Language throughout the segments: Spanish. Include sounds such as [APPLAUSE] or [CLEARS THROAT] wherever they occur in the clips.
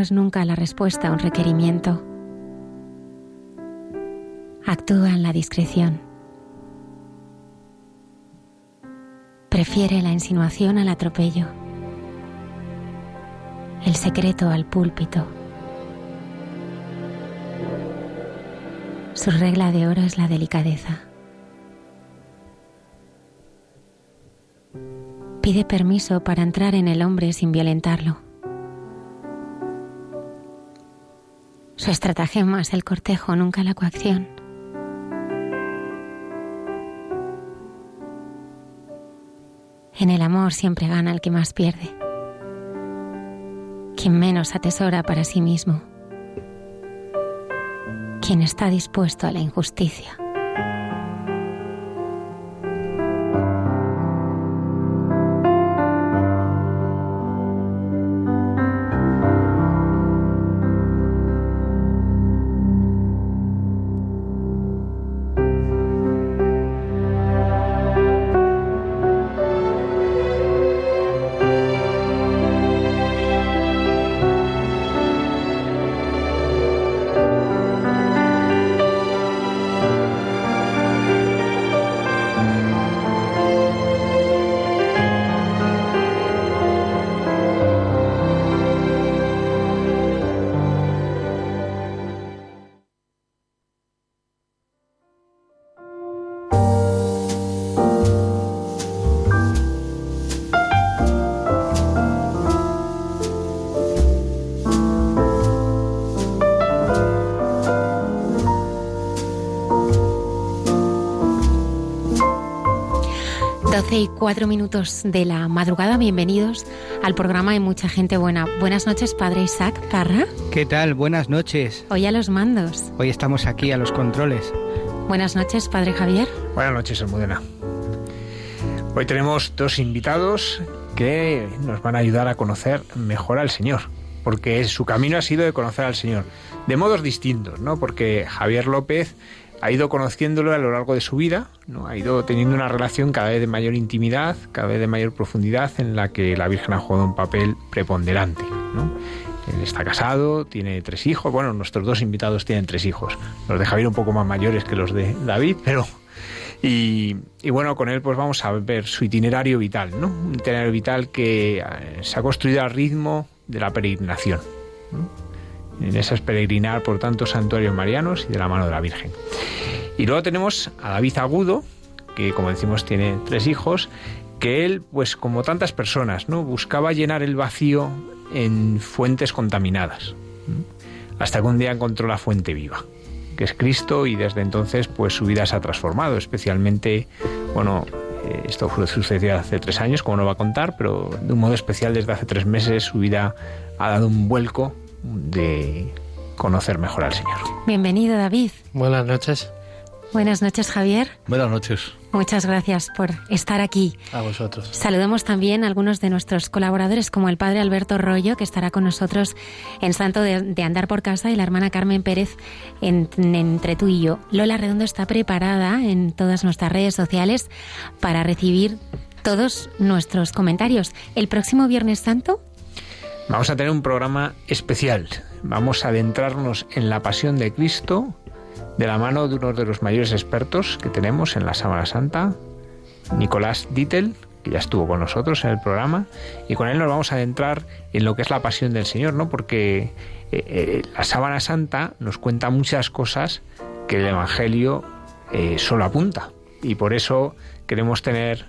Es nunca la respuesta a un requerimiento. Actúa en la discreción. Prefiere la insinuación al atropello. El secreto al púlpito. Su regla de oro es la delicadeza. Pide permiso para entrar en el hombre sin violentarlo. Su estratagema es el cortejo, nunca la coacción. En el amor siempre gana el que más pierde, quien menos atesora para sí mismo, quien está dispuesto a la injusticia. Y cuatro minutos de la madrugada. Bienvenidos al programa de Mucha Gente Buena. Buenas noches, padre Isaac Parra. ¿Qué tal? Buenas noches. Hoy a los mandos. Hoy estamos aquí a los controles. Buenas noches, padre Javier. Buenas noches, Almudena. Hoy tenemos dos invitados que nos van a ayudar a conocer mejor al Señor, porque su camino ha sido de conocer al Señor, de modos distintos, ¿no? Porque Javier López ha ido conociéndolo a lo largo de su vida, ¿no? ha ido teniendo una relación cada vez de mayor intimidad, cada vez de mayor profundidad en la que la Virgen ha jugado un papel preponderante. ¿no? Él está casado, tiene tres hijos, bueno, nuestros dos invitados tienen tres hijos, los de Javier un poco más mayores que los de David, pero... Y, bueno, con él pues vamos a ver su itinerario vital, ¿no? Un itinerario vital que eh, se ha construido al ritmo de la peregrinación. En esas peregrinar por tantos santuarios marianos y de la mano de la Virgen. Y luego tenemos a David Agudo, que como decimos tiene tres hijos, que él, pues como tantas personas, ¿no? buscaba llenar el vacío en fuentes contaminadas. Hasta que un día encontró la fuente viva, que es Cristo, y desde entonces pues su vida se ha transformado, especialmente, bueno, eh, esto sucedió hace tres años, como no va a contar, pero de un modo especial desde hace tres meses su vida ha dado un vuelco de conocer mejor al Señor. Bienvenido, David. Buenas noches. Buenas noches, Javier. Buenas noches. Muchas gracias por estar aquí. A vosotros. Saludemos también a algunos de nuestros colaboradores, como el padre Alberto Rollo, que estará con nosotros en Santo de, Andar por Casa, y la hermana Carmen Pérez entre tú y yo. Lola Redondo está preparada en todas nuestras redes sociales para recibir todos nuestros comentarios. El próximo Viernes Santo Vamos a tener un programa especial, vamos a adentrarnos en la pasión de Cristo de la mano de uno de los mayores expertos que tenemos en la Sábana Santa, Nicolás Dittel, que ya estuvo con nosotros en el programa, y con él nos vamos a adentrar en lo que es la pasión del Señor, ¿no? Porque eh, eh, la Sábana Santa nos cuenta muchas cosas que el Evangelio eh, solo apunta. Y por eso queremos tener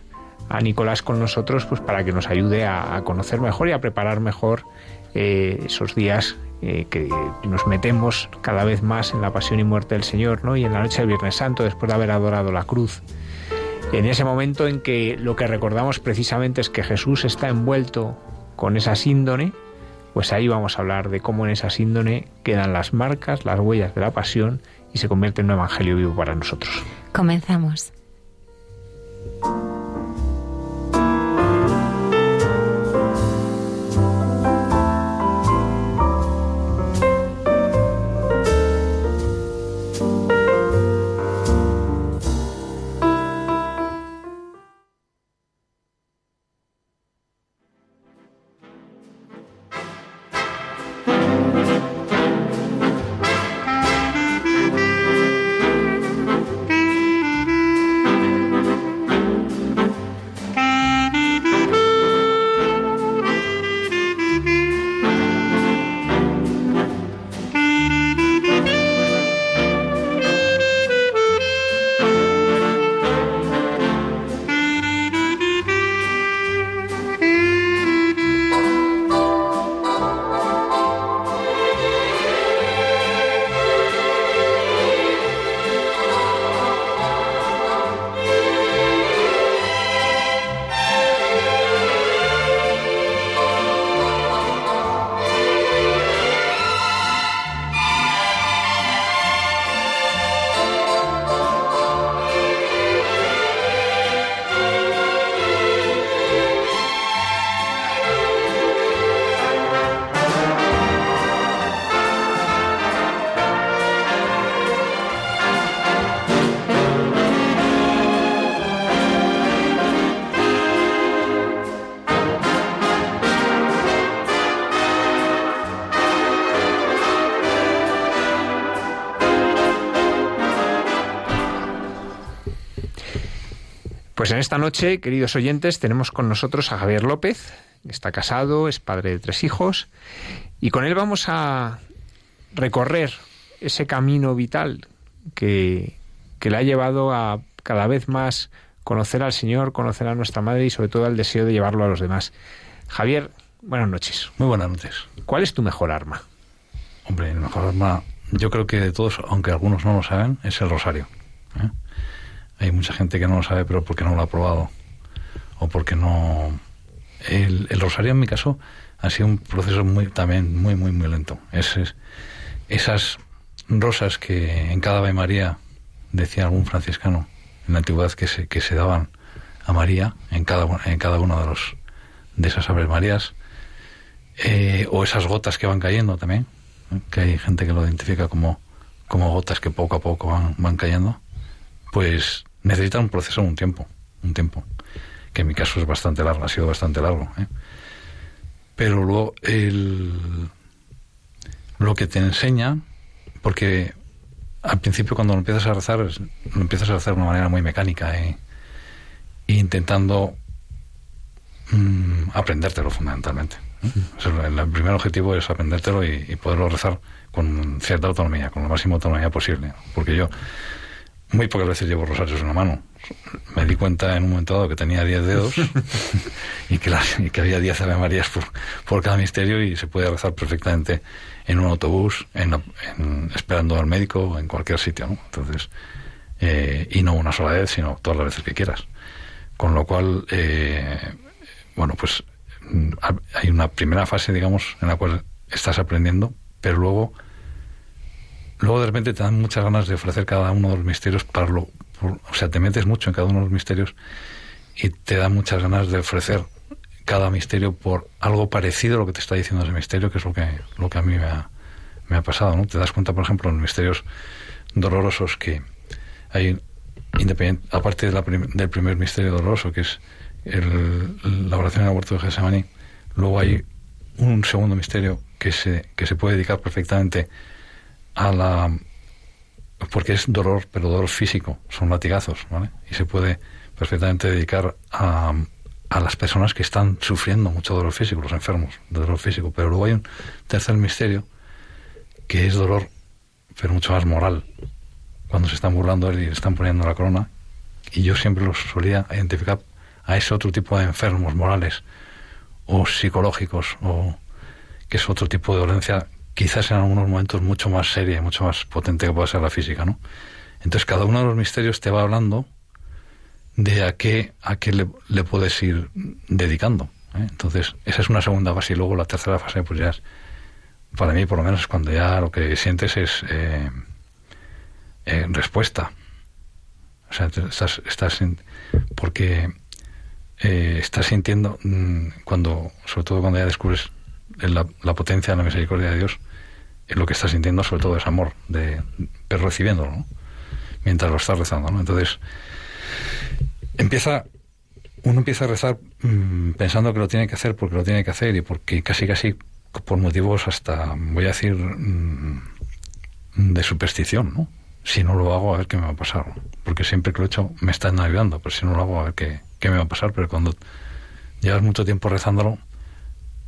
a Nicolás con nosotros pues para que nos ayude a, conocer mejor y a preparar mejor eh, esos días eh, que nos metemos cada vez más en la pasión y muerte del Señor, ¿no? Y en la noche del Viernes Santo, después de haber adorado la cruz. En ese momento en que lo que recordamos precisamente es que Jesús está envuelto con esa síndone, pues ahí vamos a hablar de cómo en esa síndone quedan las marcas, las huellas de la pasión y se convierte en un evangelio vivo para nosotros. Comenzamos. Pues en esta noche, queridos oyentes, tenemos con nosotros a Javier López, que está casado, es padre de tres hijos, y con él vamos a recorrer ese camino vital que, le ha llevado a cada vez más conocer al Señor, conocer a nuestra Madre y sobre todo el deseo de llevarlo a los demás. Javier, buenas noches. Muy buenas noches. ¿Cuál es tu mejor arma? Hombre, el mejor arma, yo creo que de todos, aunque algunos no lo saben, es el rosario. ¿eh? Hay mucha gente que no lo sabe, pero porque no lo ha probado. O porque no. El, rosario, en mi caso, ha sido un proceso muy, también muy, muy, muy lento. Es, esas rosas que en cada Ave María decía algún franciscano en la antigüedad que se, que se daban a María en cada, en cada uno de los de esas Ave Marías, eh, o esas gotas que van cayendo también, que hay gente que lo identifica como, como gotas que poco a poco van, van cayendo, pues necesita un proceso, un tiempo, un tiempo, que en mi caso es bastante largo, ha sido bastante largo. ¿eh? Pero luego el, lo que te enseña, porque al principio cuando lo empiezas a rezar, lo empiezas a hacer de una manera muy mecánica ¿eh? e intentando mm, aprendértelo fundamentalmente. el, primer objetivo es aprendértelo y, y, poderlo rezar con cierta autonomía, con la máxima autonomía posible. Porque yo muy pocas veces llevo rosarios en la mano. Me di cuenta en un momento dado que tenía 10 dedos [LAUGHS] y, que que había 10 Ave Marías por, por, cada misterio y se puede rezar perfectamente en un autobús, en, esperando al médico, en cualquier sitio. ¿no? Entonces, eh, y no una sola vez, sino todas las veces que quieras. Con lo cual, eh, bueno, pues mm, hay una primera fase, digamos, en la cual estás aprendiendo, pero luego luego de repente te dan muchas ganas de ofrecer cada uno de los misterios para lo, o sea, te metes mucho en cada uno de los misterios y te dan muchas ganas de ofrecer cada misterio por algo parecido a lo que te está diciendo ese misterio, que es lo que, lo que a mí me ha, me ha pasado, ¿no? Te das cuenta, por ejemplo, en los misterios dolorosos que hay, independiente, aparte del primer misterio doloroso, que es el, la oración en el huerto de Gesemaní, luego hay un segundo misterio que se, que se puede dedicar perfectamente la... porque es dolor, pero dolor físico, son latigazos, ¿vale? Y se puede perfectamente dedicar a, a las personas que están sufriendo mucho dolor físico, los enfermos de dolor físico. Pero luego hay un tercer misterio que es dolor, pero mucho más moral, cuando se están burlando él y le están poniendo la corona. Y yo siempre los solía identificar a ese otro tipo de enfermos morales o psicológicos o que es otro tipo de dolencia quizás en algunos momentos mucho más seria y mucho más potente que puede ser la física, ¿no? Entonces cada uno de los misterios te va hablando de a qué, a qué le, puedes ir dedicando. ¿eh? Entonces, esa es una segunda fase y luego la tercera fase, pues ya es, para mí por lo menos cuando ya lo que sientes es eh, eh, respuesta. O sea, estás, estás porque estás sintiendo mm, cuando, sobre todo cuando ya descubres la, la potencia de la misericordia de Dios, lo que estás sintiendo sobre todo es amor, de, pero recibiéndolo, ¿no? mientras lo estás rezando. ¿no? Entonces, empieza uno empieza a rezar mm, pensando que lo tiene que hacer porque lo tiene que hacer y porque casi casi por motivos hasta voy a decir mm, de superstición no si no lo hago a ver qué me va a pasar porque siempre que lo he hecho me están ayudando pero si no lo hago a ver qué, qué me va a pasar pero cuando llevas mucho tiempo rezándolo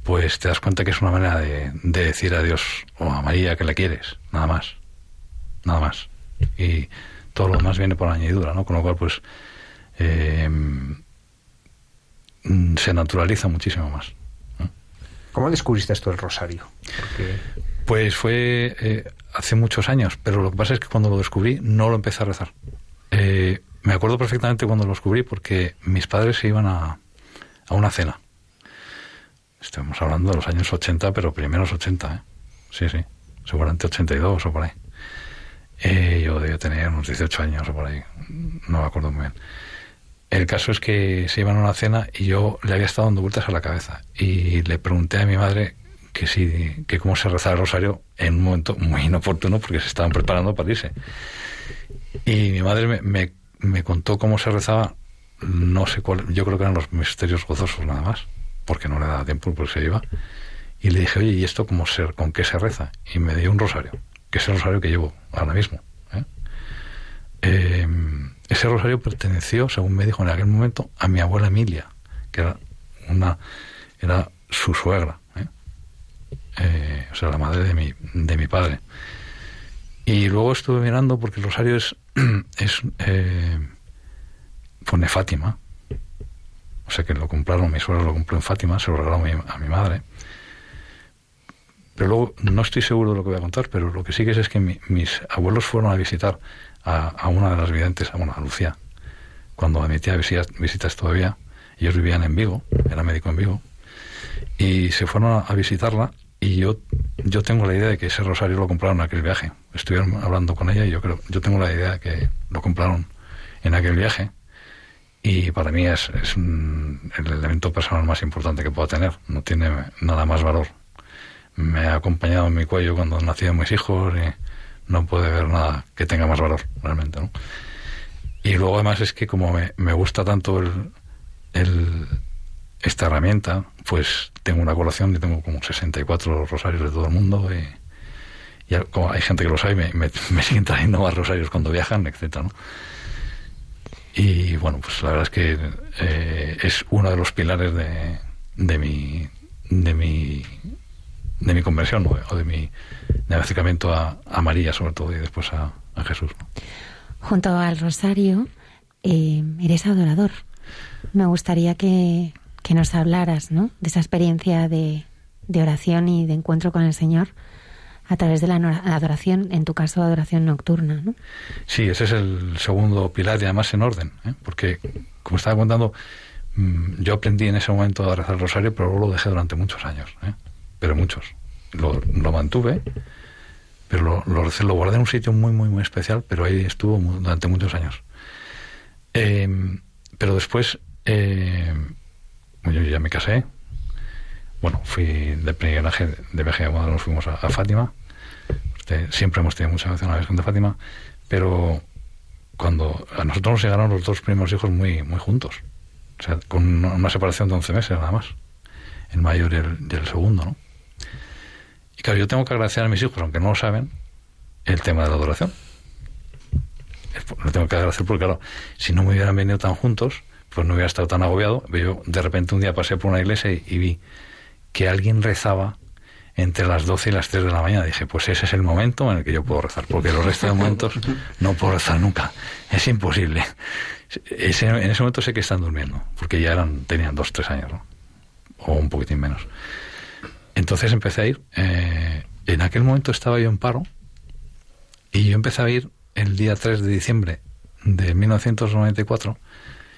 pues te das cuenta que es una manera de, de decir a Dios o a María que le quieres nada más nada más y todo lo demás viene por añadidura no con lo cual pues eh, se naturaliza muchísimo más. ¿Cómo descubriste esto del rosario? Pues fue eh, hace muchos años, pero lo que pasa es que cuando lo descubrí no lo empecé a rezar. Eh, me acuerdo perfectamente cuando lo descubrí porque mis padres se iban a, a una cena. Estamos hablando de los años 80, pero primeros 80, ¿eh? Sí, sí. Seguramente 82 o por ahí. yo debía tener unos 18 años o por ahí. No me acuerdo muy bien. El caso es que se iban a una cena y yo le había estado dando vueltas a la cabeza y le pregunté a mi madre que sí, que cómo se rezaba el rosario en un momento muy inoportuno porque se estaban preparando para irse. Y mi madre me, me, contó cómo se rezaba, no sé cuál, yo creo que eran los misterios gozosos nada más, porque no le daba tiempo porque se iba. Y le dije, oye, ¿y esto cómo ser, con qué se reza? Y me dio un rosario, que es el rosario que llevo ahora mismo. ¿eh? eh ese rosario perteneció, según me dijo en aquel momento, a mi abuela Emilia, que era una era su suegra, ¿eh? Eh, o sea, la madre de mi, de mi padre. Y luego estuve mirando porque el rosario es, [CLEARS THROAT] es pone Fátima, o sea que lo compraron, mi suegra lo compró en Fátima, se lo regaló a mi, madre. Pero luego no estoy seguro de lo que voy a contar, pero lo que sí que es es que mis abuelos fueron a visitar a, una de las videntes, a, una a Lucía, cuando me metía visitas, visitas todavía. Ellos vivían en Vigo, era médico en Vigo, y se fueron a, visitarla y yo, yo tengo la idea de que ese rosario lo compraron en aquel viaje. Estuvieron hablando con ella y yo creo, yo tengo la idea de que lo compraron en aquel viaje y para mí es, es el elemento personal más importante que pueda tener. No tiene nada más valor. Me ha acompañado en mi cuello cuando nacieron mis hijos y no puede haber nada que tenga más valor, realmente, ¿no? Y luego además es que como me, gusta tanto el, esta herramienta, pues tengo una colección y tengo como 64 rosarios de todo el mundo y, como hay gente que lo sabe, me, me, [LAUGHS] siguen trayendo más rosarios cuando viajan, etcétera, ¿no? Y bueno, pues la verdad es que eh, es uno de los pilares de, de mi de mi de mi conversión o de mi de acercamiento a, María sobre todo y después a, a Jesús. Junto al rosario eh, eres adorador. Me gustaría que, que, nos hablaras ¿no? de esa experiencia de, de oración y de encuentro con el Señor a través de la adoración, en tu caso adoración nocturna. ¿no? Sí, ese es el segundo pilar y además en orden, ¿eh? porque como estaba contando, mm, yo aprendí en ese momento a rezar el rosario, pero luego lo dejé durante muchos años. ¿eh? pero muchos. Lo, mantuve, pero lo, guardé en un sitio muy, muy, muy especial, pero ahí estuvo durante muchos años. Em, pero después, eh, yo ya me casé. Bueno, fui de viaje, de viaje cuando nos fuimos a, Fátima. Este, siempre hemos tenido mucha relación a la Virgen de Fátima, pero cuando a nosotros nos llegaron los dos primeros hijos muy, muy juntos. O sea, con una separación de 11 meses nada más. el mayor y el, y segundo, ¿no? Y claro, yo tengo que agradecer a mis hijos, aunque no lo saben, el tema de la adoración. Lo tengo que agradecer porque, claro, si no me hubieran venido tan juntos, pues no hubiera estado tan agobiado. Yo de repente un día pasé por una iglesia y, y vi que alguien rezaba entre las 12 y las 3 de la mañana. Dije, pues ese es el momento en el que yo puedo rezar, porque los restos de momentos no puedo rezar nunca. Es imposible. Ese- en ese momento sé que están durmiendo, porque ya eran tenían dos, tres años, ¿no? o un poquitín menos. Entonces empecé a ir. eh, en aquel momento estaba yo en paro y yo empecé a ir el día 3 de diciembre de 1994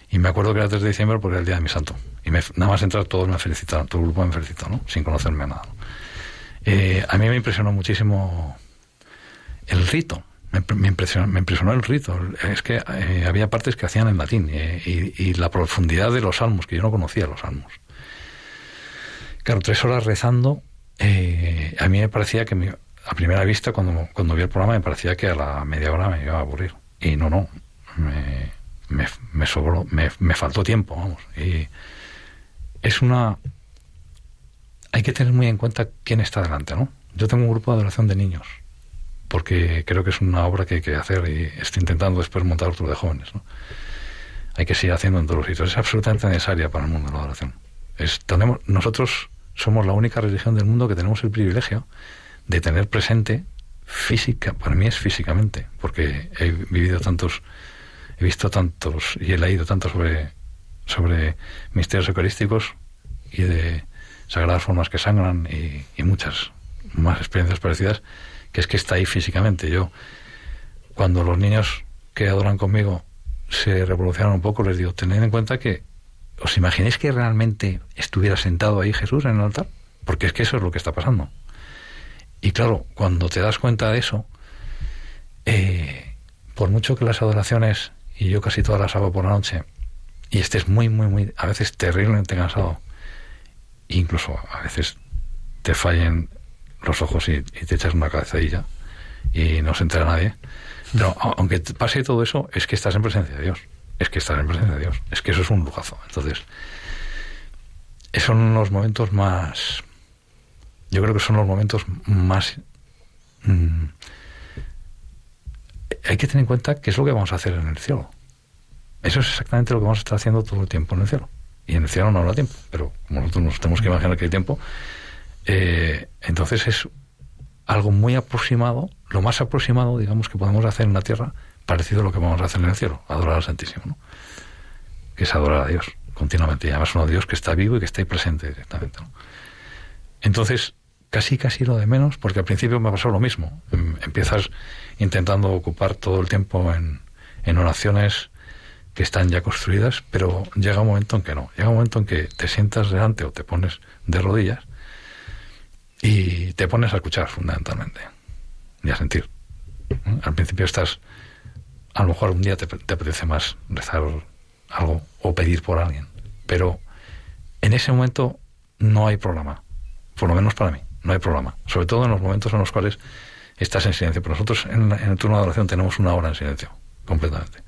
y me acuerdo que era 3 de diciembre porque era el día de mi santo. Y me- nada más entrar todos me felicitaron, todo el grupo me felicitó, ¿no? sin conocerme nada. ¿no? Eh, a mí me impresionó muchísimo el rito. Me, me impresionó, me impresionó el rito. Es que eh, había partes que hacían en latín eh, y, la profundidad de los salmos, que yo no conocía los salmos. Claro, tres horas rezando, a mí me parecía que a primera vista, cuando, cuando vi el programa, me parecía que a la media hora me iba a aburrir. Y no, no, me, me, me sobró, me, me faltó tiempo, vamos. Y es una... Hay que tener muy en cuenta quién está delante, ¿no? Yo tengo un grupo de adoración de niños, porque creo que es una obra que hay que hacer y estoy intentando después montar otro de jóvenes, ¿no? Hay que seguir haciendo en todos los sitios. Es absolutamente necesaria para el mundo la adoración. Es, tenemos, nosotros somos la única religión del mundo que tenemos el privilegio de tener presente física, para mí es físicamente, porque he vivido tantos, he visto tantos y he leído tanto sobre, sobre misterios eucarísticos y de sagradas formas que sangran y, muchas más experiencias parecidas, que es que está ahí físicamente. Yo, cuando los niños que adoran conmigo se revolucionan un poco, les digo, tened en cuenta que ¿Os imagináis que realmente estuviera sentado ahí Jesús en el altar? Porque es que eso es lo que está pasando. Y claro, cuando te das cuenta de eso, eh, por mucho que las adoraciones, y yo casi todas las hago por la noche, y estés muy, muy, muy, a veces terriblemente cansado, incluso a veces te fallen los ojos y, te echas una cabezadilla y no se entera nadie, pero aunque pase todo eso, es que estás en presencia de Dios es que estar en presencia de Dios. Es que eso es un lujazo. Entonces, son los momentos más. Yo creo que son los momentos más. mm, hay que tener en cuenta qué es lo que vamos a hacer en el cielo. Eso es exactamente lo que vamos a estar haciendo todo el tiempo en el cielo. Y en el cielo no habrá tiempo, pero como nosotros nos tenemos que imaginar que hay tiempo, eh, entonces es algo muy aproximado, lo más aproximado, digamos, que podemos hacer en la tierra, parecido a lo que vamos a hacer en el cielo, adorar al Santísimo, ¿no? que es adorar a Dios continuamente, y además un Dios que está vivo y que está ahí presente directamente. ¿no? Entonces, casi casi lo de menos, porque al principio me pasó lo mismo. Em, Empiezas intentando ocupar todo el tiempo en, en oraciones que están ya construidas, pero llega un momento en que no. Llega un momento en que te sientas delante o te pones de rodillas y te pones a escuchar fundamentalmente y a sentir. Al principio estás, a lo mejor un día te, te apetece más rezar algo o pedir por alguien, pero en ese momento no hay programa, por lo menos para mí, no hay programa, sobre todo en los momentos en los cuales estás en silencio. Pero nosotros en, el turno de oración tenemos una hora en silencio, completamente.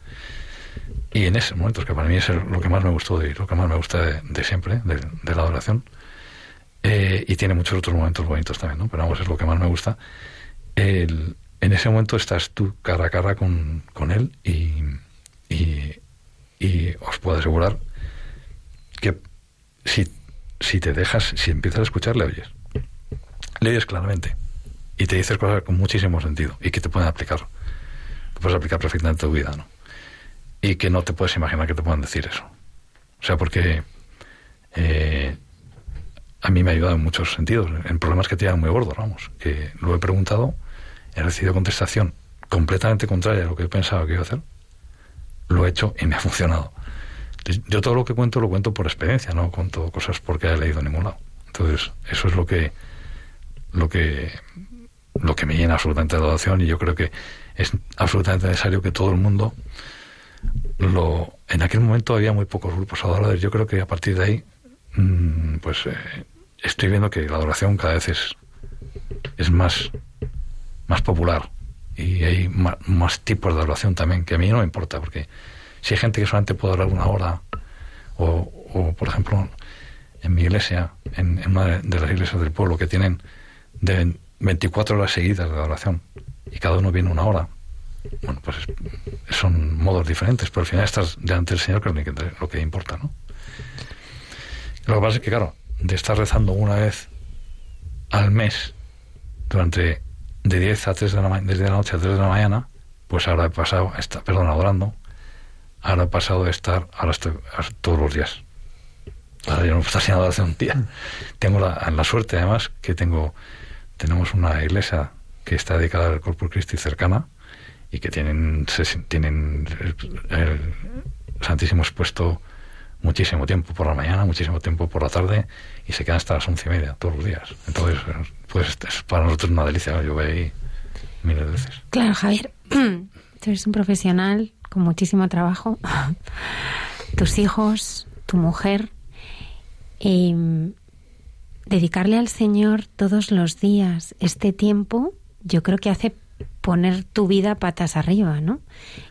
Y en esos momentos, que para mí es lo que más me gustó y lo que más me gusta de, de siempre, de, de la adoración, eh, y tiene muchos otros momentos bonitos también, ¿no? Pero vamos, es lo que más me gusta. En ese momento estás tú cara a cara con, con él y, y, y os puedo asegurar que si, si te dejas, si empiezas a escuchar, le oyes. Le oyes claramente. Y te dices cosas con muchísimo sentido y que te pueden aplicar. Te puedes aplicar perfectamente tu vida, ¿no? Y que no te puedes imaginar que te puedan decir eso. O sea, porque eh, a mí me ha ayudado en muchos sentidos, en problemas que tenían muy gordos, vamos, que lo he preguntado, he recibido contestación completamente contraria a lo que yo pensaba que iba a hacer, lo he hecho y me ha [LAUGHS] funcionado. Yo todo lo que cuento lo cuento por experiencia, no cuento cosas porque he leído en ningún lado. Entonces, eso es lo que lo que lo que me llena absolutamente de adoración y yo creo que es absolutamente necesario que todo el mundo lo en aquel momento había muy pocos grupos adoradores. Yo creo que a partir de ahí mm, pues eh, estoy viendo que la adoración cada vez es es más más popular y hay más, tipos de adoración también que a mí no me importa porque si hay gente que solamente puede orar una hora o, o, por ejemplo en mi iglesia, en, en una de las iglesias del pueblo, que tienen de 24 horas seguidas de adoración y cada uno viene una hora. Bueno, pues son modos diferentes, pero al final estás delante del Señor, que es lo que importa, ¿no? Lo que pasa es que, claro, de estar rezando una vez al mes durante de 10 a 3 de la, desde la noche a 3 de la mañana, pues ahora he pasado, está, perdón, adorando, ahora he pasado de estar, ahora estoy todos los días. Ahora ya no está haciendo adoración un día. Mm. Tengo la, la suerte, además, que tengo tenemos una iglesia que está dedicada al Corpus Christi cercana y que tienen, tienen el, Santísimo expuesto muchísimo tiempo por la mañana, muchísimo tiempo por la tarde y se quedan hasta las once y media todos los días. Entonces, pues es para nosotros una delicia. Yo veo ahí miles de veces. Claro, Javier, [CLEARS THROAT] tú eres un profesional con muchísimo trabajo. [LAUGHS] Tus hijos, tu mujer. Eh, dedicarle al Señor todos los días este tiempo, yo creo que hace poner tu vida patas arriba, ¿no?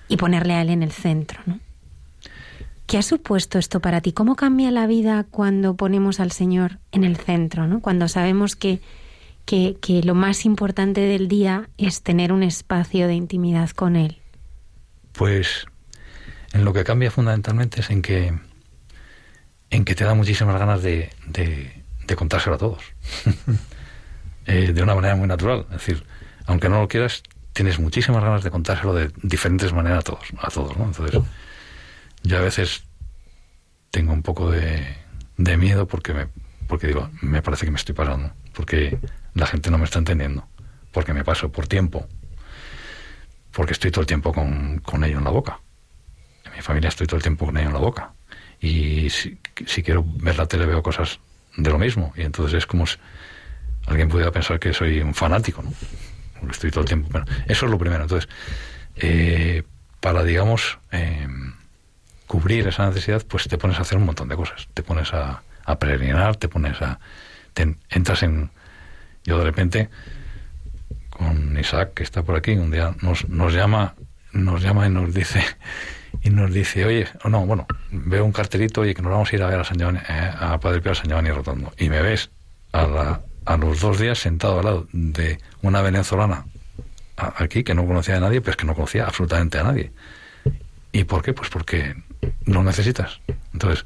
Y ponerle a Él en el centro, ¿no? ¿Qué ha supuesto esto para ti? ¿Cómo cambia la vida cuando ponemos al Señor en el centro, ¿no? Cuando sabemos que, que, que lo más importante del día es tener un espacio de intimidad con Él. Pues en lo que cambia fundamentalmente es en que en que te da muchísimas ganas de, de contárselo a todos. [LAUGHS] Eh, de una manera muy natural. Es decir, aunque no lo quieras, tienes muchísimas ganas de contárselo de diferentes maneras a todos. A todos ¿no? Entonces, yo a veces tengo un poco de, de miedo porque, me, porque digo, me parece que me estoy pasando. Porque la gente no me está entendiendo. Porque me paso por tiempo. Porque estoy todo el tiempo con, con ello en la boca. En mi familia estoy todo el tiempo con ello en la boca. Y si, si quiero ver la tele veo cosas de lo mismo. Y entonces es como si alguien pudiera pensar que soy un fanático, ¿no? estoy todo el tiempo. Bueno, eso es lo primero. Entonces, eh, para, digamos, eh, cubrir esa necesidad, pues te pones a hacer un montón de cosas. Te pones a, a peregrinar, te pones a. entras en. Yo de repente, con Isaac, que está por aquí, un día nos, nos llama nos llama y nos dice y nos dice, oye, o no, bueno, veo un cartelito, y que nos vamos a ir a ver a San Giovanni, eh, a Padre Pío a San Giovanni Rotondo. Y me ves a, la, a los dos días sentado al lado de una venezolana aquí que no conocía a nadie, pues que no conocía absolutamente a nadie. ¿Y por qué? Pues porque lo necesitas. Entonces,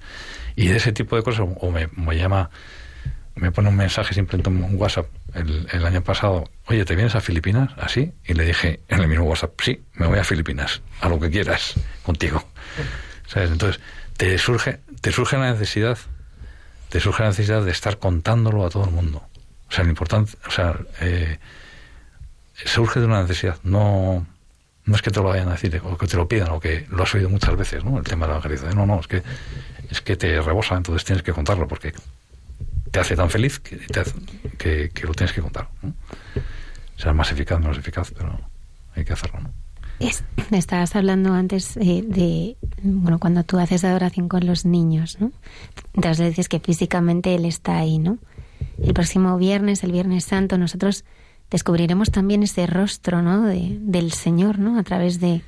y de ese tipo de cosas, o me, llama, me pone un mensaje simplemente un WhatsApp el, año pasado, oye, ¿te vienes a Filipinas? Así. Y le dije en el mismo WhatsApp, sí, me voy a Filipinas, a lo que quieras, contigo. ¿Sabes? Entonces, te surge, te surge la necesidad, te surge la necesidad de estar contándolo a todo el mundo. O sea, lo importante, o sea, eh, surge de una necesidad, no, no es que te lo vayan a decir o que te lo pidan o que lo has oído muchas veces, ¿no? El tema de la evangelización. No, no, es que, es que te rebosa, entonces tienes que contarlo porque te hace tan feliz que, que, que, lo tienes que contar. ¿no? Será más eficaz, menos eficaz, pero hay que hacerlo. ¿no? estabas hablando antes eh, de, bueno, cuando tú haces adoración con los niños, ¿no? Entonces dices que físicamente Él está ahí, ¿no? El próximo viernes, el Viernes Santo, nosotros descubriremos también ese rostro, ¿no? De, del Señor, ¿no? A través de,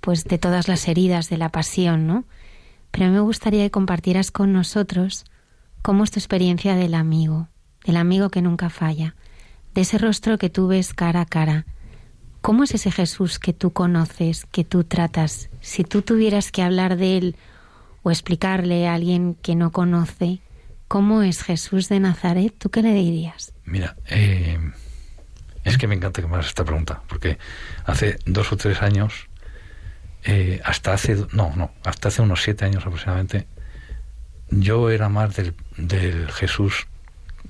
pues, de todas las heridas de la pasión, ¿no? Pero a mí me gustaría que compartieras con nosotros cómo es tu experiencia del amigo, del amigo que nunca falla, de ese rostro que tú ves cara a cara, ¿Cómo es ese Jesús que tú conoces, que tú tratas? Si tú tuvieras que hablar de él o explicarle a alguien que no conoce, ¿cómo es Jesús de Nazaret? ¿Tú qué le dirías? Mira, eh, es que me encanta que me hagas esta pregunta, porque hace dos o tres años, eh, hasta hace, no, no, hasta hace unos siete años aproximadamente, yo era más del, del Jesús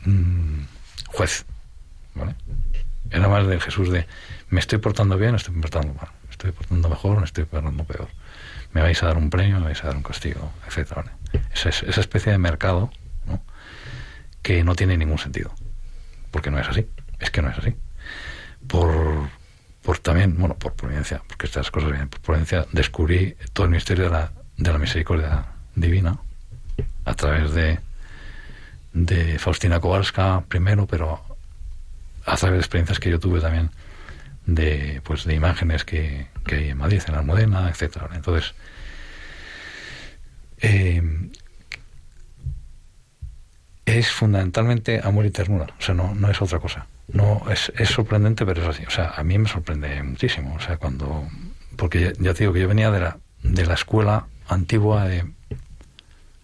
mmm, juez, ¿vale? Era más del Jesús de me estoy portando bien, estoy portando mal, me estoy portando mejor, me estoy portando peor. Me vais a dar un premio, me vais a dar un castigo, etcétera. Esa, esa especie de mercado que no tiene ningún sentido. Porque no es así. Es que no es así. Por, por también, bueno, por providencia, porque estas cosas vienen por providencia, descubrí todo el misterio de la, de la misericordia divina a través de, de Faustina Kowalska primero, pero a través de experiencias que yo tuve también de pues de imágenes que, que hay en Madrid, en Almudena, etcétera. Entonces, eh, es fundamentalmente amor y ternura, o sea, no, no es otra cosa. No, es, es sorprendente, pero es así. O sea, a mí me sorprende muchísimo. O sea, cuando. Porque ya, ya te digo que yo venía de la, de la escuela antigua de.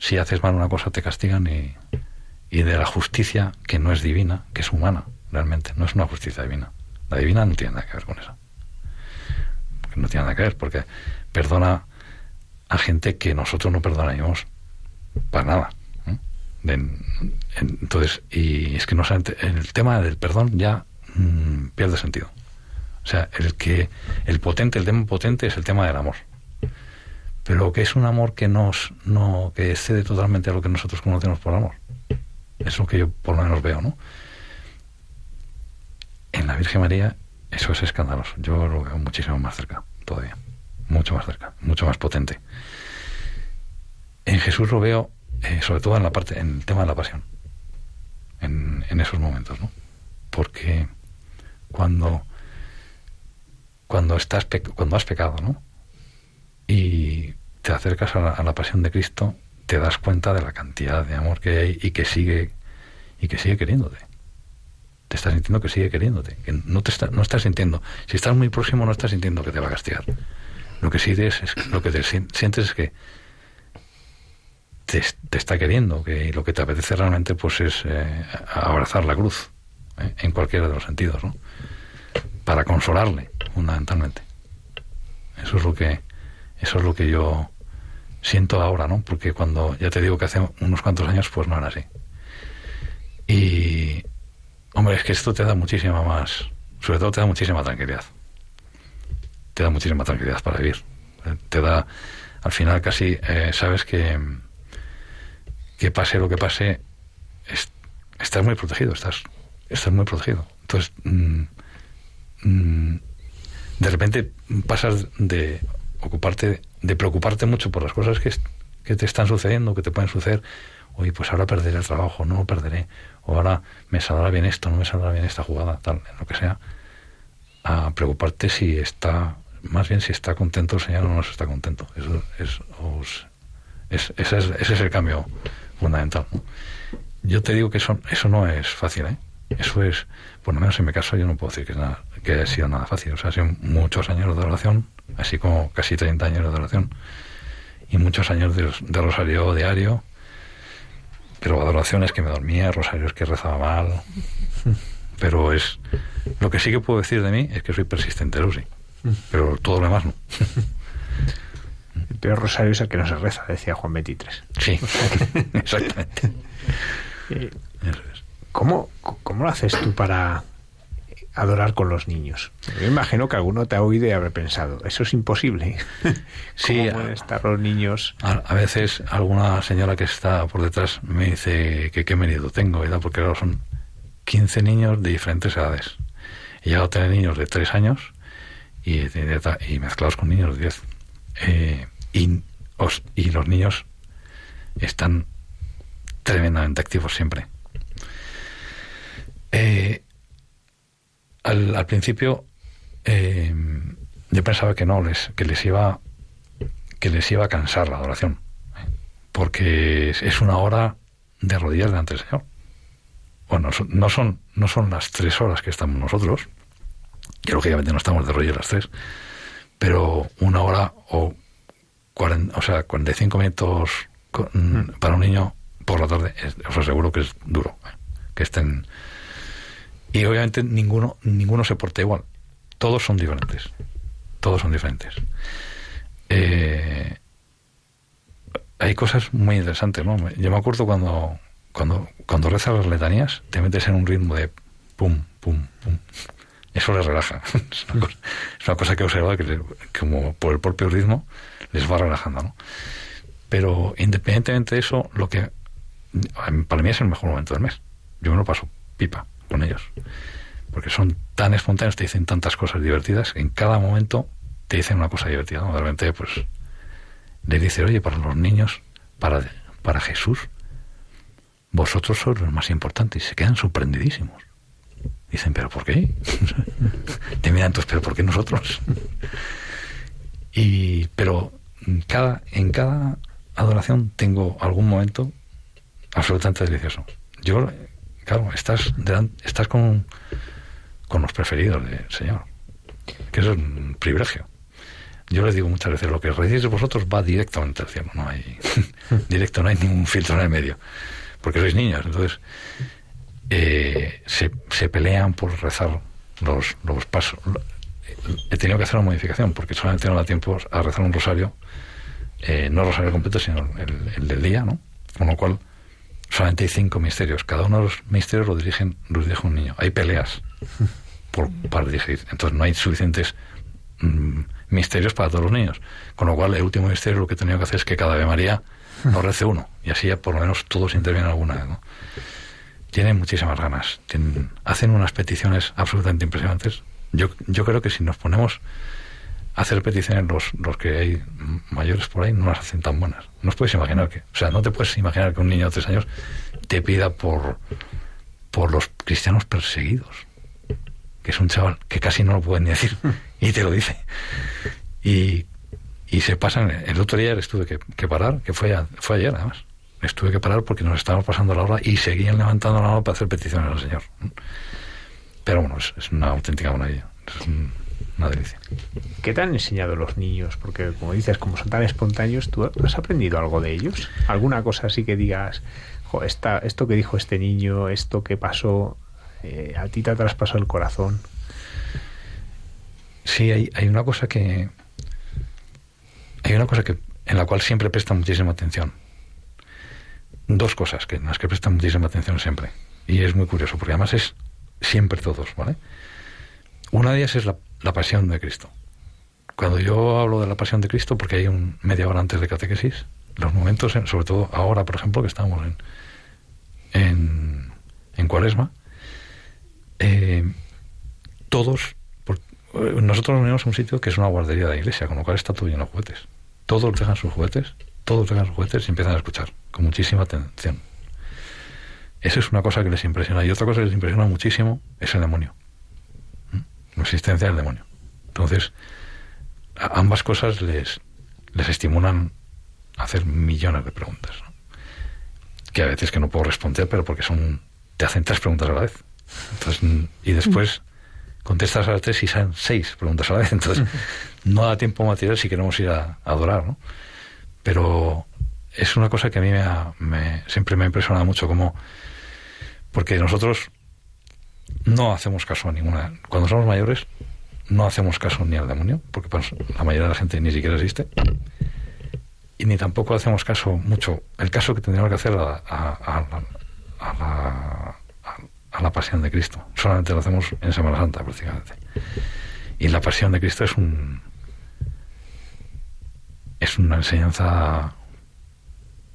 Si haces mal una cosa te castigan y, y de la justicia que no es divina, que es humana, realmente. No es una justicia divina. La divina no tiene nada que ver con eso. No tiene nada que ver, porque perdona a gente que nosotros no perdonaríamos para nada. ¿eh? Entonces, y es que no el tema del perdón ya mm, pierde sentido. O sea, el que el potente, el tema potente es el tema del amor. Pero que es un amor que nos no que excede totalmente a lo que nosotros conocemos por amor. Es lo que yo por lo menos veo, ¿no? En la Virgen María eso es escandaloso. Yo lo veo muchísimo más cerca todavía. Mucho más cerca, mucho más potente. En Jesús lo veo eh, sobre todo en la parte, en el tema de la pasión. En, en esos momentos, ¿no? Porque cuando cuando estás cuando has pecado, ¿no? Y te acercas a la, a la pasión de Cristo, te das cuenta de la cantidad de amor que hay y que sigue y que sigue queriéndote. Te estás sintiendo que sigue queriéndote, que no te está, no estás sintiendo. Si estás muy próximo no estás sintiendo que te va a castigar. Lo que sí es, es lo que te sien- sientes es que te, te está queriendo, que lo que te apetece realmente pues es eh, abrazar la cruz, ¿eh? en cualquiera de los sentidos, ¿no? Para consolarle, fundamentalmente. Eso es lo que eso es lo que yo siento ahora, ¿no? Porque cuando ya te digo que hace unos cuantos años pues no era así. Y hombre, es que esto te da muchísima más, sobre todo te da muchísima tranquilidad. Te da muchísima tranquilidad para vivir. Eh, Te da al final casi eh, sabes que que pase lo que pase, es- estás muy protegido, estás, estás muy protegido. Entonces, mm, mm, de repente pasas de ocuparte, de preocuparte mucho por las cosas que, que te están sucediendo, que te pueden suceder. Oye, pues ahora perderé el trabajo, no lo perderé. O ahora me saldrá bien esto, no me saldrá bien esta jugada, tal, lo que sea. A preocuparte si está, más bien si está contento el Señor o no está contento. Eso es, os- es- ese, es, el cambio fundamental. Yo te digo que eso, eso no es fácil, ¿eh? Eso es, por lo menos en mi caso, yo no puedo decir que, es nada, que haya sido nada fácil. O sea, ha sido muchos años de oración, así como casi 30 años de oración, y muchos años de, de rosario diario, pero adoraciones que me dormía, rosarios que rezaba mal. Pero es. Lo que sí que puedo decir de mí es que soy persistente, sí. Pero todo lo demás no. El peor rosario es el que no se reza, decía Juan 23. Sí, exactamente. [LAUGHS] Eh, Eso es. ¿Cómo, ¿Cómo lo haces tú para adorar con los niños? Yo imagino que alguno te ha oído y habrá pensado, eso es imposible. [LAUGHS] Sí, ¿Cómo a- pueden estar los niños? A, a veces alguna señora que está por detrás me dice que qué mérito tengo, ¿verdad? porque ahora son 15 niños de diferentes edades. He llegado a tener niños de 3 años y, de- y mezclados con niños de 10. Eh, y, os- y los niños están tremendamente activos siempre. Eh, al, al principio eh, yo pensaba que no, les, que les iba que les iba a cansar la adoración, ¿eh? porque es, es una hora de rodillas delante del Señor. Bueno, son- no son, no son las tres horas que estamos nosotros, que lógicamente no estamos de rodillas las tres, pero una hora o, cuaren- o sea, 45 minutos con- Mm. para un niño por la tarde, os aseguro que es duro, ¿eh? que estén... Y obviamente ninguno, ninguno se porta igual, todos son diferentes, todos son diferentes. Eh, hay cosas muy interesantes, ¿no? Yo me acuerdo cuando, cuando, cuando rezas las letanías, te metes en un ritmo de pum, pum, pum. Eso les relaja. [LAUGHS] Es una cosa, que he observado que, como por el propio ritmo les va relajando, ¿no? Pero independientemente de eso, lo que para mí es el mejor momento del mes. Yo me lo paso pipa con ellos. Porque son tan espontáneos, te dicen tantas cosas divertidas, en cada momento te dicen una cosa divertida, ¿no? De repente, pues, le dice, oye, para los niños, para, para Jesús, vosotros sois los más importantes. Y se quedan sorprendidísimos. Dicen, ¿pero por qué? [LAUGHS] Te miran entonces, ¿pero por qué nosotros? Y, pero cada, en cada adoración tengo algún momento absolutamente delicioso. yo, claro, estás, estás con, con los preferidos del Señor, que eso es un privilegio. Yo les digo muchas veces, lo que recibís vosotros va directamente al cielo, no hay [LAUGHS] directo, no hay ningún filtro en el medio, porque sois niños, entonces eh, se, se, pelean por rezar los, los pasos. He tenido que hacer una modificación, porque solamente no da tiempo a rezar un rosario, eh, no rosario completo, sino el, del día, ¿no? Con lo cual, solamente hay cinco misterios. Cada uno de los misterios lo, dirigen, los dirige un niño. Hay peleas [LAUGHS] por, para dirigir. Entonces no hay suficientes mm, misterios para todos los niños. Con lo cual, el último misterio lo que he tenido que hacer es que cada Ave María [LAUGHS] lo rece uno. Y así ya por lo menos todos intervienen alguna vez. ¿no? Tienen muchísimas ganas. Tienen, hacen unas peticiones absolutamente impresionantes. Yo, yo creo que si nos ponemos hacer peticiones los, los que hay mayores por ahí, no las hacen tan buenas. No os puedes imaginar que... O sea, no te puedes imaginar que un niño de tres años te pida por, por los cristianos perseguidos que es un chaval que casi no lo puede ni decir, [LAUGHS] y te lo dice. Y, y se pasan. El otro día les tuve que, que parar, que fue, fue ayer además. Les tuve que parar porque nos estábamos pasando la hora y seguían levantando la mano para hacer peticiones al Señor. Pero bueno, es, una auténtica maravilla. Es una delicia. ¿Qué te han enseñado los niños? Porque, como dices, como son tan espontáneos, ¿tú has aprendido algo de ellos? ¿Alguna cosa así que digas, esto que dijo este niño, esto que pasó, eh, a ti te ha traspasado el corazón. Sí, hay, hay una cosa que. Hay una cosa que en la cual siempre presta muchísima atención. Dos cosas que en las que prestan muchísima atención siempre. Y es muy curioso, porque además es siempre todos, ¿vale? Una de ellas es la, la pasión de Cristo. Cuando yo hablo de la pasión de Cristo, porque hay un media hora antes de catequesis, los momentos, sobre todo ahora, por ejemplo, que estamos en, en, en Cuaresma, eh, todos, eh, nosotros nos unimos a un sitio que es una guardería de la iglesia, con lo cual está todo lleno de juguetes. Todos dejan sus juguetes, todos dejan sus juguetes y empiezan a escuchar con muchísima atención. Eso es una cosa que les impresiona. Y otra cosa que les impresiona muchísimo es el demonio. La existencia del demonio. Entonces, ambas cosas les, les estimulan a hacer millones de preguntas. Que a veces que no puedo responder, pero porque son te hacen tres preguntas a la vez. Entonces, y después contestas a las tres y salen seis preguntas a la vez. Entonces, no da tiempo material si queremos ir a, adorar, ¿no? Pero es una cosa que a mí me, siempre me ha impresionado mucho, como porque nosotros no hacemos caso a ninguna. Cuando somos mayores, no hacemos caso ni al demonio, porque pues, la mayoría de la gente ni siquiera existe. Y ni tampoco hacemos caso mucho. El caso que tendríamos que hacer a, la pasión de Cristo. Solamente lo hacemos en Semana Santa, prácticamente. Y la pasión de Cristo es un. es una enseñanza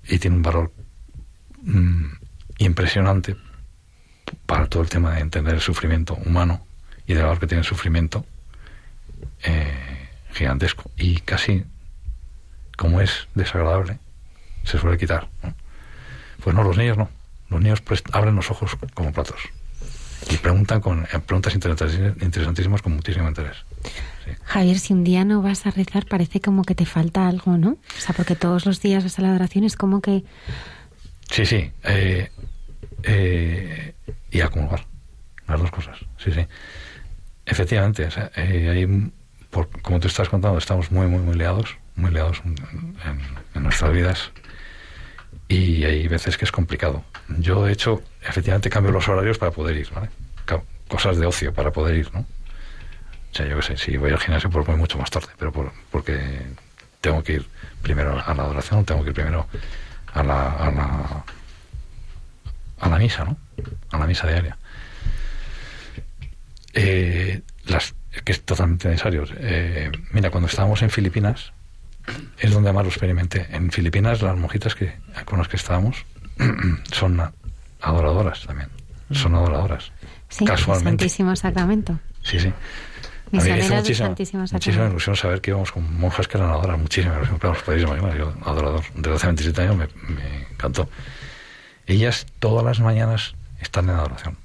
y tiene un valor mm, impresionante para todo el tema de entender el sufrimiento humano y del valor que tiene el sufrimiento eh, gigantesco. Y casi, como es desagradable, se suele quitar. Pues no, los niños no. Los niños abren los ojos como platos y preguntan con eh, preguntas interesantísimas con muchísimo interés. Javier, si un día no vas a rezar, parece como que te falta algo, ¿no? O sea, porque todos los días vas a la adoración, es como que... Sí, sí. Eh, eh, y acumular. Las dos cosas. Sí, sí. Efectivamente, como te estás contando, estamos muy, muy, muy liados, muy liados en nuestras vidas y hay veces que es complicado. Yo, de hecho, efectivamente cambio los horarios para poder ir, ¿vale? Cosas de ocio para poder ir, ¿no? O sea, yo qué sé, si voy al gimnasio, pues voy mucho más tarde, pero porque tengo que ir primero a la adoración, tengo que ir primero a a la, a la misa, ¿no? A la misa diaria. Eh, las, que es totalmente necesario. Eh, mira, cuando estábamos en Filipinas, es donde más lo experimenté. En Filipinas, las monjitas que, con las que estábamos [CLEARS THROAT] son adoradoras también. Son adoradoras. Sí, casualmente. Santísimo Sacramento. Sí, sí. A mí muchísima, Santísimo Sacramento. muchísima ilusión saber que íbamos con monjas que eran adoradoras. Muchísima ilusión. Claro, podéis imaginar, yo adorador. Desde hace 27 años me, me encantó. Ellas todas las mañanas están en adoración.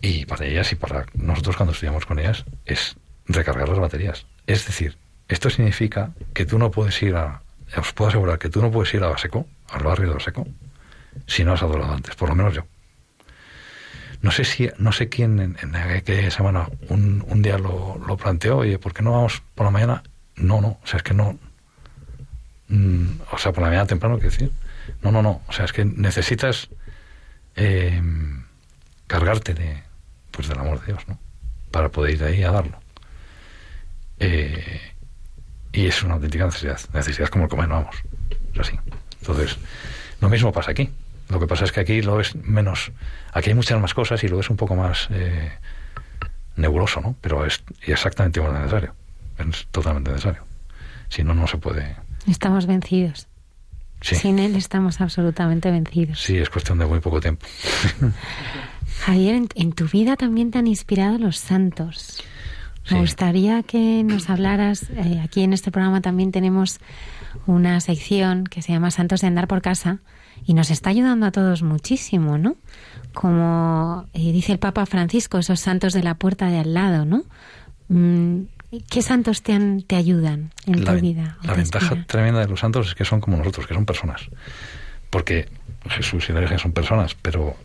Y para ellas y para nosotros cuando estudiamos con ellas es recargar las baterías. Es decir, esto significa que tú no puedes ir a, os puedo asegurar que tú no puedes ir a Baseco, al barrio de Baseco, si no has adorado antes, por lo menos yo. No sé si, no sé quién en, en aquella semana un, un día lo, lo, planteó, oye, ¿por qué no vamos por la mañana? No, no, o sea, es que no. Mm, o sea, por la mañana temprano, quiero decir. No, no, no. O sea, es que necesitas eh, cargarte de, pues del amor de Dios, ¿no? Para poder ir ahí a darlo. Eh, y es una auténtica necesidad. Necesidad como el comer, vamos. Es así. Entonces, lo mismo pasa aquí. Lo que pasa es que aquí lo ves menos. Aquí hay muchas más cosas y lo ves un poco más eh, nebuloso, ¿no? Pero es exactamente igual necesario. Es totalmente necesario. Si no, no se puede. Estamos vencidos. Sí. Sin él estamos absolutamente vencidos. Sí, es cuestión de muy poco tiempo. [LAUGHS] Javier, en, en tu vida también te han inspirado los santos. Me gustaría que nos hablaras, eh, aquí en este programa también tenemos una sección que se llama Santos de Andar por Casa y nos está ayudando a todos muchísimo, ¿no? Como eh, dice el Papa Francisco, esos santos de la puerta de al lado, ¿no? Mm, ¿Qué santos te, han- te ayudan en la, tu vida? la ventaja tremenda de los santos es que son como nosotros, que son personas. Porque Jesús y la Virgen son personas, pero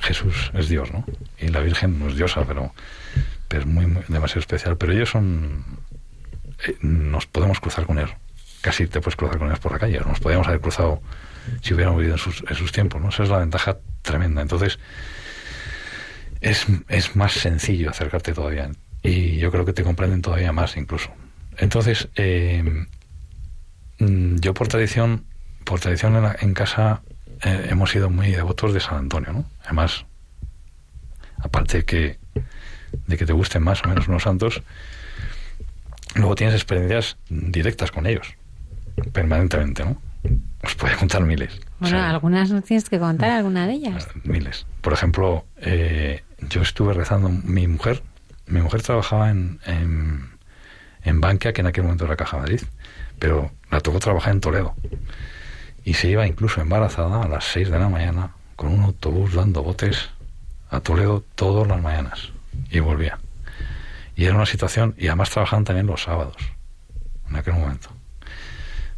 Jesús es Dios, ¿no? Y la Virgen no es diosa, pero, pero es muy, muy- demasiado especial. Pero ellos son... eh, nos podemos cruzar con ellos. Casi te puedes cruzar con ellos por la calle. Nos podríamos haber cruzado si hubiéramos vivido en sus, en sus tiempos, ¿no? Esa es la ventaja tremenda. Entonces, es, es más sencillo acercarte todavía. Y yo creo que te comprenden todavía más incluso. Entonces, eh, mm, yo por tradición, por tradición en, la- en casa eh, hemos sido muy devotos de San Antonio, ¿no? Además, aparte que, de que te gusten más o menos unos santos, luego tienes experiencias directas con ellos, permanentemente, ¿no? Os puedo contar miles. Bueno, O sea, algunas nos tienes que contar, alguna de ellas. miles. Por ejemplo, eh, yo estuve rezando, mi mujer, mi mujer trabajaba en, en, en Bankia, que en aquel momento era Caja Madrid, pero la tocó trabajar en Toledo. Y se iba incluso embarazada a las 6 de la mañana con un autobús dando botes a Toledo todas las mañanas. Y volvía. Y era una situación, y además trabajaban también los sábados, en aquel momento,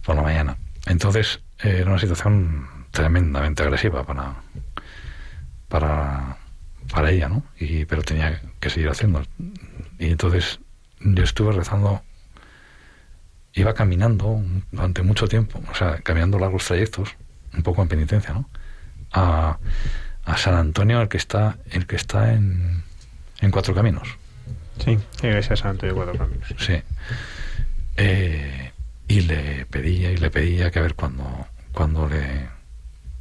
por la mañana. Entonces, eh, era una situación tremendamente agresiva para, para, para ella, ¿no? Y, pero tenía que seguir haciendo. Y entonces yo estuve rezando, iba caminando durante mucho tiempo, o sea, caminando largos trayectos, un poco en penitencia, ¿no? A, a San Antonio, el que está, el que está en, en Cuatro Caminos. Sí, Iglesia Santo de Cuatro Caminos. Sí. Eh, y le pedía y le pedía que a ver cuándo cuando le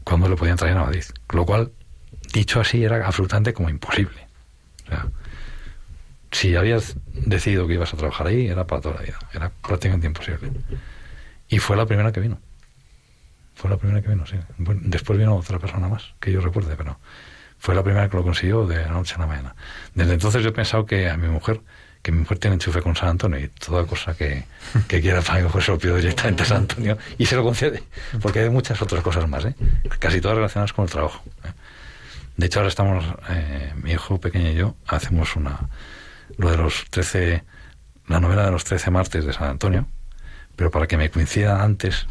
cuando le podían traer a Madrid. Lo cual, dicho así, era absolutamente como imposible. O sea, si habías decidido que ibas a trabajar ahí, era para toda la vida. Era prácticamente imposible. Y fue la primera que vino. Fue la primera que vino, sí. Después vino otra persona más, que yo recuerde, pero fue la primera que lo consiguió de la noche a la mañana. Desde entonces yo he pensado que a mi mujer, que mi mujer tiene enchufe con San Antonio y toda cosa que, que quiera para mi mujer se lo pido directamente a San Antonio y se lo concede, porque hay muchas otras cosas más, ¿eh? casi todas relacionadas con el trabajo. ¿eh? De hecho ahora estamos, eh, mi hijo pequeño y yo, hacemos una, lo de los 13, la novela de los 13 martes de San Antonio, pero para que me coincida antes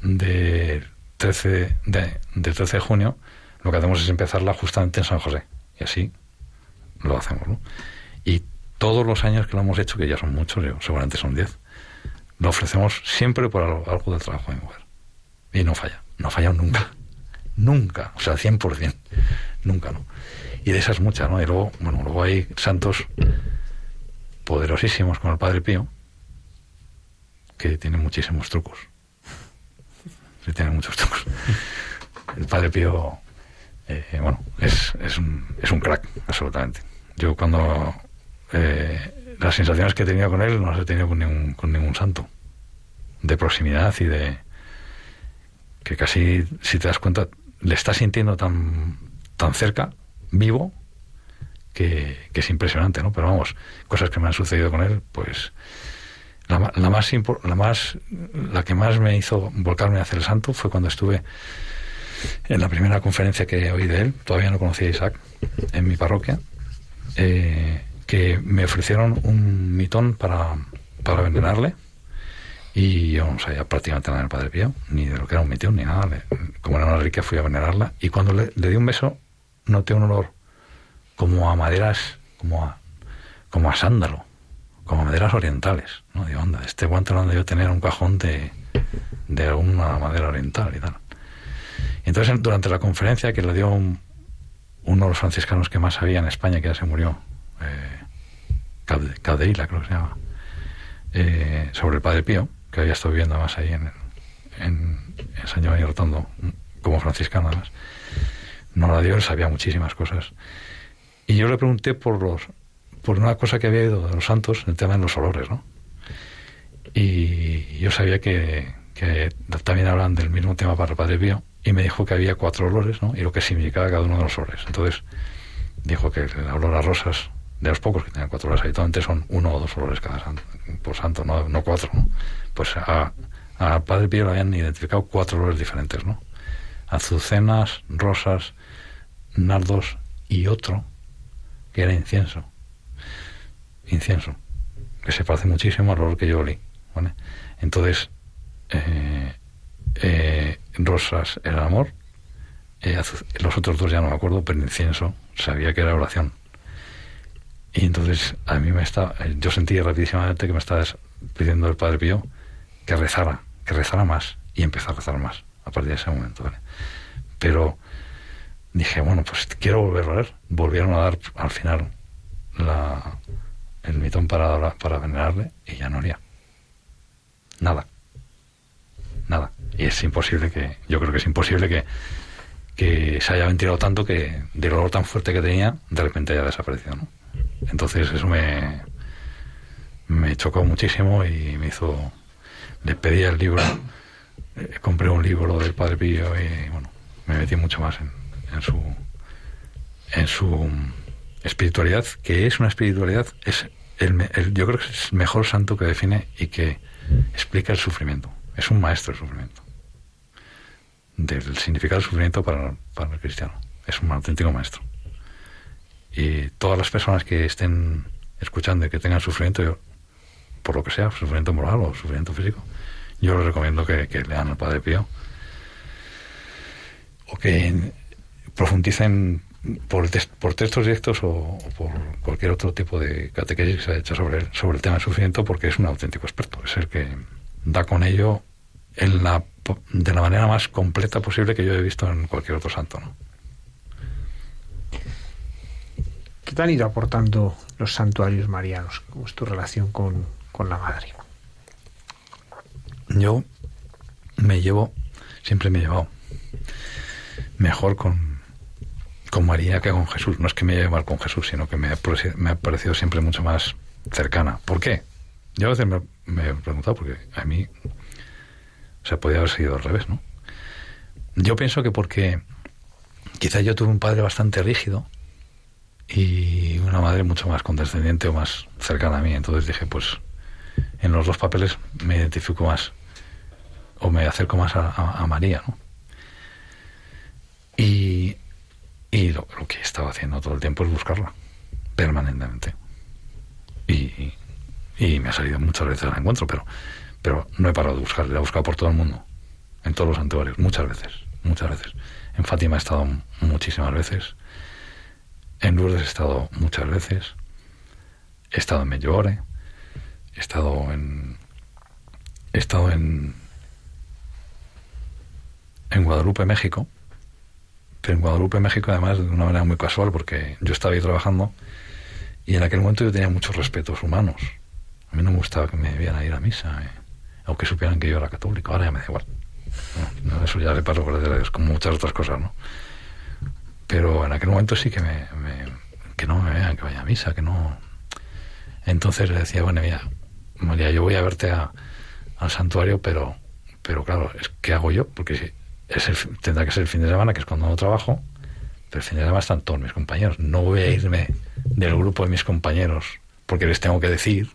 del 13 de, del 13 de junio, lo que hacemos es empezarla justamente en San José. Y así lo hacemos, ¿no? Y todos los años que lo hemos hecho, que ya son muchos, yo, seguramente son 10, lo ofrecemos siempre por algo, del trabajo de mujer. Y no falla, no falla nunca. Nunca, o sea, 100%. Nunca, ¿no? Y de esas muchas, ¿no? Y luego, bueno, luego hay santos poderosísimos como el Padre Pío, que tiene muchísimos trucos. Sí, tiene muchos trucos. El Padre Pío, eh, bueno, es, es, un, es un crack, absolutamente. Yo cuando... Eh, las sensaciones que he tenido con él no las he tenido con ningún, con ningún santo. De proximidad y de... Que casi, si te das cuenta, le estás sintiendo tan, tan cerca, vivo, que, es impresionante, ¿no? Pero vamos, cosas que me han sucedido con él, pues la, la más la más la que más me hizo volcarme hacia el santo fue cuando estuve en la primera conferencia que oí de él, todavía no conocía a Isaac, en mi parroquia, eh, que me ofrecieron un mitón para, para envenenarle Y yo no sabía prácticamente nada del Padre Pío, ni de lo que era un metión, ni nada. Le- Como era una reliquia, fui a venerarla. Y cuando le, le di un beso, noté un olor como a maderas, como a, como a sándalo, como a maderas orientales. ¿no? Digo, anda, este guante lo yo tener en un cajón de, de alguna madera oriental y tal. Entonces, durante la conferencia que le dio un- uno de los franciscanos que más sabía en España, que ya se murió, eh, creo que se llama, eh, sobre el Padre Pío, que había estado viviendo más ahí en, en, en San Giovanni Rotondo, como franciscano además. No la dio, él sabía muchísimas cosas. Y yo le pregunté por los por una cosa que había ido de los santos, el tema de los olores, ¿no? Y yo sabía que, que también hablan del mismo tema para el Padre Pío, y me dijo que había cuatro olores, ¿no? Y lo que significaba cada uno de los olores. Entonces, dijo que el olor a rosas, de los pocos que tenían cuatro olores, habitualmente son uno o dos olores cada santo, por santo, no, no cuatro. Pues a, Padre Pío le habían identificado cuatro olores diferentes, ¿no? Azucenas, rosas, nardos y otro que era incienso. Incienso, que se parece muchísimo al olor que yo olí, ¿vale? Entonces, eh, eh, rosas era amor, eh, los otros dos ya no me acuerdo, pero incienso sabía que era oración. Y entonces a mí me está, eh, yo sentí rapidísimamente que me estaba pidiendo el Padre Pío que rezara, que rezara más y empezó a rezar más a partir de ese momento, ¿vale? Pero dije, bueno, pues quiero volverlo a ver. Volvieron a dar al final la, el mitón para, para venerarle y ya no haría nada. Nada. Y es imposible que, yo creo que es imposible que, que se haya ventilado tanto que del olor tan fuerte que tenía, de repente haya desaparecido, ¿no? Entonces eso me, me chocó muchísimo y me hizo, le pedí el libro, eh, compré un libro del Padre Pío y bueno, me metí mucho más en, su, en su espiritualidad, que es una espiritualidad, es el, el- yo creo que es el mejor santo que define y que explica el sufrimiento. Es un maestro del sufrimiento. Del significado del sufrimiento para, para el cristiano. Es un auténtico maestro. Y todas las personas que estén escuchando y que tengan sufrimiento, yo, por lo que sea, sufrimiento moral o sufrimiento físico, yo les recomiendo que, lean al Padre Pío o que profundicen por, por textos directos o, o por cualquier otro tipo de catequesis que se haya hecho sobre, el- sobre el tema del sufrimiento, porque es un auténtico experto. Es el que da con ello en la, de la manera más completa posible que yo he visto en cualquier otro santo. ¿no? ¿Qué te han ido aportando los santuarios marianos? ¿Cómo es tu relación con, con la madre? Yo me llevo, siempre me he llevado mejor con, con María que con Jesús. No es que me lleve mal con Jesús, sino que me ha, parecido- siempre mucho más cercana. ¿Por qué? Yo a veces me, he preguntado, porque a mí, o sea, podía haber sido al revés, ¿no? Yo pienso que porque quizá yo tuve un padre bastante rígido y una madre mucho más condescendiente o más cercana a mí. Entonces dije, pues en los dos papeles me identifico más o me acerco más a, María, ¿no? Y, y lo, lo que he estado haciendo todo el tiempo es buscarla, permanentemente. Y, y me ha salido muchas veces al encuentro, pero, pero no he parado de buscarla, la he buscado por todo el mundo, en todos los santuarios, muchas veces, muchas veces. En Fátima he estado muchísimas veces, en Lourdes he estado muchas veces, he estado en Medjugorje, he estado en he estado en en Guadalupe, México. Pero en Guadalupe, México, además, de una manera muy casual, porque yo estaba ahí trabajando y en aquel momento yo tenía muchos respetos humanos. A mí no me gustaba que me vieran ir a misa, eh, o que supieran que yo era católico. Ahora ya me da igual. Eso ya le paso por detrás, como muchas otras cosas, ¿no? Pero en aquel momento sí que me, me- que no me vean que vaya a misa, que no. Entonces le decía, bueno, mira, María, yo voy a verte a- al santuario, pero, pero claro, es ¿qué hago yo? Porque si es el, tendrá que ser el fin de semana, que es cuando no trabajo, pero el fin de semana están todos mis compañeros. No voy a irme del grupo de mis compañeros porque les tengo que decir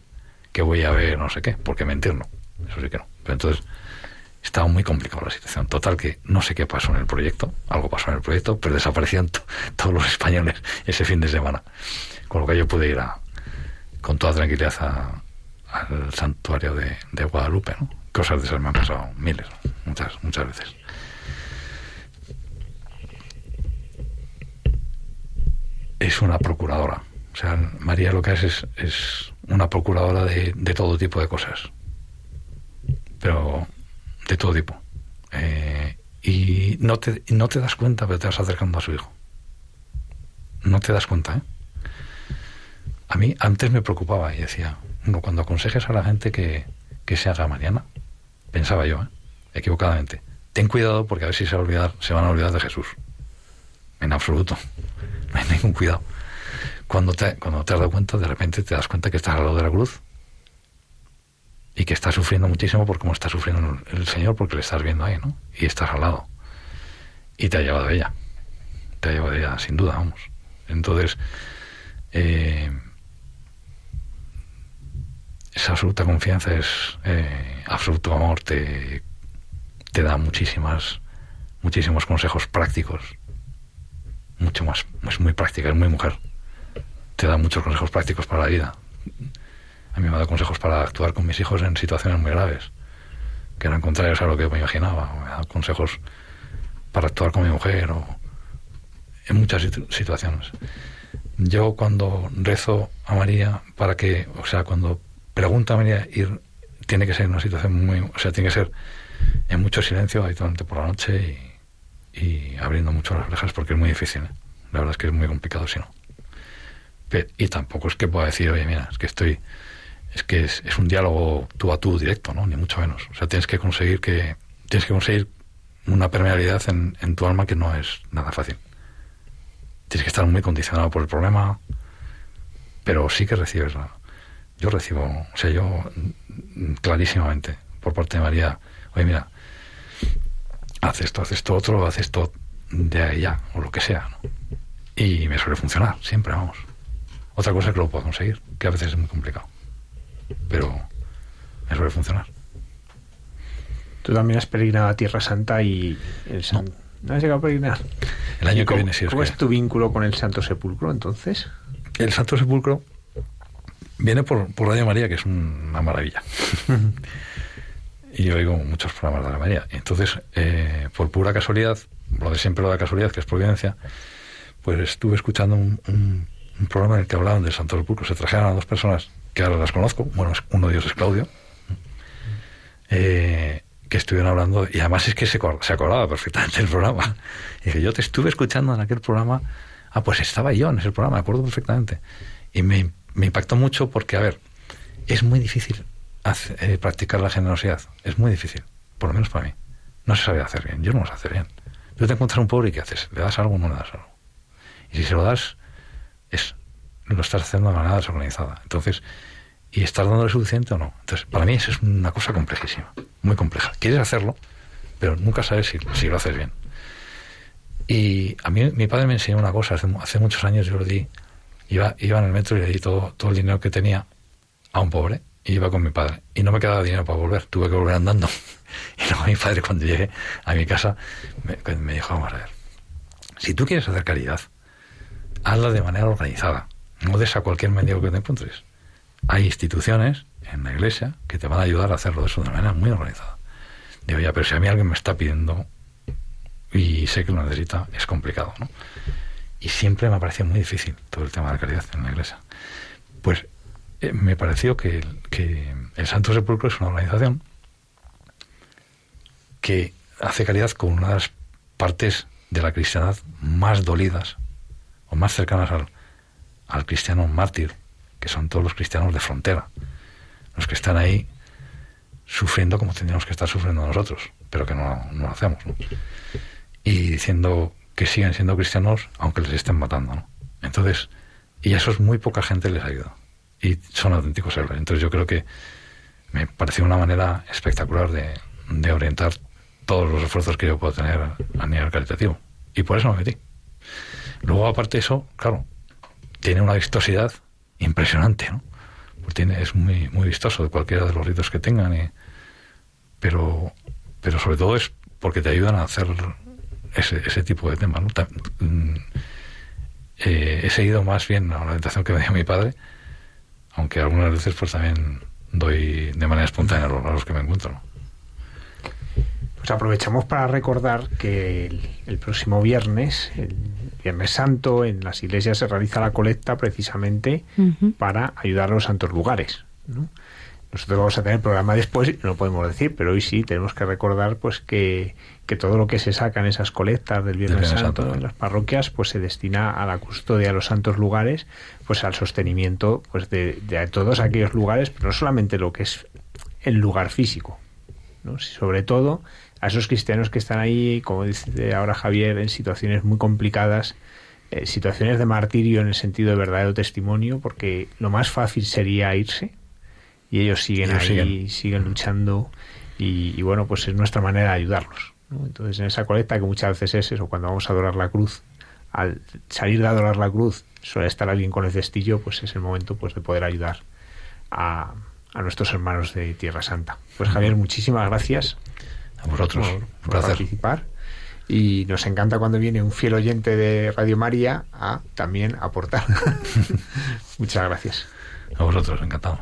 que voy a ver no sé qué, porque mentir no. Eso sí que no. Pero entonces estaba muy complicada la situación. Total que no sé qué pasó en el proyecto, algo pasó en el proyecto, pero desaparecían to- todos los españoles ese fin de semana. Con lo que yo pude ir a, con toda tranquilidad al santuario de, de Guadalupe, ¿no? Cosas de esas me han pasado miles, muchas, muchas veces. Es una procuradora. O sea, María lo que es es, es una procuradora de, de, todo tipo de cosas. Pero de todo tipo. Eh, y no te, no te das cuenta, pero te vas acercando a su hijo. No te das cuenta, ¿eh? A mí antes me preocupaba y decía, cuando aconsejes a la gente que, que se haga Mariana, pensaba yo, ¿eh? equivocadamente, ten cuidado porque a ver si se, va a olvidar, se van a olvidar de Jesús. En absoluto. [LAUGHS] No hay ningún cuidado. Cuando te, cuando te has dado cuenta, de repente te das cuenta que estás al lado de la cruz y que estás sufriendo muchísimo por cómo está sufriendo el Señor, porque le estás viendo ahí, ¿no? Y estás al lado. Y te ha llevado ella. Te ha llevado ella, sin duda, vamos. Entonces, eh, esa absoluta confianza es eh, absoluto amor, te, te da muchísimas, muchísimos consejos prácticos. Mucho más, es muy práctica, es muy mujer. Te da muchos consejos prácticos para la vida. A mí me ha dado consejos para actuar con mis hijos en situaciones muy graves, que eran contrarios a lo que me imaginaba. Me ha dado consejos para actuar con mi mujer o en muchas situaciones. Yo cuando rezo a María para que, o sea, cuando pregunta a María ir, tiene que ser en una situación muy, o sea, tiene que ser en mucho silencio, habitualmente por la noche y, y abriendo mucho las orejas porque es muy difícil. ¿eh? La verdad es que es muy complicado si no. y tampoco es que pueda decir, oye, mira, es que estoy es que es, es, un diálogo tú a tú directo, ¿no? Ni mucho menos. O sea, tienes que conseguir que tienes que conseguir una permeabilidad en, en tu alma que no es nada fácil. Tienes que estar muy condicionado por el problema, pero sí que recibes. Yo recibo, o sea, yo clarísimamente por parte de María, oye, mira, haz esto, haz esto otro, haz esto de allá, o lo que sea. Y me suele funcionar, siempre, vamos. Otra cosa es que lo puedo conseguir, que a veces es muy complicado pero me suele funcionar. Tú también has peregrinado a Tierra Santa y el San... no. ¿No has llegado a peregrinar? El año que viene sí. Es ¿Cómo que... es tu vínculo con el Santo Sepulcro entonces? El Santo Sepulcro viene por, por Radio María, que es una maravilla. [LAUGHS] y yo oigo muchos programas de Radio María. Entonces, eh, por pura casualidad, lo de siempre lo de casualidad, que es providencia, pues estuve escuchando un, un, un programa en el que hablaban del Santo Sepulcro. Se trajeron a dos personas que ahora las conozco, bueno, uno de ellos es Claudio, eh, que estuvieron hablando, y además es que se, se acordaba perfectamente del programa. Y dije, yo te estuve escuchando en aquel programa, ah, pues estaba yo en ese programa, me acuerdo perfectamente. Y me, impactó mucho porque, a ver, es muy difícil eh, practicar la generosidad, es muy difícil, por lo menos para mí. No se sabe hacer bien, yo no lo sé hacer bien. Tú te encuentras un pobre y ¿qué haces? ¿Le das algo o no le das algo? Y si se lo das, es lo estás haciendo de manera desorganizada. Entonces, ¿y estás dándole suficiente o no? Entonces, para mí eso es una cosa complejísima, muy compleja. Quieres hacerlo, pero nunca sabes si, si lo haces bien. Y a mí mi padre me enseñó una cosa, hace, hace muchos años yo le di, iba, iba en el metro y le di todo, todo el dinero que tenía a un pobre, y iba con mi padre. Y no me quedaba dinero para volver, tuve que volver andando. [LAUGHS] Y luego mi padre cuando llegué a mi casa me, me dijo, vamos a ver, si tú quieres hacer caridad, hazla de manera organizada no des a cualquier medio que te encuentres. Hay instituciones en la iglesia que te van a ayudar a hacerlo de una manera muy organizada. Digo, ya, pero si a mí alguien me está pidiendo y sé que lo necesita, es complicado, ¿no? Y siempre me ha parecido muy difícil todo el tema de la caridad en la iglesia. Pues eh, me pareció que, que el Santo Sepulcro es una organización que hace caridad con una de las partes de la cristiandad más dolidas o más cercanas al, al cristiano mártir, que son todos los cristianos de frontera, los que están ahí sufriendo como tendríamos que estar sufriendo nosotros, pero que no, no lo hacemos. ¿no? Y diciendo que siguen siendo cristianos aunque les estén matando. ¿no? Entonces, y a eso es muy poca gente les ayuda. Y son auténticos héroes. Entonces yo creo que me pareció una manera espectacular de, de orientar todos los esfuerzos que yo puedo tener a nivel caritativo. Y por eso me metí. Luego, aparte de eso, claro, tiene una vistosidad impresionante, ¿no? Pues tiene, es muy, muy vistoso de cualquiera de los ritos que tengan, y, pero, pero sobre todo es porque te ayudan a hacer ese, ese tipo de temas. ¿no? Eh, he seguido más bien la orientación que me dio mi padre, aunque algunas veces pues también doy de manera espontánea los regalos que me encuentro. Pues aprovechamos para recordar que el, próximo viernes, el Viernes Santo, en las iglesias se realiza la colecta precisamente para ayudar a los santos lugares. Nosotros vamos a tener programa después y no podemos decir, pero hoy sí tenemos que recordar pues que, todo lo que se saca en esas colectas del Viernes, Santo, en las parroquias pues se destina a la custodia de los santos lugares, pues al sostenimiento pues de, de todos aquellos lugares, pero no solamente lo que es el lugar físico, ¿no? sobre todo a esos cristianos que están ahí, como dice ahora Javier, en situaciones muy complicadas, eh, situaciones de martirio en el sentido de verdadero testimonio, porque lo más fácil sería irse y ellos siguen ahí, siguen, luchando y, bueno, pues es nuestra manera de ayudarlos. Entonces en esa colecta que muchas veces es eso, cuando vamos a adorar la cruz, al salir de adorar la cruz suele estar alguien con el cestillo, pues es el momento pues de poder ayudar a, a nuestros hermanos de Tierra Santa. Pues Javier, muchísimas gracias a vosotros. Por, participar. Y nos encanta cuando viene un fiel oyente de Radio María a también aportar. [LAUGHS] Muchas gracias. A vosotros, encantado.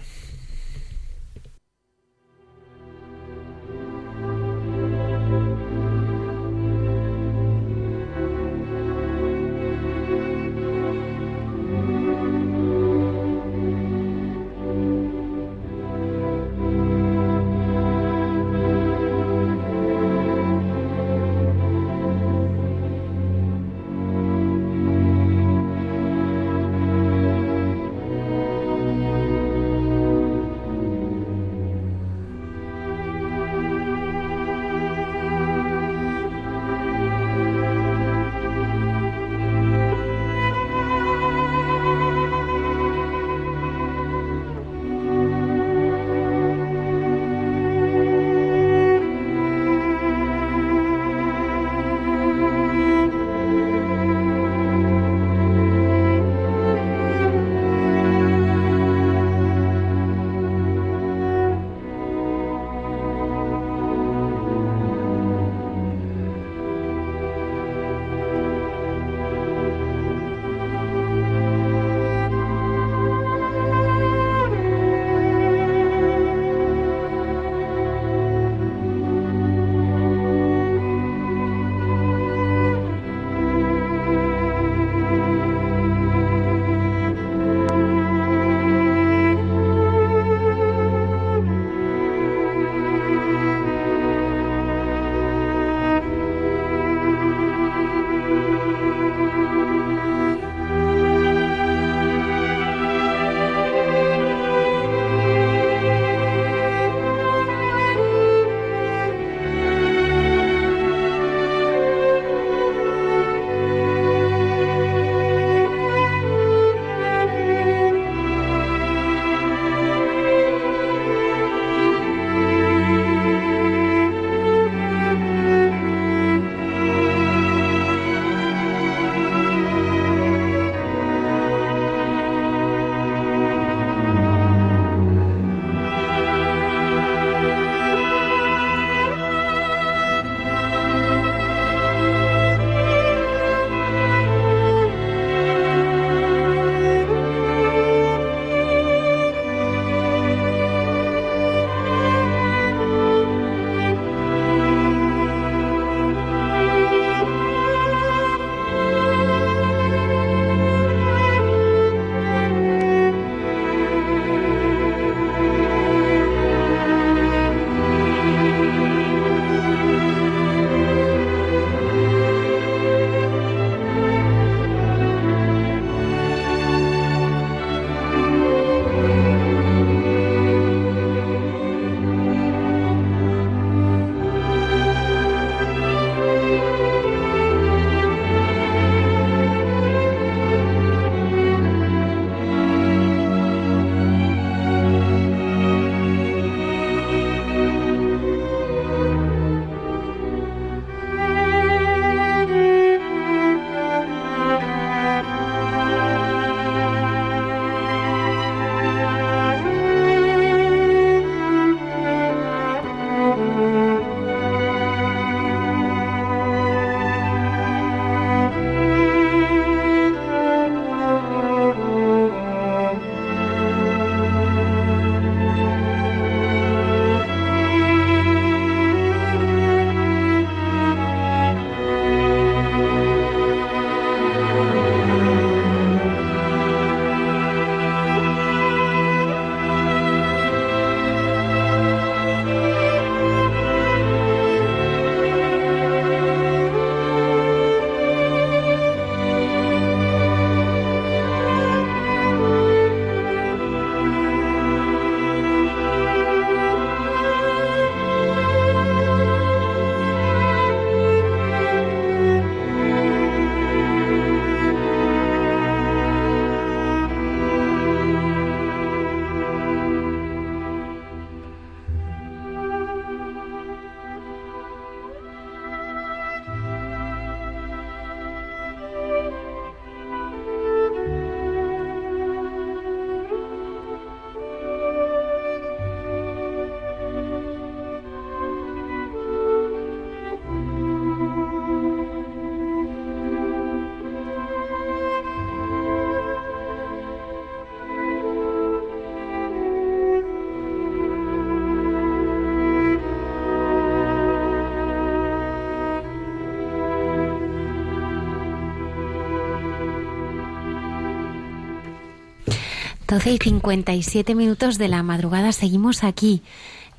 12 y 57 minutos de la madrugada seguimos aquí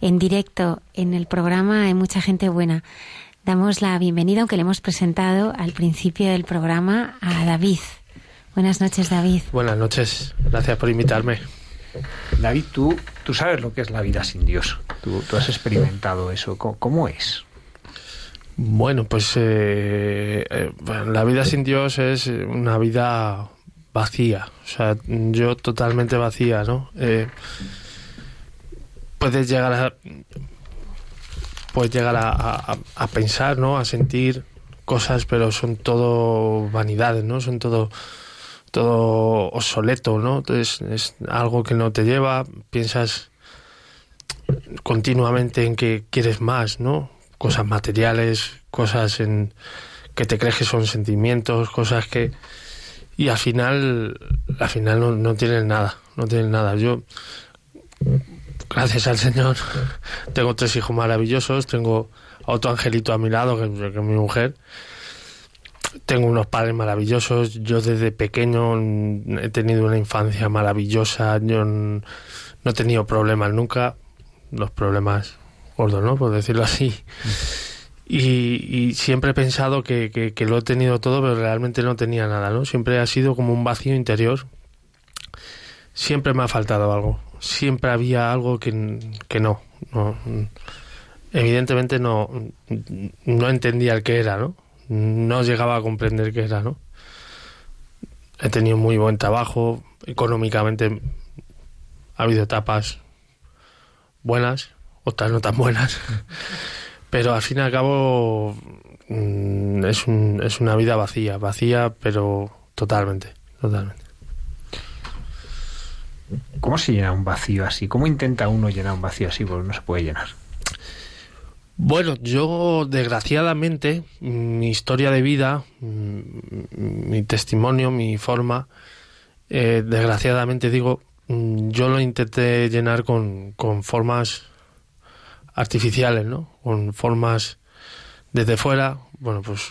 en directo en el programa Hay mucha gente buena. Damos la bienvenida, aunque le hemos presentado al principio del programa, a David. Buenas noches, David. Buenas noches, gracias por invitarme. David, tú, tú sabes lo que es la vida sin Dios. Tú, tú has experimentado eso. ¿Cómo, cómo es? Bueno, pues eh, eh, la vida sin Dios es una vida vacía, o sea, yo totalmente vacía, ¿no? Eh, puedes llegar a puedes llegar a, pensar, ¿no? A sentir cosas, pero son todo vanidades, ¿no? Son todo todo obsoleto, ¿no? Entonces es algo que no te lleva, piensas continuamente en que quieres más, ¿no? Cosas materiales, cosas en que te crees que son sentimientos, cosas que y al final al final no, no tienes nada, no tienes nada. Yo gracias al Señor [LAUGHS] tengo tres hijos maravillosos, tengo otro angelito a mi lado que, que es mi mujer tengo unos padres maravillosos. Yo desde pequeño he tenido una infancia maravillosa. Yo no he tenido problemas nunca. Los problemas gordos, ¿no? Por decirlo así. Y, siempre he pensado que, que, lo he tenido todo, pero realmente no tenía nada, ¿no? Siempre ha sido como un vacío interior. Siempre me ha faltado algo. Siempre había algo que, que no, no. Evidentemente no, no entendía el que era, ¿no? no llegaba a comprender qué era, ¿no? He tenido muy buen trabajo, económicamente ha habido etapas buenas, otras no tan buenas, [LAUGHS] pero al fin y al cabo mm, es, un, es una vida vacía, vacía, pero totalmente, totalmente. ¿Cómo se llena un vacío así? ¿Cómo intenta uno llenar un vacío así? Porque no se puede llenar. Bueno, yo desgraciadamente, mi historia de vida, mi testimonio, mi forma, eh, desgraciadamente digo, yo lo intenté llenar con, con formas artificiales, ¿no? Con formas desde fuera, bueno, pues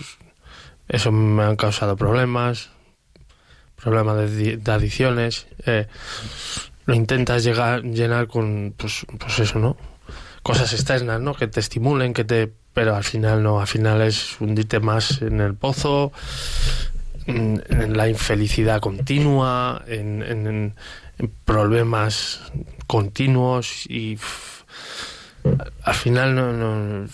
eso me han causado problemas, problemas de, de adicciones. Eh, lo intentas llegar, llenar con, pues, pues eso, ¿no? cosas externas, ¿no? Que te estimulen, que te... Pero al final no, al final es hundirte más en el pozo, en, la infelicidad continua, en, en problemas continuos y... al final no, no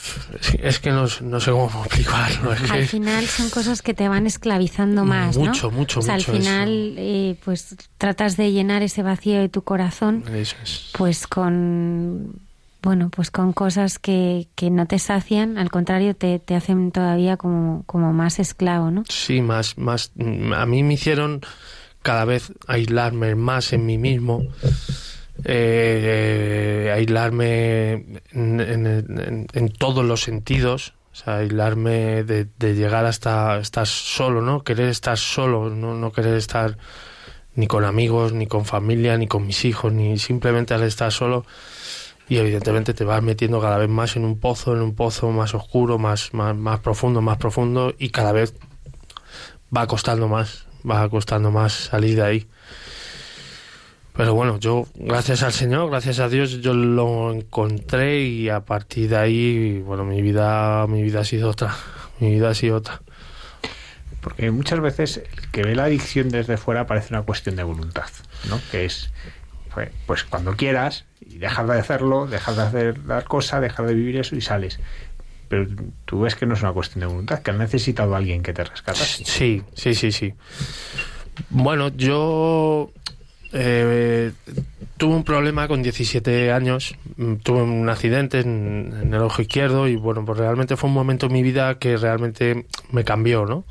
es que no, no, sé cómo explicarlo. Es al que final son cosas que te van esclavizando más, mucho, ¿no? mucho, o sea, mucho. al final, eh, pues tratas de llenar ese vacío de tu corazón, eso es. pues con bueno, pues con cosas que, que no te sacian, al contrario, te, te hacen todavía como, como más esclavo, ¿no? Sí, más, más. A mí me hicieron cada vez aislarme más en mí mismo, eh, aislarme en, todos los sentidos, o sea, aislarme de, de, llegar hasta estar solo, ¿no? Querer estar solo, no, no querer estar ni con amigos, ni con familia, ni con mis hijos, ni simplemente al estar solo y evidentemente te vas metiendo cada vez más en un pozo, en un pozo más oscuro, más, más, más profundo, más profundo y cada vez va costando más, va costando más salir de ahí. Pero bueno, yo, gracias al Señor, gracias a Dios, yo lo encontré y a partir de ahí, bueno, mi vida, mi vida ha sido otra, [LAUGHS] mi vida ha sido otra. Porque muchas veces el que ve la adicción desde fuera parece una cuestión de voluntad, ¿no? Que es, pues cuando quieras, y dejas de hacerlo, dejas de hacer la cosa, dejas de vivir eso y sales. Pero tú ves que no es una cuestión de voluntad, que has necesitado a alguien que te rescatase. Sí, sí, sí, sí. Bueno, yo eh, tuve un problema con 17 años, tuve un accidente en, en, el ojo izquierdo y bueno, pues realmente fue un momento en mi vida que realmente me cambió, ¿no?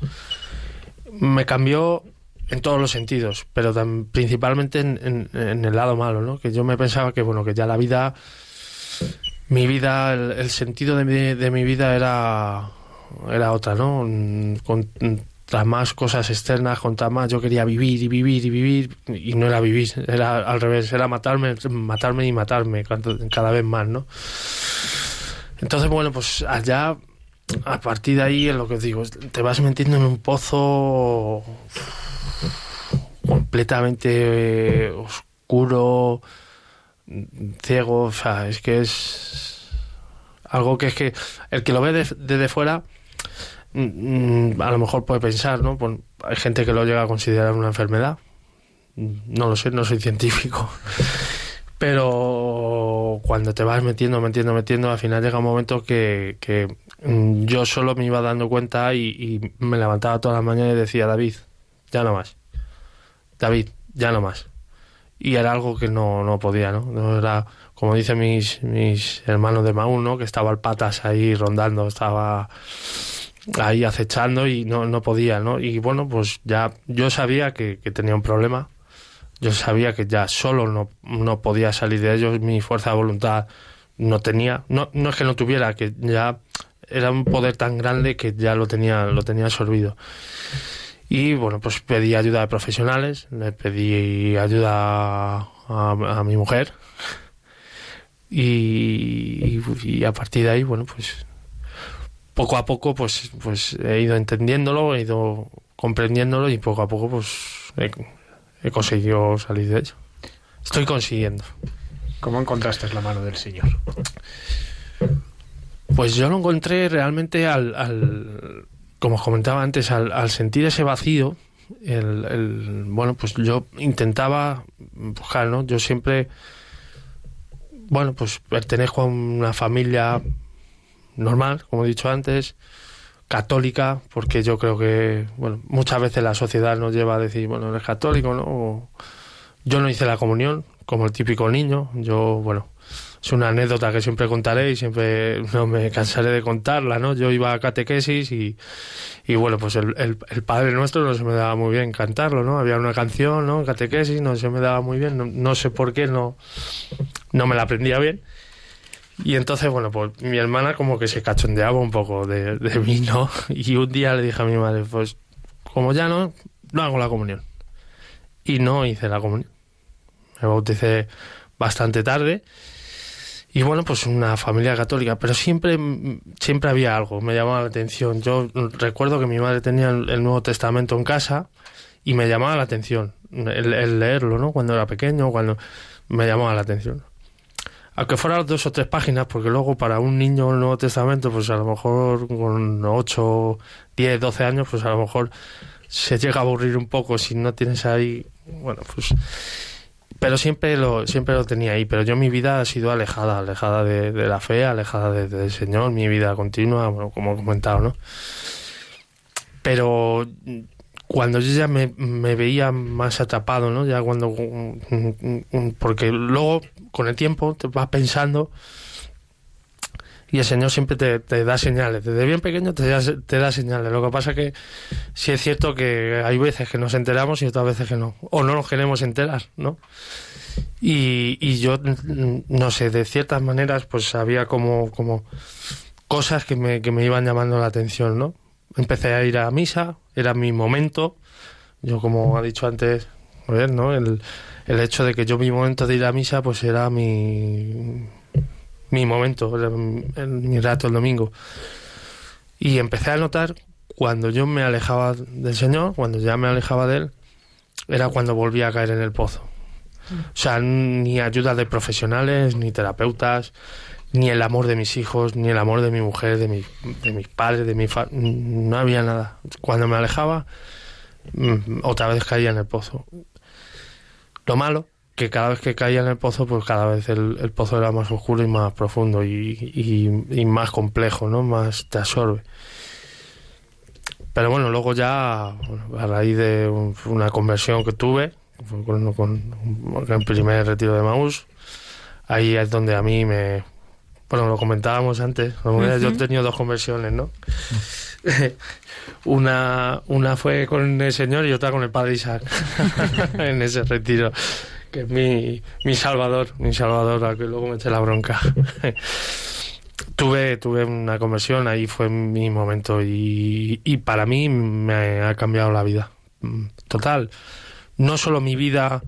Me cambió en todos los sentidos, pero tan, principalmente en, en, en, el lado malo, ¿no? Que yo me pensaba que, bueno, que ya la vida, mi vida, el, el sentido de mi, de mi, vida era, era otra, ¿no? Con tras más cosas externas, contra más yo quería vivir y vivir y vivir, y no era vivir, [LAUGHS] era al revés, era matarme, matarme y matarme cada vez más, ¿no? Entonces, bueno, pues allá a partir de ahí es lo que os digo, te vas metiendo en un pozo completamente oscuro, ciego, o sea, es que es algo que es que el que lo ve desde fuera mm, mm, a lo mejor puede pensar, ¿no? Hay gente que lo llega a considerar una enfermedad. No lo sé, no soy [LAUGHS] científico. Pero cuando te vas metiendo, metiendo, metiendo, al final llega un momento que, mm, yo solo me iba dando cuenta y, me levantaba toda la mañana y decía, David, ya no más. David, ya no más y era algo que no, no podía, ¿no? Era, como dicen mis, mis hermanos de Maúl, ¿no? Que estaba el patas ahí rondando, estaba ahí acechando y no, no podía, ¿no? Y bueno, pues ya yo sabía que, tenía un problema, yo sabía que ya solo no, no podía salir de ello, mi fuerza de voluntad no tenía, no, no es que no tuviera, que ya era un poder tan grande que ya lo tenía, lo tenía absorbido. Y bueno, pues pedí ayuda de profesionales, le pedí ayuda a, mi mujer y, a partir de ahí, bueno, pues poco a poco pues, pues he ido entendiéndolo, he ido comprendiéndolo y poco a poco pues he, conseguido salir de ello. Estoy consiguiendo. ¿Cómo encontraste la mano del Señor? Pues yo lo encontré realmente al como os comentaba antes, al, sentir ese vacío, el, bueno, pues yo intentaba buscar, ¿no? Yo siempre, bueno, pues pertenezco a una familia normal, como he dicho antes, católica, porque yo creo que, bueno, muchas veces la sociedad nos lleva a decir, bueno, eres católico, ¿no? yo no hice la comunión, como el típico niño, yo, bueno, es una anécdota que siempre contaré y siempre [LAUGHS] no me cansaré de contarla, ¿no? Yo iba a catequesis y, y bueno, pues el, el, Padre Nuestro no se me daba muy bien cantarlo, ¿no? Había una canción, ¿no? Catequesis, no se me daba muy bien, no, sé por qué, no, no me la aprendía bien. Y entonces, bueno, pues mi hermana como que se cachondeaba un poco de, de mí, ¿no? Y un día le dije a mi madre, pues como ya no, no hago la comunión. Y no hice la comunión. Me bauticé bastante tarde y bueno, pues una familia católica, pero siempre, siempre había algo, me llamaba la atención. Yo recuerdo que mi madre tenía el Nuevo Testamento en casa y me llamaba la atención el, leerlo, ¿no? Cuando era pequeño, cuando me llamaba la atención. Aunque fueran dos o tres páginas, porque luego para un niño el Nuevo Testamento, pues a lo mejor con 8, 10, 12 años, pues a lo mejor se llega a aburrir un poco si no tienes ahí, bueno, pues pero siempre lo siempre lo tenía ahí. Pero yo mi vida ha sido alejada alejada de, la fe alejada del Señor mi vida continua bueno, como he comentado no pero cuando yo ya me, me veía más atrapado no ya cuando porque luego con el tiempo te vas pensando y el Señor siempre te, da señales. Desde bien pequeño te da, señales. Lo que pasa que sí es cierto que hay veces que nos enteramos y otras veces que no. O no nos queremos enterar, ¿no? Y, y yo, no sé, de ciertas maneras, pues había como, como cosas que me, que me iban llamando la atención, ¿no? Empecé a ir a misa, era mi momento. Yo, como ha dicho antes, ¿no? El, el hecho de que yo mi momento de ir a misa, pues era mi mi momento, mi rato el domingo. Y empecé a notar cuando yo me alejaba del Señor, cuando ya me alejaba de Él, era cuando volvía a caer en el pozo. O sea, ni ayuda de profesionales, ni terapeutas, ni el amor de mis hijos, ni el amor de mi mujer, de, mi, de mis padres, de mi familia, no había nada. Cuando me alejaba, mm, otra vez caía en el pozo. Lo malo que cada vez que caía en el pozo, pues cada vez el, pozo era más oscuro y más profundo y, más complejo, ¿no? Más te absorbe. Pero bueno, luego ya, a raíz de una conversión que tuve, con, con, el primer retiro de Maús, ahí es donde a mí me... Bueno, lo comentábamos antes, yo he tenido dos conversiones, ¿no? [LAUGHS] una, una fue con el Señor y otra con el Padre Isaac, [LAUGHS] en ese retiro que es mi, mi salvador, mi salvador, a que luego me eche la bronca. [LAUGHS] tuve, tuve una conversión, ahí fue mi momento y, y para mí me ha cambiado la vida. Total. No solo mi vida,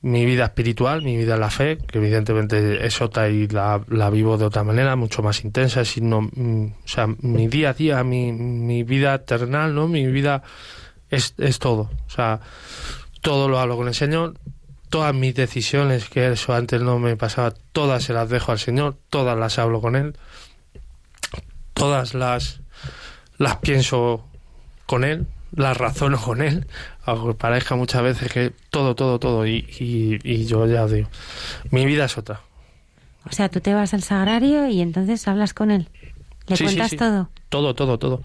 mi vida espiritual, mi vida en la fe, que evidentemente es otra y la, la vivo de otra manera, mucho más intensa, sino, mm, o sea, mi día a día, mi, mi vida eternal, ¿no? Mi vida es, es todo. O sea, todo lo hablo con el Señor, todas mis decisiones, que eso antes no me pasaba, todas se las dejo al Señor, todas las hablo con Él, todas las, las pienso con Él, las razono con Él, aunque parezca muchas veces que todo, todo, todo, y, y, y yo ya digo, mi vida es otra. O sea, tú te vas al sagrario y entonces hablas con él. ¿Le Sí, cuentas sí. todo? Todo, todo, todo.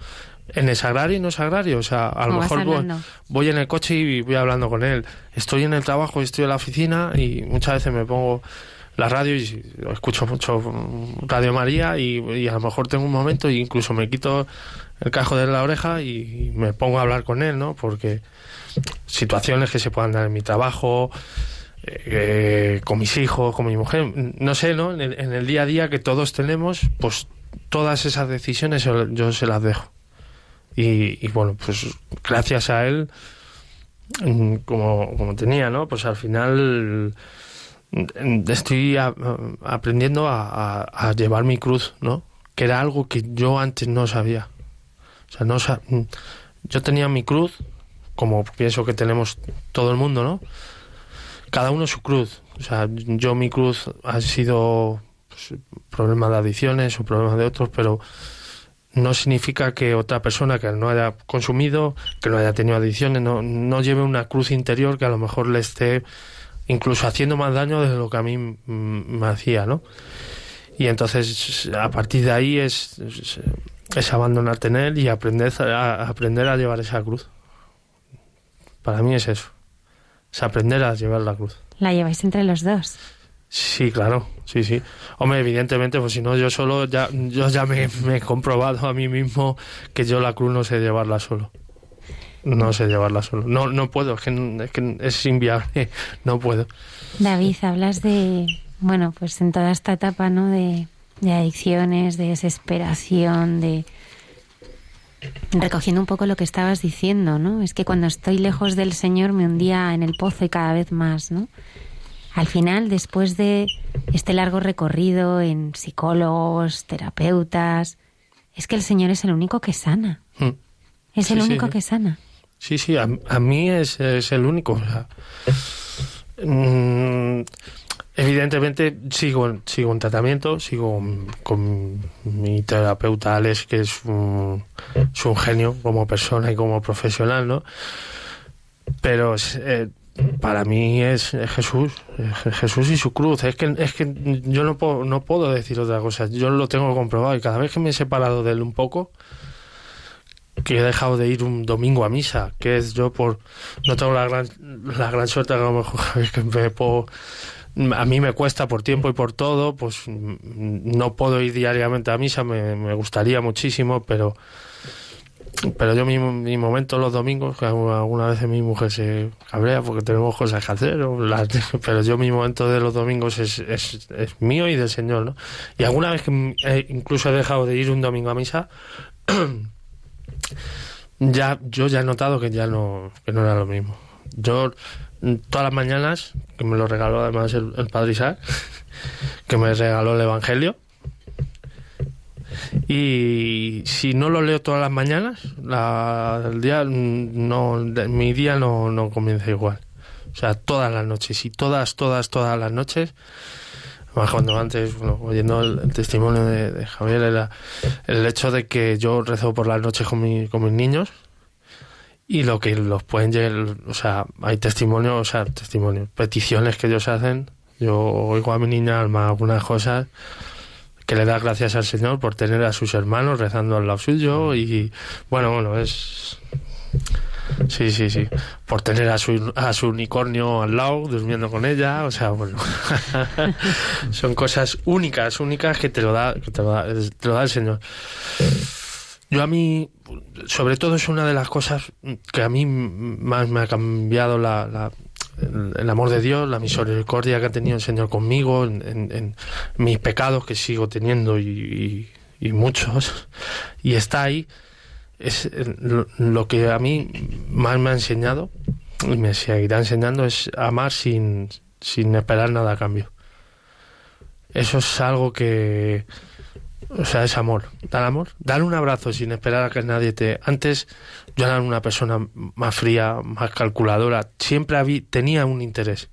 En el sagrario y no sagrario. O sea, a lo ¿Cómo vas mejor voy, voy en el coche y voy hablando con él. Estoy en el trabajo, estoy en la oficina y muchas veces me pongo la radio y escucho mucho Radio María y, a lo mejor tengo un momento e incluso me quito el cajo de la oreja y me pongo a hablar con él, ¿no? Porque situaciones que se puedan dar en mi trabajo, eh, con mis hijos, con mi mujer, no sé, ¿no? En el, en el día a día que todos tenemos, pues todas esas decisiones yo, se las dejo. Y, y bueno, pues gracias a él, mm, como, como tenía, ¿no? Pues al final estoy aprendiendo a, llevar mi cruz, ¿no? Que era algo que yo antes no sabía. O sea, no sa- mm, yo tenía mi cruz, como pienso que tenemos todo el mundo, ¿no? Cada uno su cruz. O sea, yo mi cruz ha sido pues, problemas de adicciones o problemas de otros, pero no significa que otra persona que no haya consumido, que no haya tenido adicciones, no, no lleve una cruz interior que a lo mejor le esté incluso haciendo más daño de lo que a mí mm, me hacía, ¿no? Y entonces a partir de ahí es, es, es abandonarte en él y aprender a, aprender a llevar esa cruz. Para mí es eso, es aprender a llevar la cruz. La lleváis entre los dos. Sí, claro, sí, sí. Hombre, evidentemente, pues si no, yo solo, ya, yo ya me, me he comprobado a mí mismo que yo la cruz no sé llevarla solo. No sé llevarla solo. No, no puedo, es que es, que es inviable, [LAUGHS] no puedo. David, hablas de, bueno, pues en toda esta etapa, ¿no? De, de adicciones, de desesperación, de... Recogiendo un poco lo que estabas diciendo, ¿no? Es que cuando estoy lejos del Señor me hundía en el pozo y cada vez más, ¿no? Al final, después de este largo recorrido en psicólogos, terapeutas, es que el Señor es el único que sana. Mm. Es Sí, el único sí. que sana. Sí, sí, a, mí es, es el único. mm, evidentemente sigo, sigo en tratamiento, sigo con mi terapeuta Alex, que es un, genio como persona y como profesional, ¿no? Pero eh, para mí es, es Jesús, es Jesús y su cruz. Es que, es que yo no puedo, no puedo decir otra cosa. Yo lo tengo comprobado y cada vez que me he separado de él un poco, que he dejado de ir un domingo a misa, que es yo por no tengo la gran la gran suerte a lo mejor [LAUGHS] que me puedo a mí me cuesta por tiempo y por todo, pues mm, no puedo ir diariamente a misa, me, gustaría muchísimo, pero pero yo mi, mi momento los domingos, que alguna, vez mi mujer se cabrea porque tenemos cosas que hacer, [LAUGHS] pero yo mi momento de los domingos es, es, es mío y del Señor, ¿no? Y alguna vez que eh, incluso he dejado de ir un domingo a misa, [CLEARS THROAT] ya yo ya he notado que ya no que no era lo mismo. Yo todas las mañanas que me lo regaló además el, el padre Isaac [LAUGHS] que me regaló el evangelio. Y si no lo leo todas las mañanas el día no mi día no, no comienza igual. O sea todas las noches. Y todas todas todas las noches Cuando antes, bueno, oyendo el, el testimonio de, Javier, era el hecho de que yo rezo por las noches con, mi- con mis niños y lo que los pueden llegar, o sea, hay testimonios, o sea, testimonios, peticiones que ellos hacen. Yo oigo a mi niña Alma algunas cosas que le da gracias al Señor por tener a sus hermanos rezando al lado suyo y bueno, bueno, es... Sí, sí, sí. Por tener a su, a su unicornio al lado, durmiendo con ella, o sea, bueno. [LAUGHS] Son cosas únicas, únicas que te lo da, que te lo da, te lo da el Señor. Yo a mí, sobre todo es una de las cosas que a mí más me ha cambiado la, la- el, amor de Dios, la misericordia que ha tenido el Señor conmigo, en- en mis pecados que sigo teniendo y, y- y muchos, y está ahí, es eh, lo, que a mí más me ha enseñado y me seguirá enseñando es amar sin, sin esperar nada a cambio. Eso es algo que, o sea, es amor. Dar amor. Dar un abrazo sin esperar a que nadie te. Antes yo era una persona más fría, más calculadora. Siempre habí- tenía un interés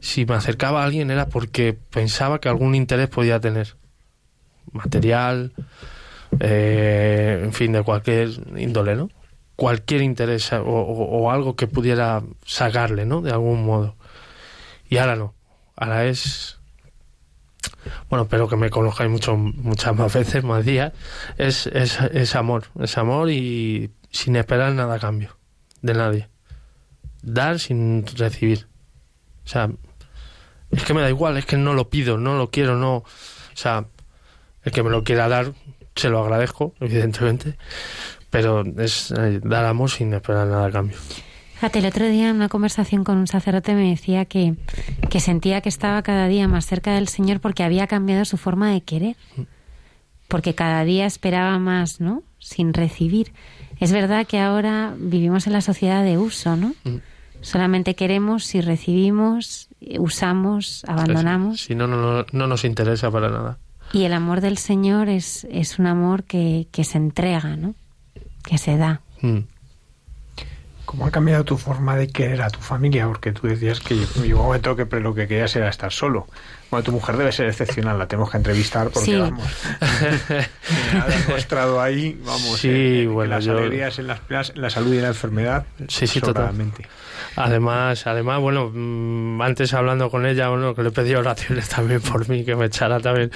si me acercaba a alguien era porque pensaba que algún interés podía tener. Material, eh, en fin, de cualquier índole, ¿no? Cualquier interés o, algo que pudiera sacarle, ¿no? De algún modo. Y ahora no. Ahora es. Bueno, pero que me conozcáis mucho, muchas más veces, más días. Es, es, es amor. Es amor y sin esperar nada a cambio. De nadie. Dar sin recibir. O sea, es que me da igual, es que no lo pido, no lo quiero, no. O sea, el que me lo quiera dar, se lo agradezco, evidentemente. Pero es eh, dar amor sin esperar nada a cambio. Fíjate, el otro día en una conversación con un sacerdote me decía que, que sentía que estaba cada día más cerca del Señor porque había cambiado su forma de querer. Porque cada día esperaba más, ¿no? Sin recibir. Es verdad que ahora vivimos en la sociedad de uso, ¿no? Mm. Solamente queremos si recibimos, usamos, abandonamos. Si no, no, no, no nos interesa para nada. Y el amor del Señor es, es un amor que, que se entrega, ¿no? Que se da. Mm. ¿Cómo ha cambiado tu forma de querer a tu familia? Porque tú decías que llegó un momento que lo que querías era estar solo. Bueno, tu mujer debe ser excepcional, la tenemos que entrevistar porque, Sí. vamos, [LAUGHS] ha demostrado ahí, vamos, Sí, que bueno, las yo- alegrías en, las, en la salud y en la enfermedad, Sí, sí, total. Además, además, bueno, mm, antes hablando con ella, bueno, que le pedí oraciones [LAUGHS] también por mí, que me echara también,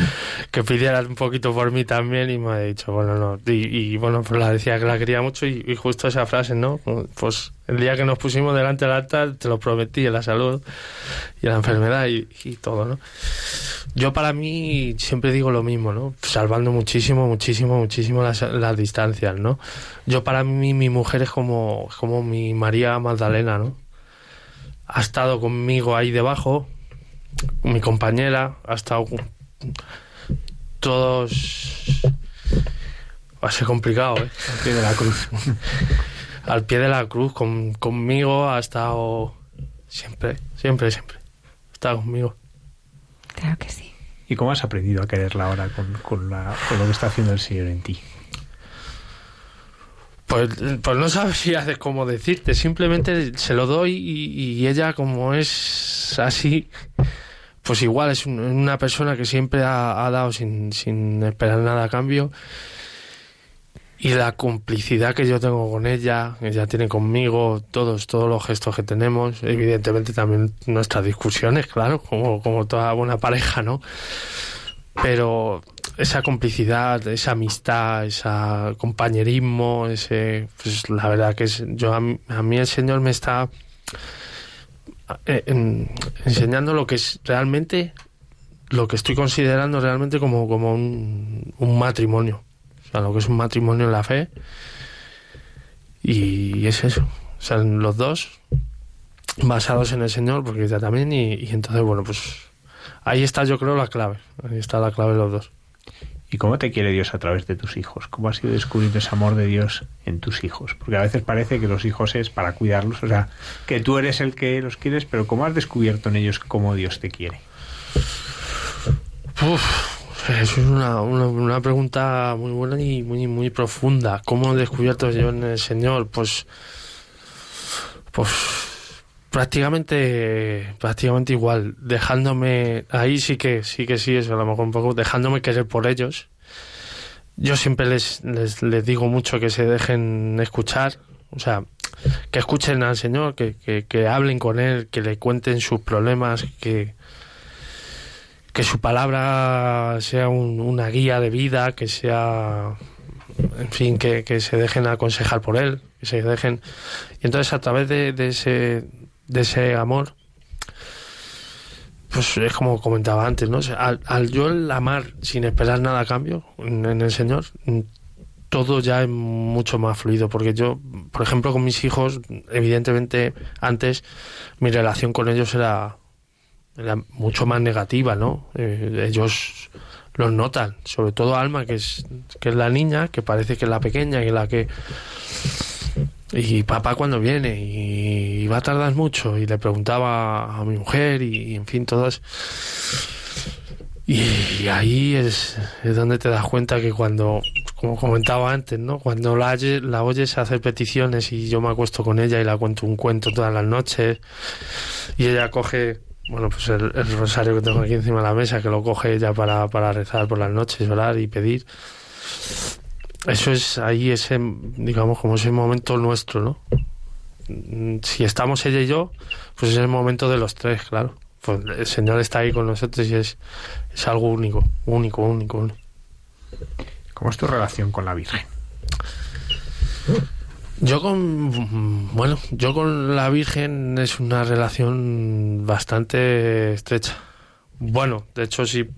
que pidiera un poquito por mí también, y me ha dicho, bueno, no, y, y, bueno, pues la decía que la quería mucho, y, y justo esa frase, ¿no? Pues el día que nos pusimos delante del altar, te lo prometí, la salud y la enfermedad y, todo, ¿no? Yo para mí siempre digo lo mismo, ¿no? Salvando muchísimo, muchísimo, muchísimo las, las distancias, ¿no? Yo para mí mi mujer es como, como mi María Magdalena, ¿no? Ha estado conmigo ahí debajo, mi compañera, ha estado con- todos... Va a ser complicado, ¿eh? Al la cruz. Al pie de la cruz, con- conmigo ha estado siempre, siempre, siempre. Ha estado conmigo. Claro que sí. ¿Y cómo has aprendido a quererla ahora con, con, la- con lo que está haciendo el Señor en ti? Pues, pues no sabría de cómo decirte, simplemente se lo doy y, y ella como es así, pues igual es un- una persona que siempre ha, ha dado sin, sin esperar nada a cambio y la complicidad que yo tengo con ella, ella tiene conmigo, todos, todos los gestos que tenemos, evidentemente también nuestras discusiones, claro, como, como toda buena pareja, ¿no? Pero esa complicidad, esa amistad, ese compañerismo, ese, pues la verdad que es, yo a, a mí el Señor me está eh, en- enseñando lo que es realmente, lo que estoy considerando realmente como, como un, un matrimonio. O sea, lo que es un matrimonio en la fe. Y es eso. O sea, los dos basados en el Señor, porque ella también, y, y entonces, bueno, pues ahí está yo creo la clave. Ahí está la clave de los dos. ¿Y cómo te quiere Dios a través de tus hijos? ¿Cómo has ido descubriendo ese amor de Dios en tus hijos? Porque a veces parece que los hijos es para cuidarlos, o sea, que tú eres el que los quieres, pero ¿cómo has descubierto en ellos cómo Dios te quiere? Uf, es una, una, una pregunta muy buena y muy, muy profunda. ¿Cómo he descubierto yo en el Señor? Pues, pues prácticamente, prácticamente igual. Dejándome, ahí sí que, sí que sí, es a lo mejor un poco, dejándome querer por ellos. Yo siempre les, les, les digo mucho que se dejen escuchar, o sea, que escuchen al Señor, que, que, que hablen con Él, que le cuenten sus problemas, que, que su palabra sea un- una guía de vida, que sea, en fin, que, se dejen aconsejar por él, que se dejen... Y entonces a través de, ese, de ese amor, pues es como comentaba antes, ¿no? Al, yo el amar sin esperar nada a cambio en, el Señor, todo ya es mucho más fluido, porque yo, por ejemplo, con mis hijos, evidentemente antes mi relación con ellos era era mucho más negativa, ¿no? Eh, ellos los notan, sobre todo Alma, que es, que es la niña, que parece que es la pequeña, que es la que... Y papá cuando viene y, va a tardar mucho y le preguntaba a mi mujer y, en fin, todas... Y, ahí es, es donde te das cuenta que cuando, como comentaba antes, ¿no? Cuando la, la oyes hacer peticiones y yo me acuesto con ella y la cuento un cuento todas las noches y ella coge bueno, pues el, el rosario que tengo aquí encima de la mesa, que lo coge ella para, para rezar por las noches, orar y pedir. Eso es ahí ese, digamos, como ese momento nuestro, ¿no? Si estamos ella y yo, pues es el momento de los tres, claro. Pues el Señor está ahí con nosotros y es, es algo único, único, único. único. ¿Cómo es tu relación con la Virgen? Yo con, bueno, yo con la Virgen es una relación bastante estrecha. Bueno, de hecho sí,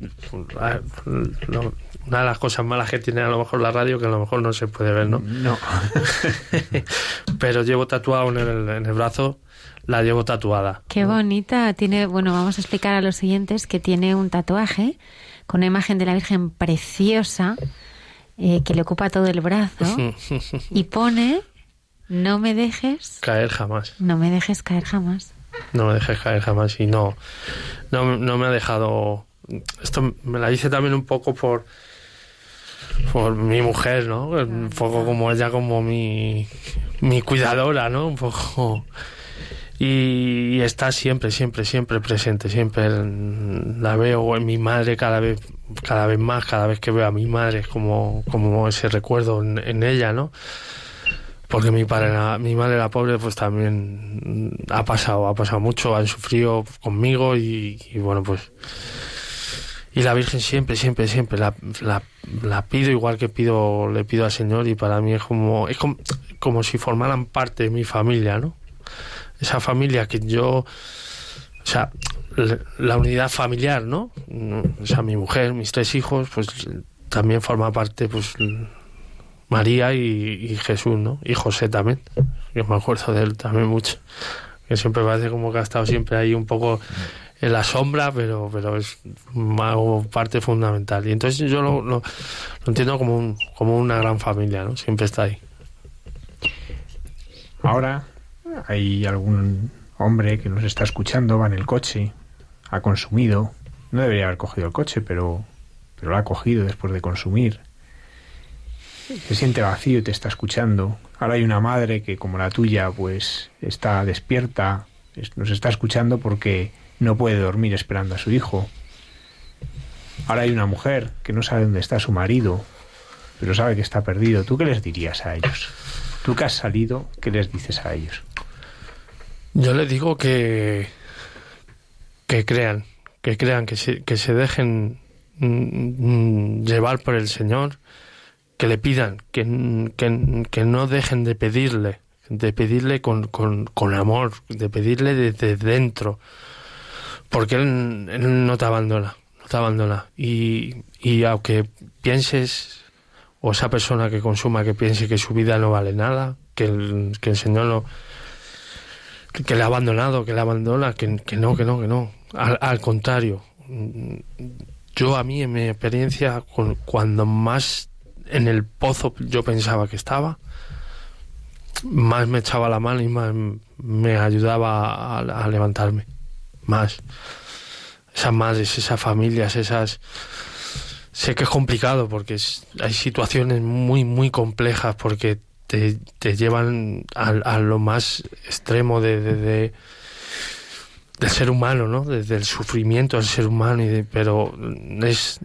una de las cosas malas que tiene a lo mejor la radio que a lo mejor no se puede ver, ¿no? No. [LAUGHS] Pero llevo tatuado en el, en el brazo, la llevo tatuada. Qué bonita. Tiene, bueno, vamos a explicar a los siguientes que tiene un tatuaje con una imagen de la Virgen preciosa eh, que le ocupa todo el brazo [LAUGHS] y pone no me dejes, Caer jamás, no me dejes caer jamás. no me dejes caer jamás y no, no, no me ha dejado... Esto me la hice también un poco por por mi mujer, ¿no? Un poco como ella, como mi, mi cuidadora, ¿no? Un poco. Y, y está siempre, siempre, siempre presente, siempre la veo en mi madre cada vez, cada vez más, cada vez que veo a mi madre como, como ese recuerdo en, en ella, ¿no? Porque mi padre, mi madre la pobre, pues también ha pasado, ha pasado mucho, han sufrido conmigo y, y bueno, pues y la Virgen siempre, siempre, siempre la, la, pido igual que pido, le pido al Señor y para mí es como, es como, como si formaran parte de mi familia, ¿no? Esa familia que yo, o sea, la unidad familiar, ¿no? O sea, mi mujer, mis tres hijos, pues también forma parte, pues María y, Jesús, ¿no? Y José también. Yo me acuerdo de él también mucho. Que siempre parece como que ha estado siempre ahí un poco en la sombra, pero, pero es parte fundamental. Y entonces yo lo, lo, lo entiendo como, un, como una gran familia, ¿no? Siempre está ahí. Ahora hay algún hombre que nos está escuchando, va en el coche, ha consumido, no debería haber cogido el coche, pero, pero lo ha cogido después de consumir. Se siente vacío y te está escuchando. Ahora hay una madre que, como la tuya, pues está despierta, es- nos está escuchando porque no puede dormir esperando a su hijo. Ahora hay una mujer que no sabe dónde está su marido, pero sabe que está perdido. ¿Tú qué les dirías a ellos? Tú que has salido, ¿qué les dices a ellos? Yo les digo que, que crean, que crean, que se, que se dejen mm, mm, llevar por el Señor, que le pidan, que, que, que no dejen de pedirle, de pedirle con, con, con amor, de pedirle desde dentro, porque él, no te abandona, no te abandona. Y, y aunque pienses, o esa persona que consuma que piense que su vida no vale nada, que el, que el Señor no que, le ha abandonado, que le abandona, que, que no, que no, que no. Al, al contrario, yo a mí en mi experiencia, cuando más en el pozo yo pensaba que estaba, más me echaba la mano y más me ayudaba a, levantarme. Más. Esas madres, esas familias, esas... Sé que es complicado porque hay situaciones muy, muy complejas porque te, te llevan a, a lo más extremo de, de- de- del ser humano, ¿no? Desde el sufrimiento del ser humano, y pero es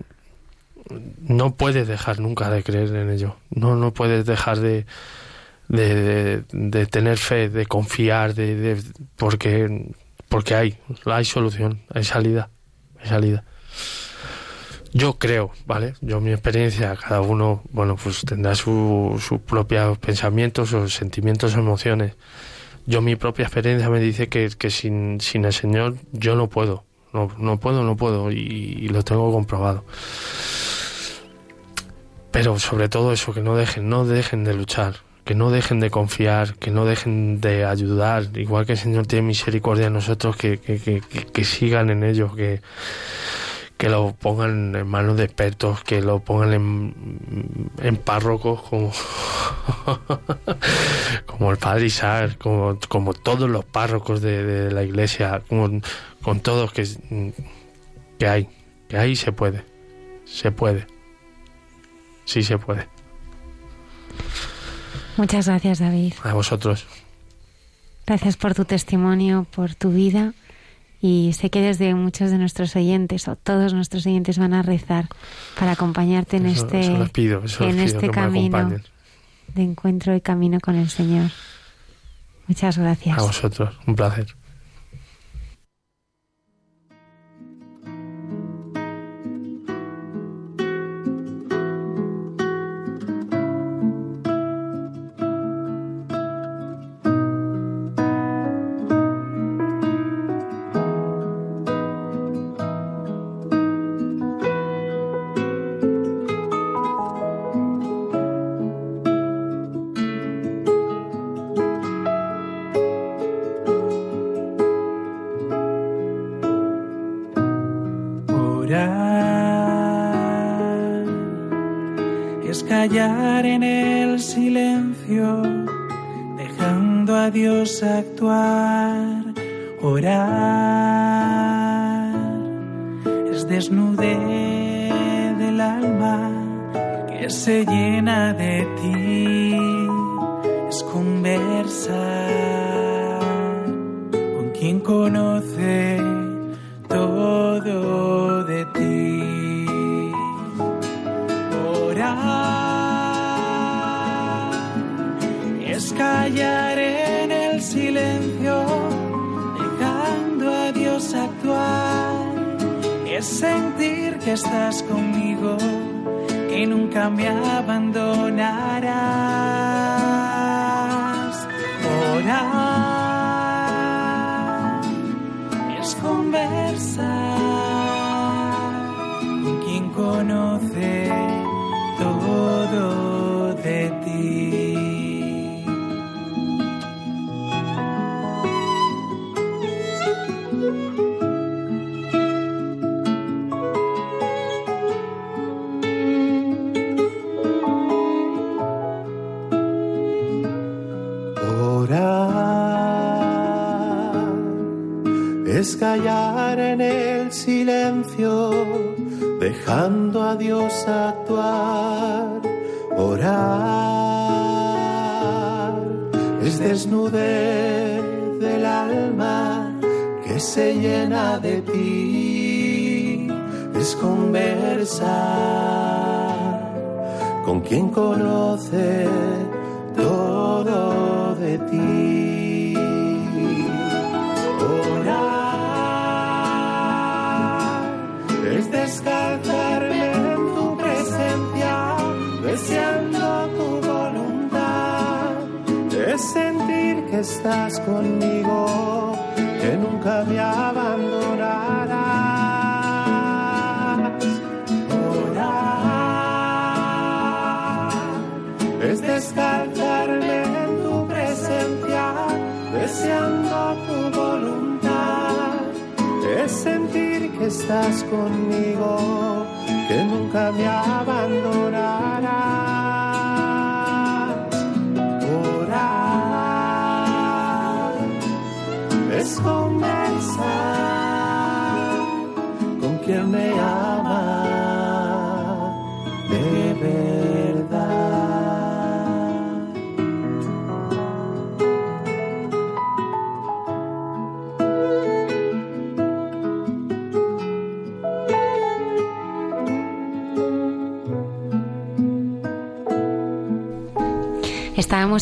no puedes dejar nunca de creer en ello. No, no puedes dejar de, de, tener fe, de confiar, de, porque porque hay, hay solución, hay salida, hay salida. Yo creo, ¿vale? Yo mi experiencia, cada uno, bueno, pues tendrá su- sus propios pensamientos o sentimientos emociones. Yo mi propia experiencia me dice que, que sin, sin el Señor yo no puedo, no, no puedo, no puedo y lo tengo comprobado. Pero sobre todo eso, que no dejen, no dejen de luchar, que no dejen de confiar, que no dejen de ayudar, igual que el Señor tiene misericordia de nosotros, que, que, que, sigan en ello, que, que lo pongan en manos de expertos, que lo pongan en, en párrocos como, [LAUGHS] como el Padre Isaac, como, como todos los párrocos de, la iglesia, con, con todos que, que hay, que ahí se puede, se puede, sí se puede. Muchas gracias, David. A vosotros. Gracias por tu testimonio, por tu vida y sé que desde muchos de nuestros oyentes o todos nuestros oyentes van a rezar para acompañarte en este, en este camino de encuentro y camino con el Señor. Muchas gracias. A vosotros, un placer.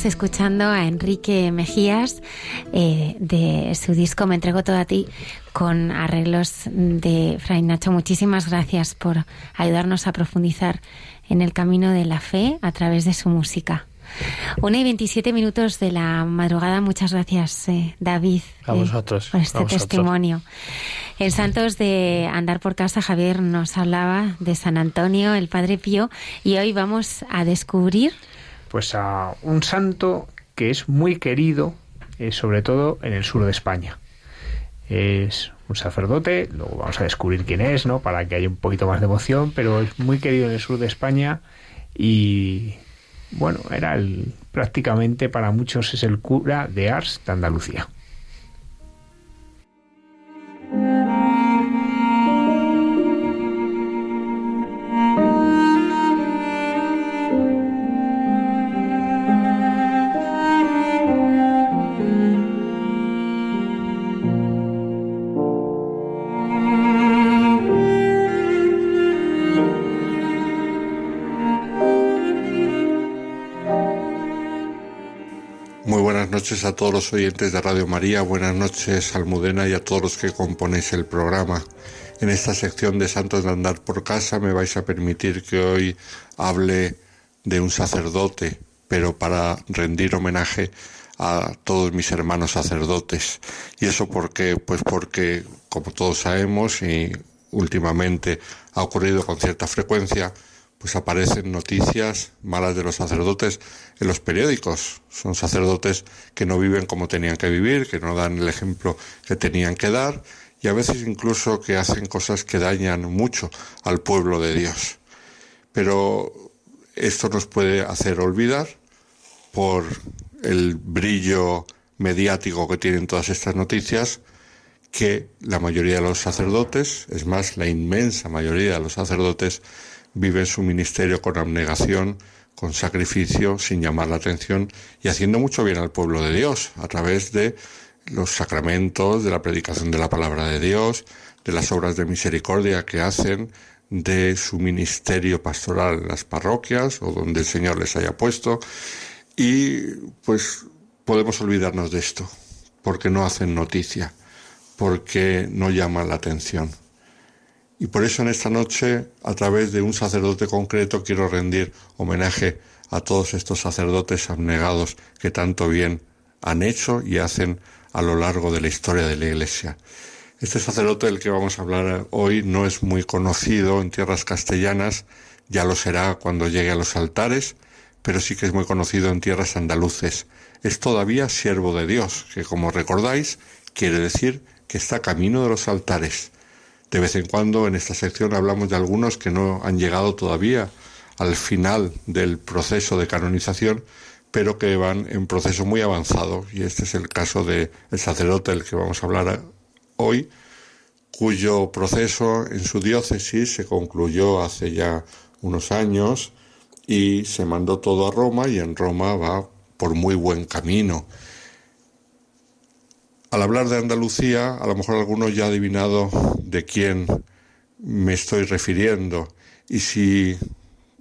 Escuchando a Enrique Mejías eh, de su disco Me entrego todo a ti con arreglos de Fray Nacho. Muchísimas gracias por ayudarnos a profundizar en el camino de la fe a través de su música. Una y veintisiete minutos de la madrugada. Muchas gracias, eh, David, a vosotros, por este testimonio. En Santos de Andar por Casa, Javier nos hablaba de San Antonio, el Padre Pío, y hoy vamos a descubrir pues a un santo que es muy querido, eh, sobre todo en el sur de España. Es un sacerdote, luego vamos a descubrir quién es, ¿no? Para que haya un poquito más de emoción, pero es muy querido en el sur de España y bueno, era el, prácticamente para muchos es el cura de Ars de Andalucía. Noches a todos los oyentes de Radio María, buenas noches Almudena y a todos los que componéis el programa. En esta sección de Santos de Andar por Casa me vais a permitir que hoy hable de un sacerdote, pero para rendir homenaje a todos mis hermanos sacerdotes. ¿Y eso por qué? Pues porque, como todos sabemos, y últimamente ha ocurrido con cierta frecuencia, pues aparecen noticias malas de los sacerdotes en los periódicos. Son sacerdotes que no viven como tenían que vivir, que no dan el ejemplo que tenían que dar y a veces incluso que hacen cosas que dañan mucho al pueblo de Dios. Pero esto nos puede hacer olvidar por el brillo mediático que tienen todas estas noticias que la mayoría de los sacerdotes, es más, la inmensa mayoría de los sacerdotes, viven su ministerio con abnegación, con sacrificio, sin llamar la atención y haciendo mucho bien al pueblo de Dios a través de los sacramentos, de la predicación de la palabra de Dios, de las obras de misericordia que hacen, de su ministerio pastoral en las parroquias o donde el Señor les haya puesto. Y pues podemos olvidarnos de esto, porque no hacen noticia, porque no llaman la atención. Y por eso en esta noche, a través de un sacerdote concreto, quiero rendir homenaje a todos estos sacerdotes abnegados que tanto bien han hecho y hacen a lo largo de la historia de la Iglesia. Este sacerdote del que vamos a hablar hoy no es muy conocido en tierras castellanas, ya lo será cuando llegue a los altares, pero sí que es muy conocido en tierras andaluces. Es todavía siervo de Dios, que como recordáis quiere decir que está camino de los altares. De vez en cuando en esta sección hablamos de algunos que no han llegado todavía al final del proceso de canonización, pero que van en proceso muy avanzado. Y este es el caso del sacerdote del que vamos a hablar hoy, cuyo proceso en su diócesis se concluyó hace ya unos años y se mandó todo a Roma y en Roma va por muy buen camino. Al hablar de Andalucía, a lo mejor algunos ya ha adivinado de quién me estoy refiriendo. Y si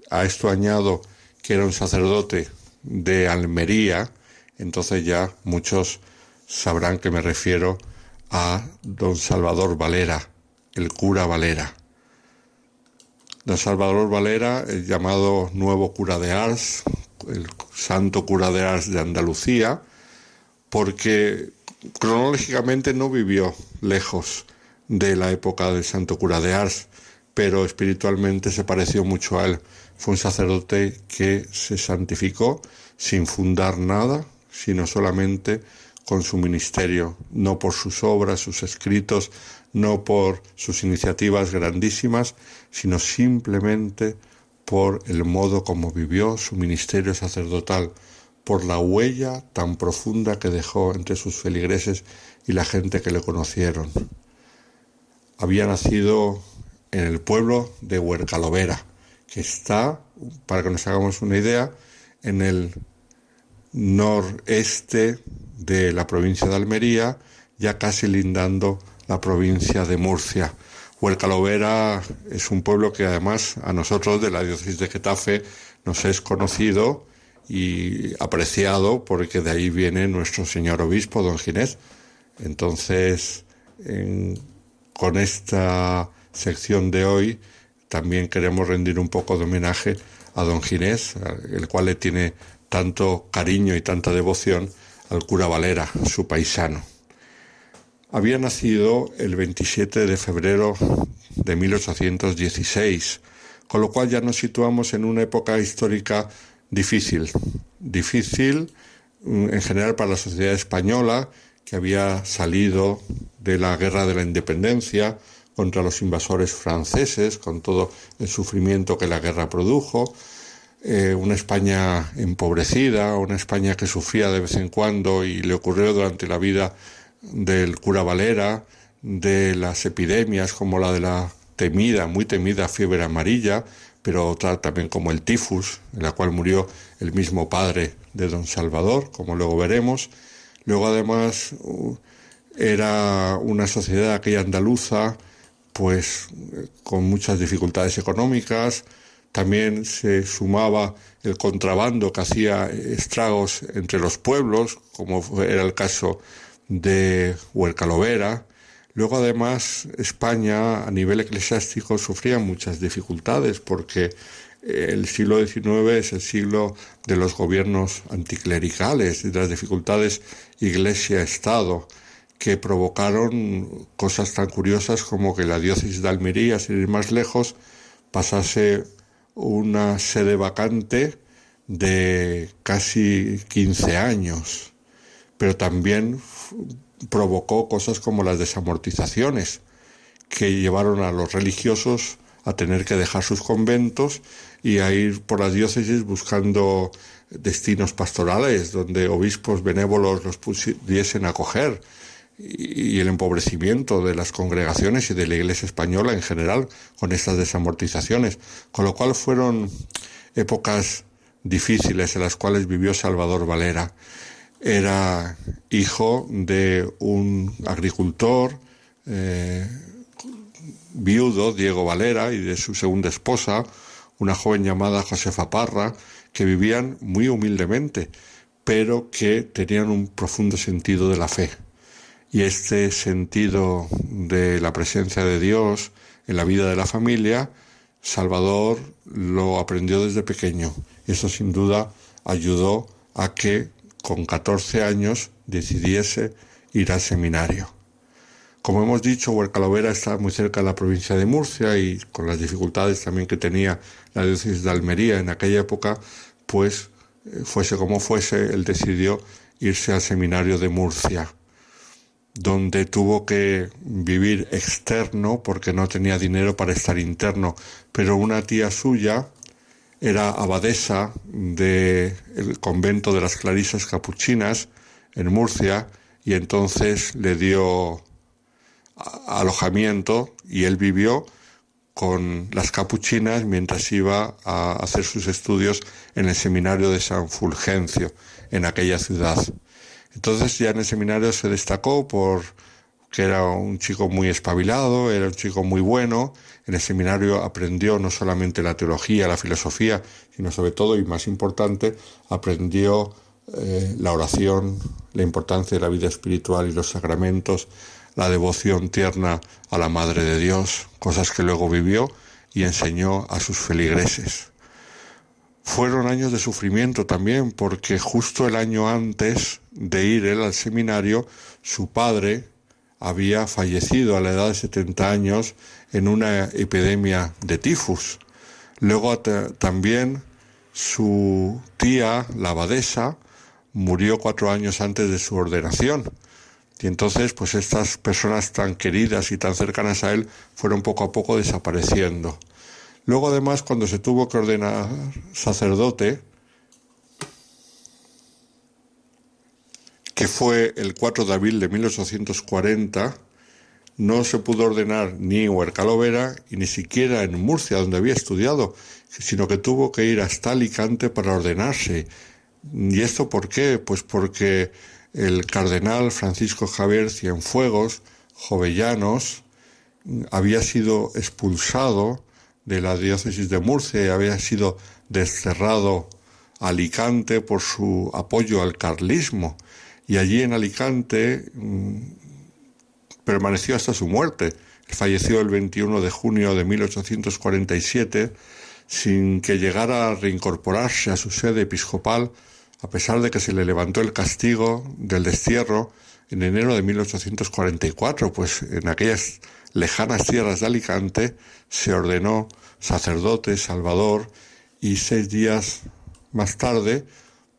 a esto añado que era un sacerdote de Almería, entonces ya muchos sabrán que me refiero a don Salvador Valera, el cura Valera. Don Salvador Valera, el llamado nuevo cura de Ars, el santo cura de Ars de Andalucía, porque cronológicamente no vivió lejos de la época del santo cura de Ars, pero espiritualmente se pareció mucho a él. Fue un sacerdote que se santificó sin fundar nada, sino solamente con su ministerio, no por sus obras, sus escritos, no por sus iniciativas grandísimas, sino simplemente por el modo como vivió su ministerio sacerdotal, por la huella tan profunda que dejó entre sus feligreses y la gente que le conocieron. Había nacido en el pueblo de Huercalovera, que está, para que nos hagamos una idea, en el noreste de la provincia de Almería, ya casi lindando la provincia de Murcia. Huercalovera es un pueblo que además a nosotros de la diócesis de Getafe nos es conocido y apreciado porque de ahí viene nuestro señor obispo, don Ginés. Entonces, con esta sección de hoy también queremos rendir un poco de homenaje a don Ginés, el cual le tiene tanto cariño y tanta devoción al cura Valera, su paisano. Había nacido el 27 de febrero de 1816, con lo cual ya nos situamos en una época histórica difícil, difícil mm, en general para la sociedad española, que había salido de la guerra de la independencia contra los invasores franceses, con todo el sufrimiento que la guerra produjo, eh, una España empobrecida, una España que sufría de vez en cuando y le ocurrió durante la vida del cura Valera, de las epidemias como la de la temida, muy temida fiebre amarilla, pero otra también como el tifus, en la cual murió el mismo padre de don Salvador, como luego veremos. Luego además era una sociedad aquella andaluza, pues con muchas dificultades económicas, también se sumaba el contrabando que hacía estragos entre los pueblos, como era el caso de Huercalovera. Luego, además, España a nivel eclesiástico sufría muchas dificultades porque el siglo XIX es el siglo de los gobiernos anticlericales y de las dificultades iglesia-estado que provocaron cosas tan curiosas como que la diócesis de Almería, sin ir más lejos, pasase una sede vacante de casi 15 años, pero también provocó cosas como las desamortizaciones, que llevaron a los religiosos a tener que dejar sus conventos y a ir por las diócesis buscando destinos pastorales donde obispos benévolos los pudiesen acoger y el empobrecimiento de las congregaciones y de la Iglesia española en general con estas desamortizaciones, con lo cual fueron épocas difíciles en las cuales vivió Salvador Valera. Era hijo de un agricultor eh, viudo, Diego Valera, y de su segunda esposa, una joven llamada Josefa Parra, que vivían muy humildemente, pero que tenían un profundo sentido de la fe. Y este sentido de la presencia de Dios en la vida de la familia, Salvador lo aprendió desde pequeño. Eso sin duda ayudó a que con 14 años decidiese ir al seminario. Como hemos dicho, Huercalovera está muy cerca de la provincia de Murcia y con las dificultades también que tenía la diócesis de Almería en aquella época, pues eh, fuese como fuese, él decidió irse al seminario de Murcia donde tuvo que vivir externo porque no tenía dinero para estar interno, pero una tía suya era abadesa del convento de las Clarisas Capuchinas en Murcia y entonces le dio alojamiento y él vivió con las capuchinas mientras iba a hacer sus estudios en el seminario de San Fulgencio en aquella ciudad. Entonces ya en el seminario se destacó por que era un chico muy espabilado, era un chico muy bueno. En el seminario aprendió no solamente la teología, la filosofía, sino sobre todo y más importante, aprendió eh, la oración, la importancia de la vida espiritual y los sacramentos, la devoción tierna a la Madre de Dios, cosas que luego vivió y enseñó a sus feligreses. Fueron años de sufrimiento también, porque justo el año antes de ir él al seminario, su padre había fallecido a la edad de 70 años en una epidemia de tifus. Luego también su tía, la abadesa, murió cuatro años antes de su ordenación. Y entonces, pues estas personas tan queridas y tan cercanas a él fueron poco a poco desapareciendo. Luego, además, cuando se tuvo que ordenar sacerdote, que fue el 4 de abril de 1840, no se pudo ordenar ni en Huercalovera y ni siquiera en Murcia, donde había estudiado, sino que tuvo que ir hasta Alicante para ordenarse. ¿Y esto por qué? Pues porque el cardenal Francisco Javier Cienfuegos Jovellanos había sido expulsado de la diócesis de Murcia y había sido desterrado a Alicante por su apoyo al carlismo. Y allí en Alicante mm, permaneció hasta su muerte. Falleció el 21 de junio de 1847 sin que llegara a reincorporarse a su sede episcopal, a pesar de que se le levantó el castigo del destierro en enero de 1844, pues en aquellas lejanas tierras de Alicante, se ordenó sacerdote, salvador, y seis días más tarde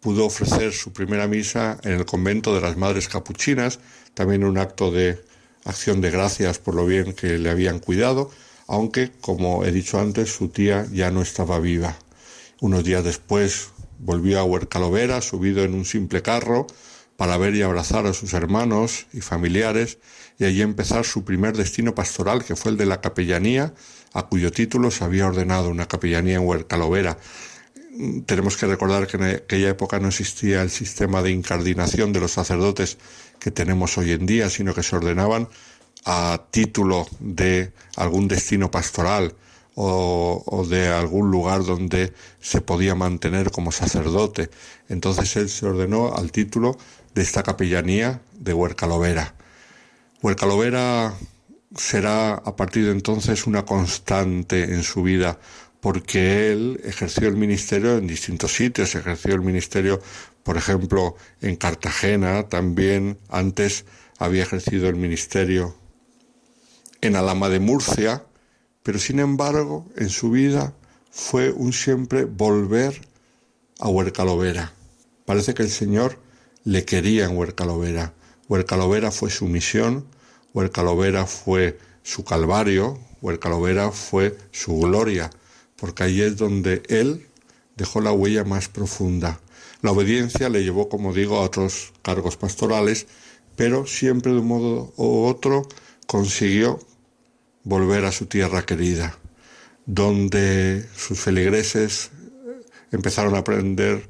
pudo ofrecer su primera misa en el convento de las Madres Capuchinas, también un acto de acción de gracias por lo bien que le habían cuidado, aunque, como he dicho antes, su tía ya no estaba viva. Unos días después volvió a Huercalovera, subido en un simple carro, para ver y abrazar a sus hermanos y familiares y allí empezar su primer destino pastoral, que fue el de la capellanía, a cuyo título se había ordenado una capellanía en Huercalovera. Tenemos que recordar que en aquella época no existía el sistema de incardinación de los sacerdotes que tenemos hoy en día, sino que se ordenaban a título de algún destino pastoral o, de algún lugar donde se podía mantener como sacerdote. Entonces él se ordenó al título de esta capellanía de Huercalovera. Huercalovera será a partir de entonces una constante en su vida porque él ejerció el ministerio en distintos sitios, ejerció el ministerio, por ejemplo, en Cartagena, también antes había ejercido el ministerio en Alama de Murcia, pero sin embargo en su vida fue un siempre volver a Huercalovera. Parece que el Señor le quería en Huercalovera. Huercalovera fue su misión, Huercalovera fue su calvario, Huercalovera fue su gloria, porque ahí es donde él dejó la huella más profunda. La obediencia le llevó, como digo, a otros cargos pastorales, pero siempre de un modo u otro consiguió volver a su tierra querida, donde sus feligreses empezaron a aprender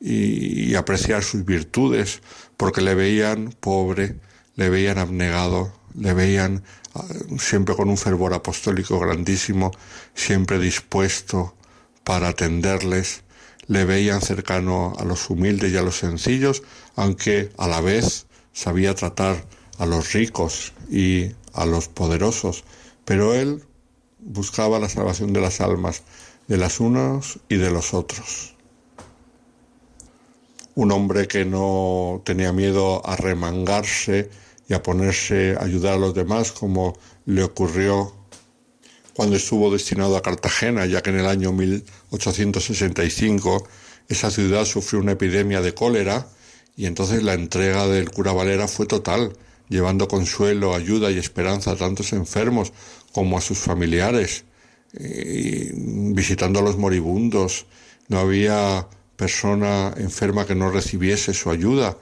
y, apreciar sus virtudes, porque le veían pobre, le veían abnegado, le veían ah, siempre con un fervor apostólico grandísimo, siempre dispuesto para atenderles, le veían cercano a los humildes y a los sencillos, aunque a la vez sabía tratar a los ricos y a los poderosos, pero él buscaba la salvación de las almas, de las unos y de los otros. Un hombre que no tenía miedo a remangarse y a ponerse a ayudar a los demás, como le ocurrió cuando estuvo destinado a Cartagena, ya que en el año 1865 esa ciudad sufrió una epidemia de cólera y entonces la entrega del cura Valera fue total, llevando consuelo, ayuda y esperanza a tantos enfermos como a sus familiares, visitando a los moribundos. No había persona enferma que no recibiese su ayuda.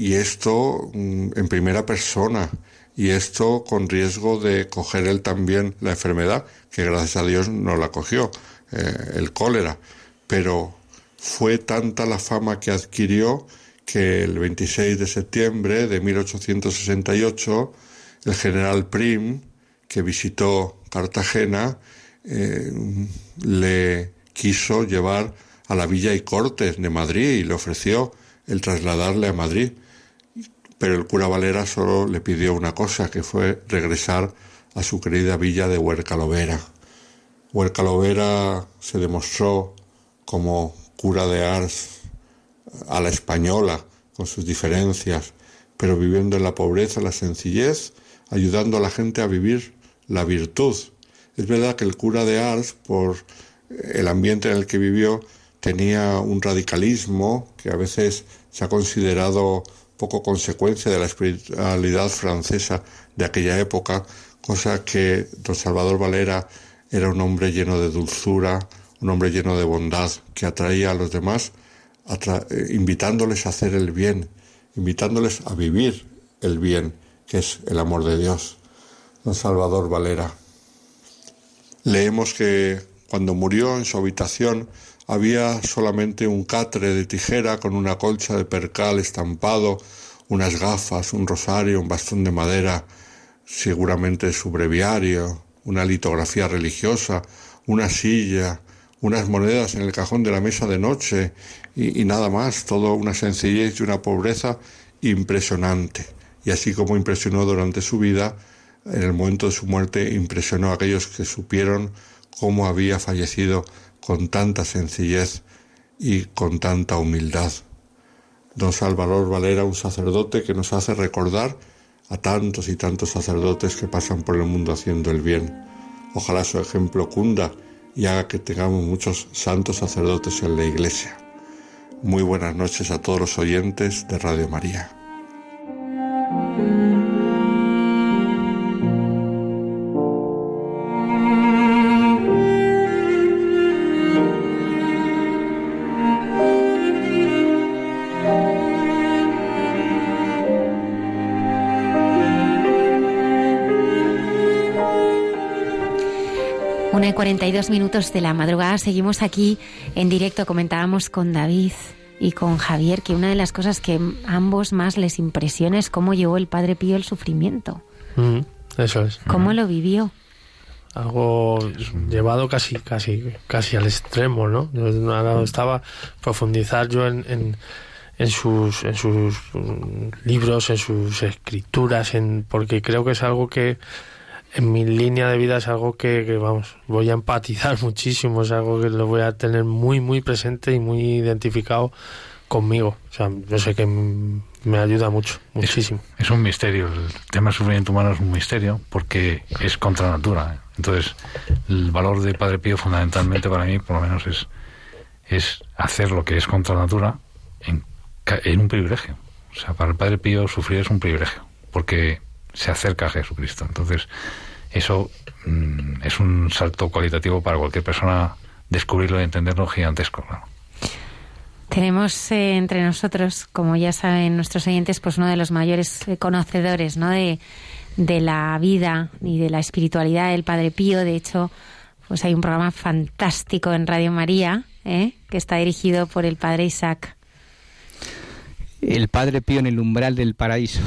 Y esto mm, en primera persona. Y esto con riesgo de coger él también la enfermedad, que gracias a Dios no la cogió, eh, el cólera. Pero fue tanta la fama que adquirió que el 26 de septiembre de 1868 el general Prim que visitó Cartagena eh, le quiso llevar a la Villa y Cortes de Madrid y le ofreció el trasladarle a Madrid. Pero el cura Valera solo le pidió una cosa, que fue regresar a su querida villa de Huercalovera. Huercalovera se demostró como cura de Ars a la española, con sus diferencias, pero viviendo en la pobreza, la sencillez, ayudando a la gente a vivir la virtud. Es verdad que el cura de Ars, por el ambiente en el que vivió, tenía un radicalismo que a veces se ha considerado poco consecuencia de la espiritualidad francesa de aquella época, cosa que don Salvador Valera era un hombre lleno de dulzura, un hombre lleno de bondad, que atraía a los demás, eh, invitándoles a hacer el bien, invitándoles a vivir el bien, que es el amor de Dios don Salvador Valera. Leemos que cuando murió en su habitación había solamente un catre de tijera con una colcha de percal estampado, unas gafas, un rosario, un bastón de madera, seguramente su breviario, una litografía religiosa, una silla, unas monedas en el cajón de la mesa de noche y, y nada más, todo una sencillez y una pobreza impresionante. Y así como impresionó durante su vida, en el momento de su muerte impresionó a aquellos que supieron cómo había fallecido con tanta sencillez y con tanta humildad. Don Salvador Valera, un sacerdote que nos hace recordar a tantos y tantos sacerdotes que pasan por el mundo haciendo el bien. Ojalá su ejemplo cunda y haga que tengamos muchos santos sacerdotes en la Iglesia. Muy buenas noches a todos los oyentes de Radio María. Una y 42 minutos de la madrugada. Seguimos aquí en directo. Comentábamos con David y con Javier que una de las cosas que ambos más les impresiona es cómo llevó el Padre Pío el sufrimiento. Mm, eso es. ¿Cómo lo vivió? algo llevado casi casi casi al extremo no yo estaba profundizar yo en, en, en sus en sus mm, libros en sus escrituras en porque creo que es algo que en mi línea de vida es algo que, que, vamos voy a empatizar [LAUGHS] muchísimo es algo que lo voy a tener muy muy presente y muy identificado conmigo o sea yo sé que me ayuda mucho, muchísimo. Es, es, un misterio, el tema del sufrimiento humano es un misterio porque es contra natura. ¿eh? Entonces, el valor de Padre Pío fundamentalmente para mí, por lo menos, es, es hacer lo que es contra natura en, en un privilegio. O sea, para el Padre Pío sufrir es un privilegio porque se acerca a Jesucristo. Entonces, eso mm, es un salto cualitativo para cualquier persona descubrirlo y entenderlo gigantesco. Tenemos eh, entre nosotros, como ya saben nuestros oyentes, pues uno de los mayores eh, conocedores ¿no? de, de, la vida y de la espiritualidad del Padre Pío. De hecho, pues hay un programa fantástico en Radio María ¿eh? que está dirigido por el Padre Isaac. El Padre Pío en el umbral del paraíso.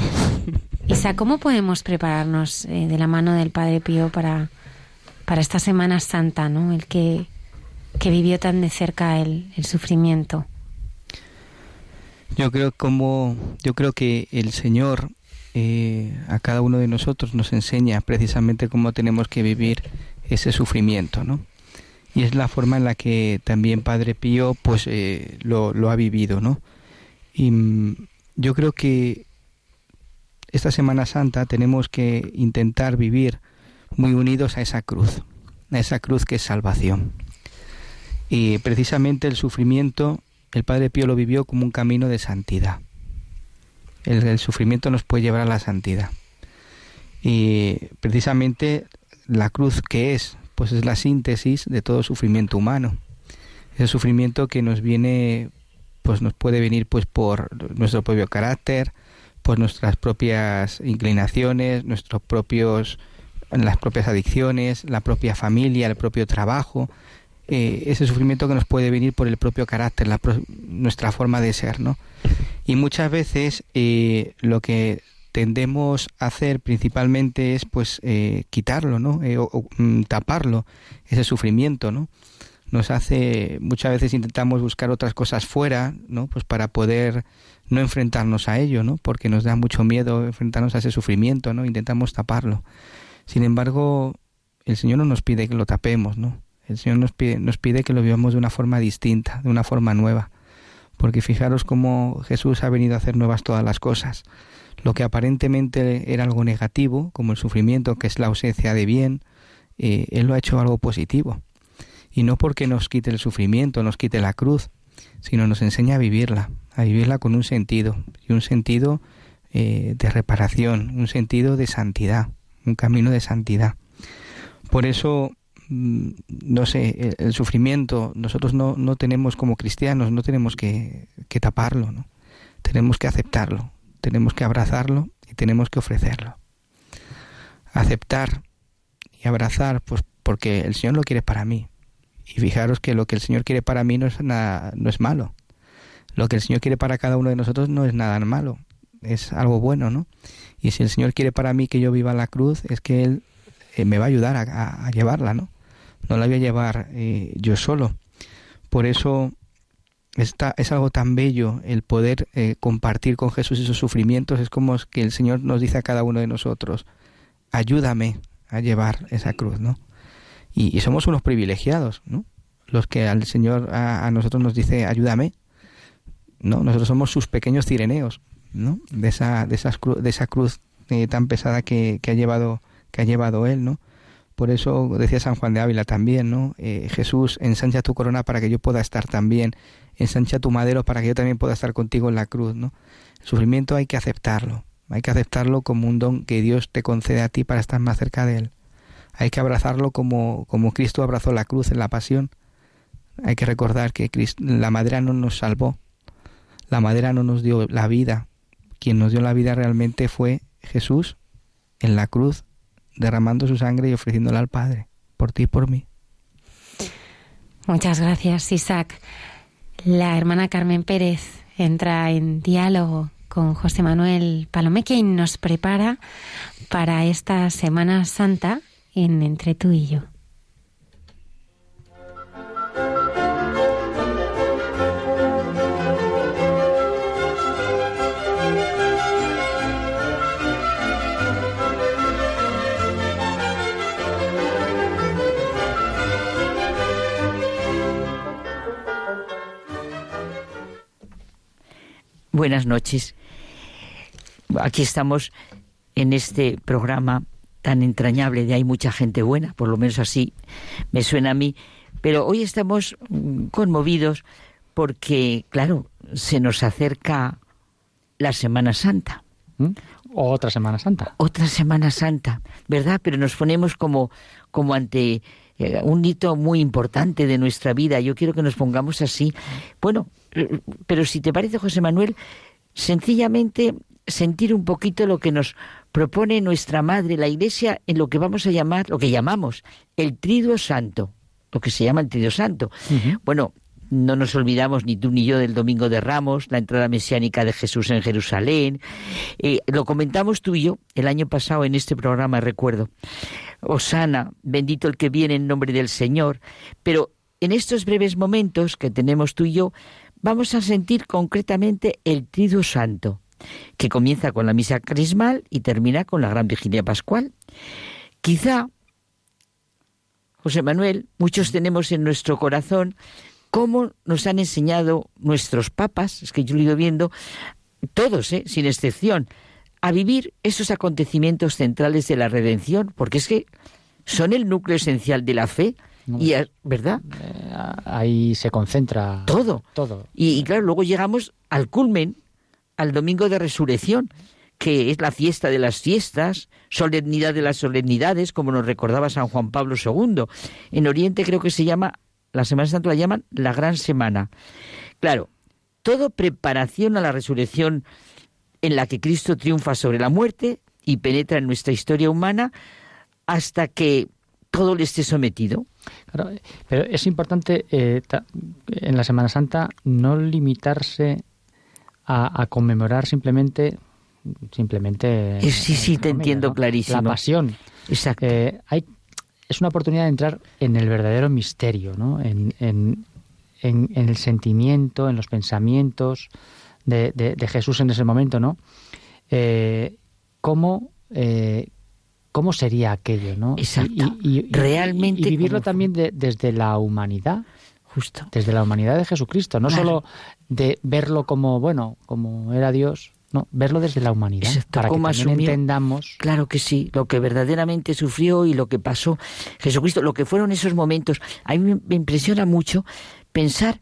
Isaac, ¿cómo podemos prepararnos eh, de la mano del Padre Pío para, para esta Semana Santa, ¿no? el que, que vivió tan de cerca el, el sufrimiento? Yo creo como yo creo que el Señor eh, a cada uno de nosotros nos enseña precisamente cómo tenemos que vivir ese sufrimiento, ¿no? Y es la forma en la que también Padre Pío pues eh, lo, lo, ha vivido, ¿no? Y mm, yo creo que esta Semana Santa tenemos que intentar vivir muy unidos a esa cruz, a esa cruz que es salvación. Y precisamente el sufrimiento el Padre Pío lo vivió como un camino de santidad. El, sufrimiento nos puede llevar a la santidad. Y precisamente la cruz que es, pues es la síntesis de todo sufrimiento humano. Ese sufrimiento que nos viene, pues nos puede venir pues por nuestro propio carácter, por nuestras propias inclinaciones, nuestros propios las propias adicciones, la propia familia, el propio trabajo, eh, ese sufrimiento que nos puede venir por el propio carácter, la, nuestra forma de ser, ¿no? Y muchas veces eh, lo que tendemos a hacer principalmente es pues eh, quitarlo, ¿no? o, mm, taparlo, ese sufrimiento, ¿no? Nos hace, muchas veces intentamos buscar otras cosas fuera, ¿no? Pues para poder no enfrentarnos a ello, ¿no? Porque nos da mucho miedo enfrentarnos a ese sufrimiento, ¿no? Intentamos taparlo. Sin embargo, el Señor no nos pide que lo tapemos, ¿no? El Señor nos pide, nos pide que lo vivamos de una forma distinta, de una forma nueva. Porque fijaros cómo Jesús ha venido a hacer nuevas todas las cosas. Lo que aparentemente era algo negativo, como el sufrimiento, que es la ausencia de bien, eh, Él lo ha hecho algo positivo. Y no porque nos quite el sufrimiento, nos quite la cruz, sino nos enseña a vivirla, a vivirla con un sentido, y un sentido eh, de reparación, un sentido de santidad, un camino de santidad. Por eso Mm, no sé, el, sufrimiento, nosotros no, no, tenemos como cristianos, no tenemos que, que taparlo, ¿no? tenemos que aceptarlo, tenemos que abrazarlo y tenemos que ofrecerlo. Aceptar y abrazar, pues porque el Señor lo quiere para mí. Y fijaros que lo que el Señor quiere para mí no es, nada, no es malo. Lo que el Señor quiere para cada uno de nosotros no es nada malo, es algo bueno, ¿no? Y si el Señor quiere para mí que yo viva la cruz, es que Él eh, me va a ayudar a, llevarla, ¿no? no la voy a llevar eh, yo solo. Por eso está, es algo tan bello el poder eh, compartir con Jesús esos sufrimientos. Es como que el Señor nos dice a cada uno de nosotros, ayúdame a llevar esa cruz, ¿no? Y, somos unos privilegiados, ¿no? Los que al Señor a, nosotros nos dice, ayúdame, ¿no? Nosotros somos sus pequeños cireneos, ¿no? De esa, de esas de esa cruz eh, tan pesada que, que, ha llevado, que ha llevado Él, ¿no? Por eso decía San Juan de Ávila también, ¿no? Eh, Jesús, ensancha tu corona para que yo pueda estar también, ensancha tu madero para que yo también pueda estar contigo en la cruz, ¿no? El sufrimiento hay que aceptarlo, hay que aceptarlo como un don que Dios te concede a ti para estar más cerca de Él. Hay que abrazarlo como, como Cristo abrazó la cruz en la pasión. Hay que recordar que la madera no nos salvó, la madera no nos dio la vida. Quien nos dio la vida realmente fue Jesús en la cruz derramando su sangre y ofreciéndola al Padre, por ti y por mí. Muchas gracias, Isaac. La hermana Carmen Pérez entra en diálogo con José Manuel Palomé, quien nos prepara para esta Semana Santa en Entre tú y yo. Buenas noches. Aquí estamos en este programa tan entrañable de hay mucha gente buena, por lo menos así me suena a mí, pero hoy estamos mm, conmovidos porque, claro, se nos acerca la Semana Santa. ¿Mm? Otra Semana Santa. Otra Semana Santa, ¿verdad? Pero nos ponemos como, como ante eh, un hito muy importante de nuestra vida. Yo quiero que nos pongamos así. Bueno, pero si te parece, José Manuel, sencillamente sentir un poquito lo que nos propone nuestra madre, la Iglesia, en lo que vamos a llamar, lo que llamamos el Triduo Santo, lo que se llama el Triduo Santo. Bueno, no nos olvidamos ni tú ni yo del Domingo de Ramos, la entrada mesiánica de Jesús en Jerusalén. Eh, lo comentamos tú y yo el año pasado en este programa, recuerdo. Osana, bendito el que viene en nombre del Señor. Pero en estos breves momentos que tenemos tú y yo, vamos a sentir concretamente el Triduo Santo, que comienza con la misa crismal y termina con la gran vigilia pascual. Quizá, José Manuel, muchos tenemos en nuestro corazón cómo nos han enseñado nuestros papas, es que yo lo he ido viendo, todos, ¿eh? sin excepción, a vivir esos acontecimientos centrales de la redención, porque es que son el núcleo esencial de la fe y, ¿Verdad? Eh, ahí se concentra todo. todo. Y, claro, luego llegamos al culmen, al domingo de resurrección, que es la fiesta de las fiestas, solemnidad de las solemnidades, como nos recordaba San Juan Pablo II. En Oriente creo que se llama, la Semana Santa la llaman la Gran Semana. Claro, todo preparación a la resurrección en la que Cristo triunfa sobre la muerte y penetra en nuestra historia humana hasta que todo le esté sometido. pero es importante eh, en la Semana Santa no limitarse a, conmemorar simplemente simplemente eh, sí sí te entiendo clarísimo la pasión exacto eh, hay es una oportunidad de entrar en el verdadero misterio no en, en, en, el sentimiento en los pensamientos de, de, Jesús en ese momento no cómo cómo sería aquello, ¿no? Exacto. Y, Realmente. Y, vivirlo también desde la humanidad. Justo. Desde la humanidad de Jesucristo. No solo de verlo como, bueno, como era Dios, no, verlo desde la humanidad. para que también entendamos. Claro que sí, lo que verdaderamente sufrió y lo que pasó Jesucristo, lo que fueron esos momentos. A mí me impresiona mucho pensar,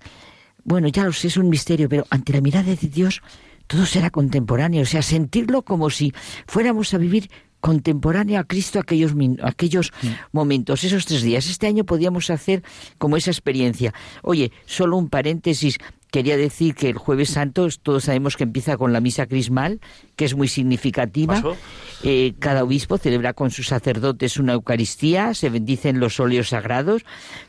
bueno, ya lo sé, es un misterio, pero ante la mirada de Dios todo será contemporáneo, o sea, sentirlo como si fuéramos a vivir contemporáneo a Cristo aquellos, aquellos mm. momentos, esos tres días. Este año podíamos hacer como esa experiencia. Oye, solo un paréntesis. Quería decir que el jueves santo todos sabemos que empieza con la misa crismal, que es muy significativa. Eh, cada obispo celebra con sus sacerdotes una Eucaristía, se bendicen los óleos sagrados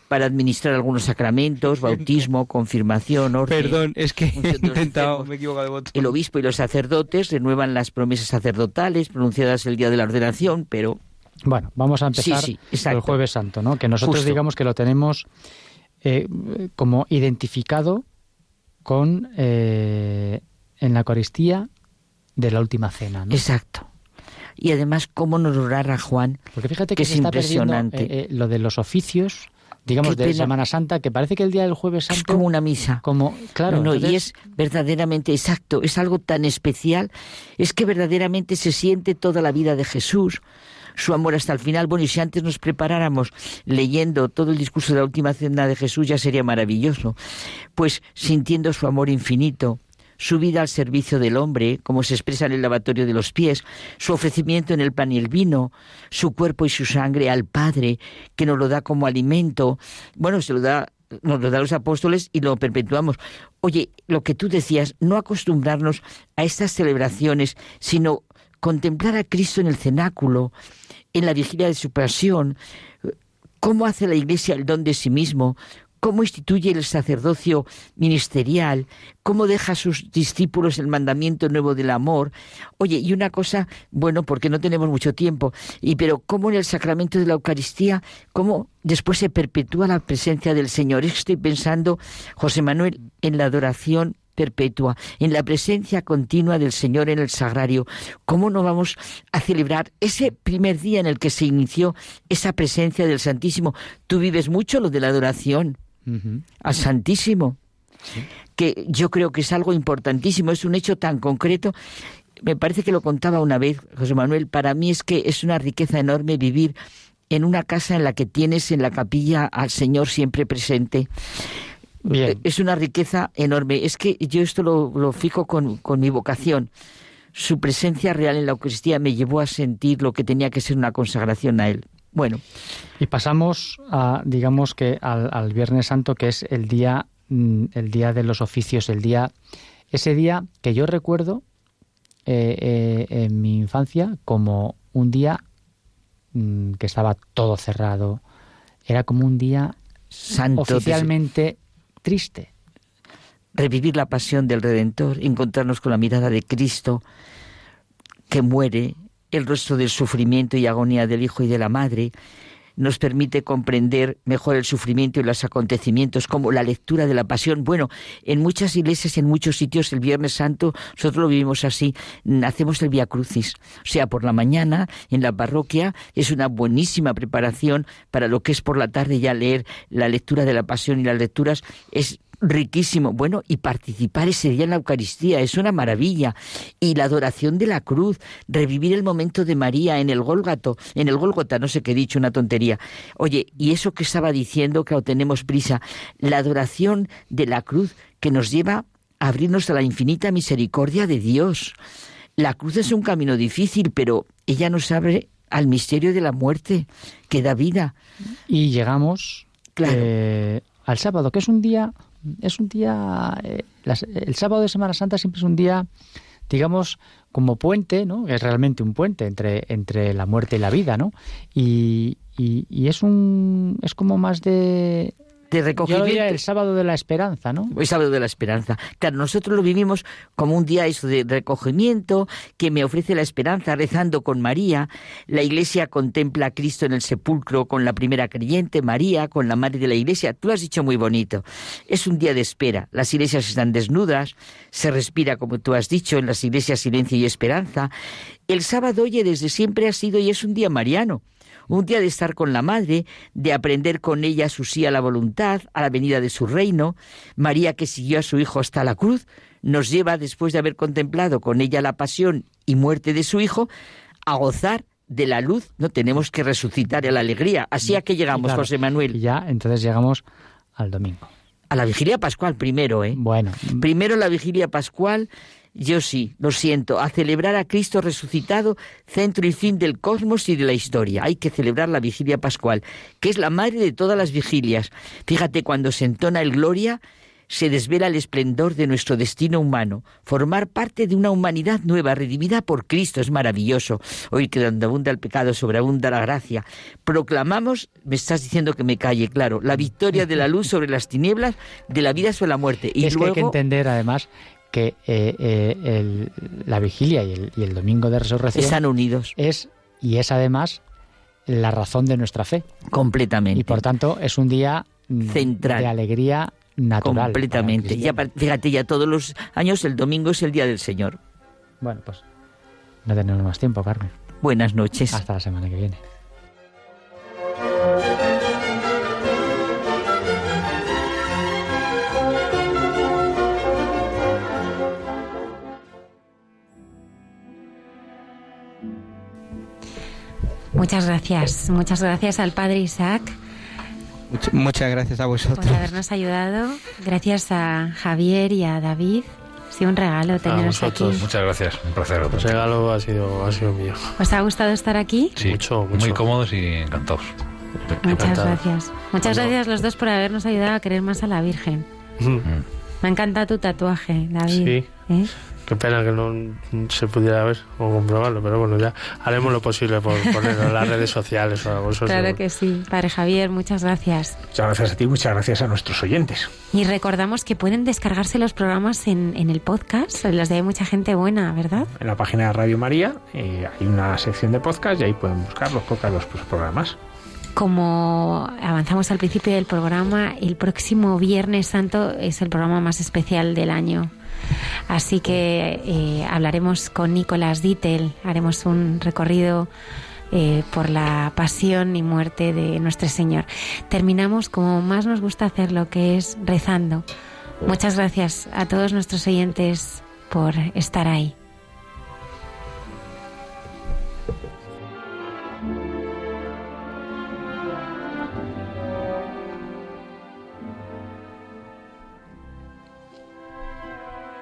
para administrar algunos sacramentos, bautismo, confirmación, orden. Perdón, es que he intentado, me he equivocado de voto. El obispo y los sacerdotes renuevan las promesas sacerdotales pronunciadas el día de la ordenación, pero bueno, vamos a empezar el jueves santo, ¿no? Que nosotros digamos que lo tenemos eh, como identificado con eh, en la Eucaristía de la última cena. ¿no? Exacto. Y además, cómo nos a Juan, Porque fíjate que, es impresionante. Eh, eh, lo de los oficios, digamos, de Semana Santa, que parece que el día del Jueves Santo... Es como una misa. Como, claro. No, Y es verdaderamente exacto, es algo tan especial, es que verdaderamente se siente toda la vida de Jesús, su amor hasta el final. Bueno, y si antes nos preparáramos leyendo todo el discurso de la última cena de Jesús, ya sería maravilloso. Pues sintiendo su amor infinito, su vida al servicio del hombre, como se expresa en el lavatorio de los pies, su ofrecimiento en el pan y el vino, su cuerpo y su sangre al Padre, que nos lo da como alimento. Bueno, se lo da nos lo da los apóstoles y lo perpetuamos. Oye, lo que tú decías, no acostumbrarnos a estas celebraciones, sino contemplar a Cristo en el cenáculo, en la vigilia de su pasión, cómo hace la Iglesia el don de sí mismo, cómo instituye el sacerdocio ministerial, cómo deja a sus discípulos el mandamiento nuevo del amor. Oye, y una cosa, bueno, porque no tenemos mucho tiempo, y pero cómo en el sacramento de la Eucaristía, cómo después se perpetúa la presencia del Señor. Estoy pensando, José Manuel, en la adoración perpetua, en la presencia continua del Señor en el sagrario. ¿Cómo no vamos a celebrar ese primer día en el que se inició esa presencia del Santísimo? Tú vives mucho lo de la adoración al Santísimo, que yo creo que es algo importantísimo, es un hecho tan concreto. Me parece que lo contaba una vez José Manuel, para mí es que es una riqueza enorme vivir en una casa en la que tienes en la capilla al Señor siempre presente. Eh, es una riqueza enorme. Es que yo esto lo, fijo con, mi vocación. Su presencia real en la Eucaristía me llevó a sentir lo que tenía que ser una consagración a Él. Bueno. Y pasamos a, digamos que al, Viernes Santo, que es el día, mm, el día de los oficios, el día, ese día que yo recuerdo eh, eh, en mi infancia como un día mm, que estaba todo cerrado. Era como un día Santo oficialmente triste. Revivir la pasión del Redentor, encontrarnos con la mirada de Cristo que muere, el rostro del sufrimiento y agonía del Hijo y de la Madre, nos permite comprender mejor el sufrimiento y los acontecimientos, como la lectura de la pasión. Bueno, en muchas iglesias, en muchos sitios, el Viernes Santo, nosotros lo vivimos así, hacemos el Via Crucis. O sea, por la mañana, en la parroquia, es una buenísima preparación para lo que es por la tarde ya leer la lectura de la pasión y las lecturas es riquísimo. Bueno, y participar ese día en la Eucaristía es una maravilla. Y la adoración de la cruz, revivir el momento de María en el Gólgato, en el Gólgota, no sé qué he dicho, una tontería. Oye, y eso que estaba diciendo, que tenemos prisa, la adoración de la cruz que nos lleva a abrirnos a la infinita misericordia de Dios. La cruz es un camino difícil, pero ella nos abre al misterio de la muerte que da vida. Y llegamos eh, al sábado, que es un día es un día, eh, el sábado de Semana Santa siempre es un día, digamos, como puente, ¿no? Es realmente un puente entre, entre la muerte y la vida, ¿no? Y, y es un, es como más de, de recogimiento. el sábado de la esperanza, ¿no? El sábado de la esperanza. Claro, nosotros lo vivimos como un día eso de recogimiento que me ofrece la esperanza rezando con María. La iglesia contempla a Cristo en el sepulcro con la primera creyente, María, con la madre de la iglesia. Tú lo has dicho muy bonito. Es un día de espera. Las iglesias están desnudas, se respira, como tú has dicho, en las iglesias silencio y esperanza. El sábado, oye, desde siempre ha sido y es un día mariano un día de estar con la Madre, de aprender con ella su sí a la voluntad, a la venida de su reino. María, que siguió a su Hijo hasta la cruz, nos lleva, después de haber contemplado con ella la pasión y muerte de su Hijo, a gozar de la luz, no tenemos que resucitar a la alegría. Así a que llegamos, José Manuel. Y ya, entonces llegamos al domingo. A la vigilia pascual primero, ¿eh? Bueno. Primero la vigilia pascual yo sí, lo siento, a celebrar a Cristo resucitado, centro y fin del cosmos y de la historia. Hay que celebrar la vigilia pascual, que es la madre de todas las vigilias. Fíjate, cuando se entona el Gloria, se desvela el esplendor de nuestro destino humano. Formar parte de una humanidad nueva, redimida por Cristo, es maravilloso. Hoy que donde abunda el pecado, sobreabunda la gracia. Proclamamos, me estás diciendo que me calle, claro, la victoria de la luz sobre las tinieblas, de la vida sobre la muerte. Y es que hay que entender, además, que eh, eh, la vigilia y el, y el, domingo de resurrección están unidos. Es, y es además la razón de nuestra fe. Completamente. Y por tanto es un día mm, central de alegría natural. Completamente. Ya, fíjate, ya todos los años el domingo es el día del Señor. Bueno, pues no tenemos más tiempo, Carmen. Buenas noches. Hasta la semana que viene. Muchas gracias, muchas gracias al padre Isaac. muchas gracias a vosotros. Por habernos ayudado. Gracias a Javier y a David. Ha sido un regalo teneros aquí. Muchas gracias, un placer. El regalo ha sido, ha sido mío. ¿Os ha gustado estar aquí? Sí, mucho, muy cómodos y encantados. Muchas gracias. Muchas gracias los dos por habernos ayudado a querer más a la Virgen. Me encanta tu tatuaje, David. Sí. ¿Eh? Qué pena que no se pudiera ver o comprobarlo, pero bueno, ya haremos lo posible por ponerlo en las redes sociales o algo. claro que sí. Padre Javier, muchas gracias. Muchas gracias a ti, muchas gracias a nuestros oyentes. Y recordamos que pueden descargarse los programas en, en el podcast, los de Mucha Gente Buena, ¿verdad? En la página de Radio María eh, hay una sección de podcast y ahí pueden buscar los podcasts, los programas. Como avanzamos al principio del programa, el próximo Viernes Santo es el programa más especial del año. Así que eh, hablaremos con Nicolás Dittel, haremos un recorrido eh, por la pasión y muerte de nuestro Señor. Terminamos como más nos gusta hacerlo, que es rezando. Muchas gracias a todos nuestros oyentes por estar ahí.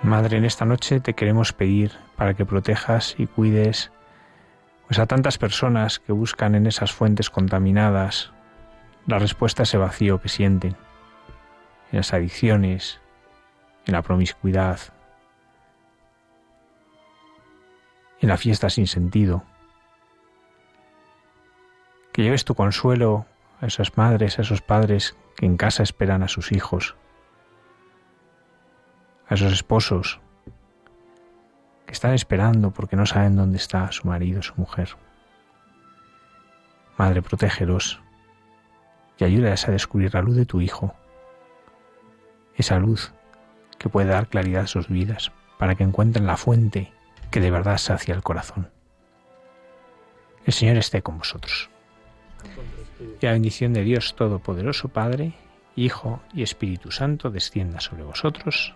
Madre, en esta noche te queremos pedir para que protejas y cuides pues a tantas personas que buscan en esas fuentes contaminadas la respuesta a ese vacío que sienten, en las adicciones, en la promiscuidad, en la fiesta sin sentido. Que lleves tu consuelo a esas madres, a esos padres que en casa esperan a sus hijos a esos esposos que están esperando porque no saben dónde está su marido, su mujer. Madre, protégelos y ayúdales a descubrir la luz de tu Hijo, esa luz que puede dar claridad a sus vidas, para que encuentren la fuente que de verdad sacia el corazón. El Señor esté con vosotros. Y la bendición de Dios Todopoderoso, Padre, Hijo y Espíritu Santo descienda sobre vosotros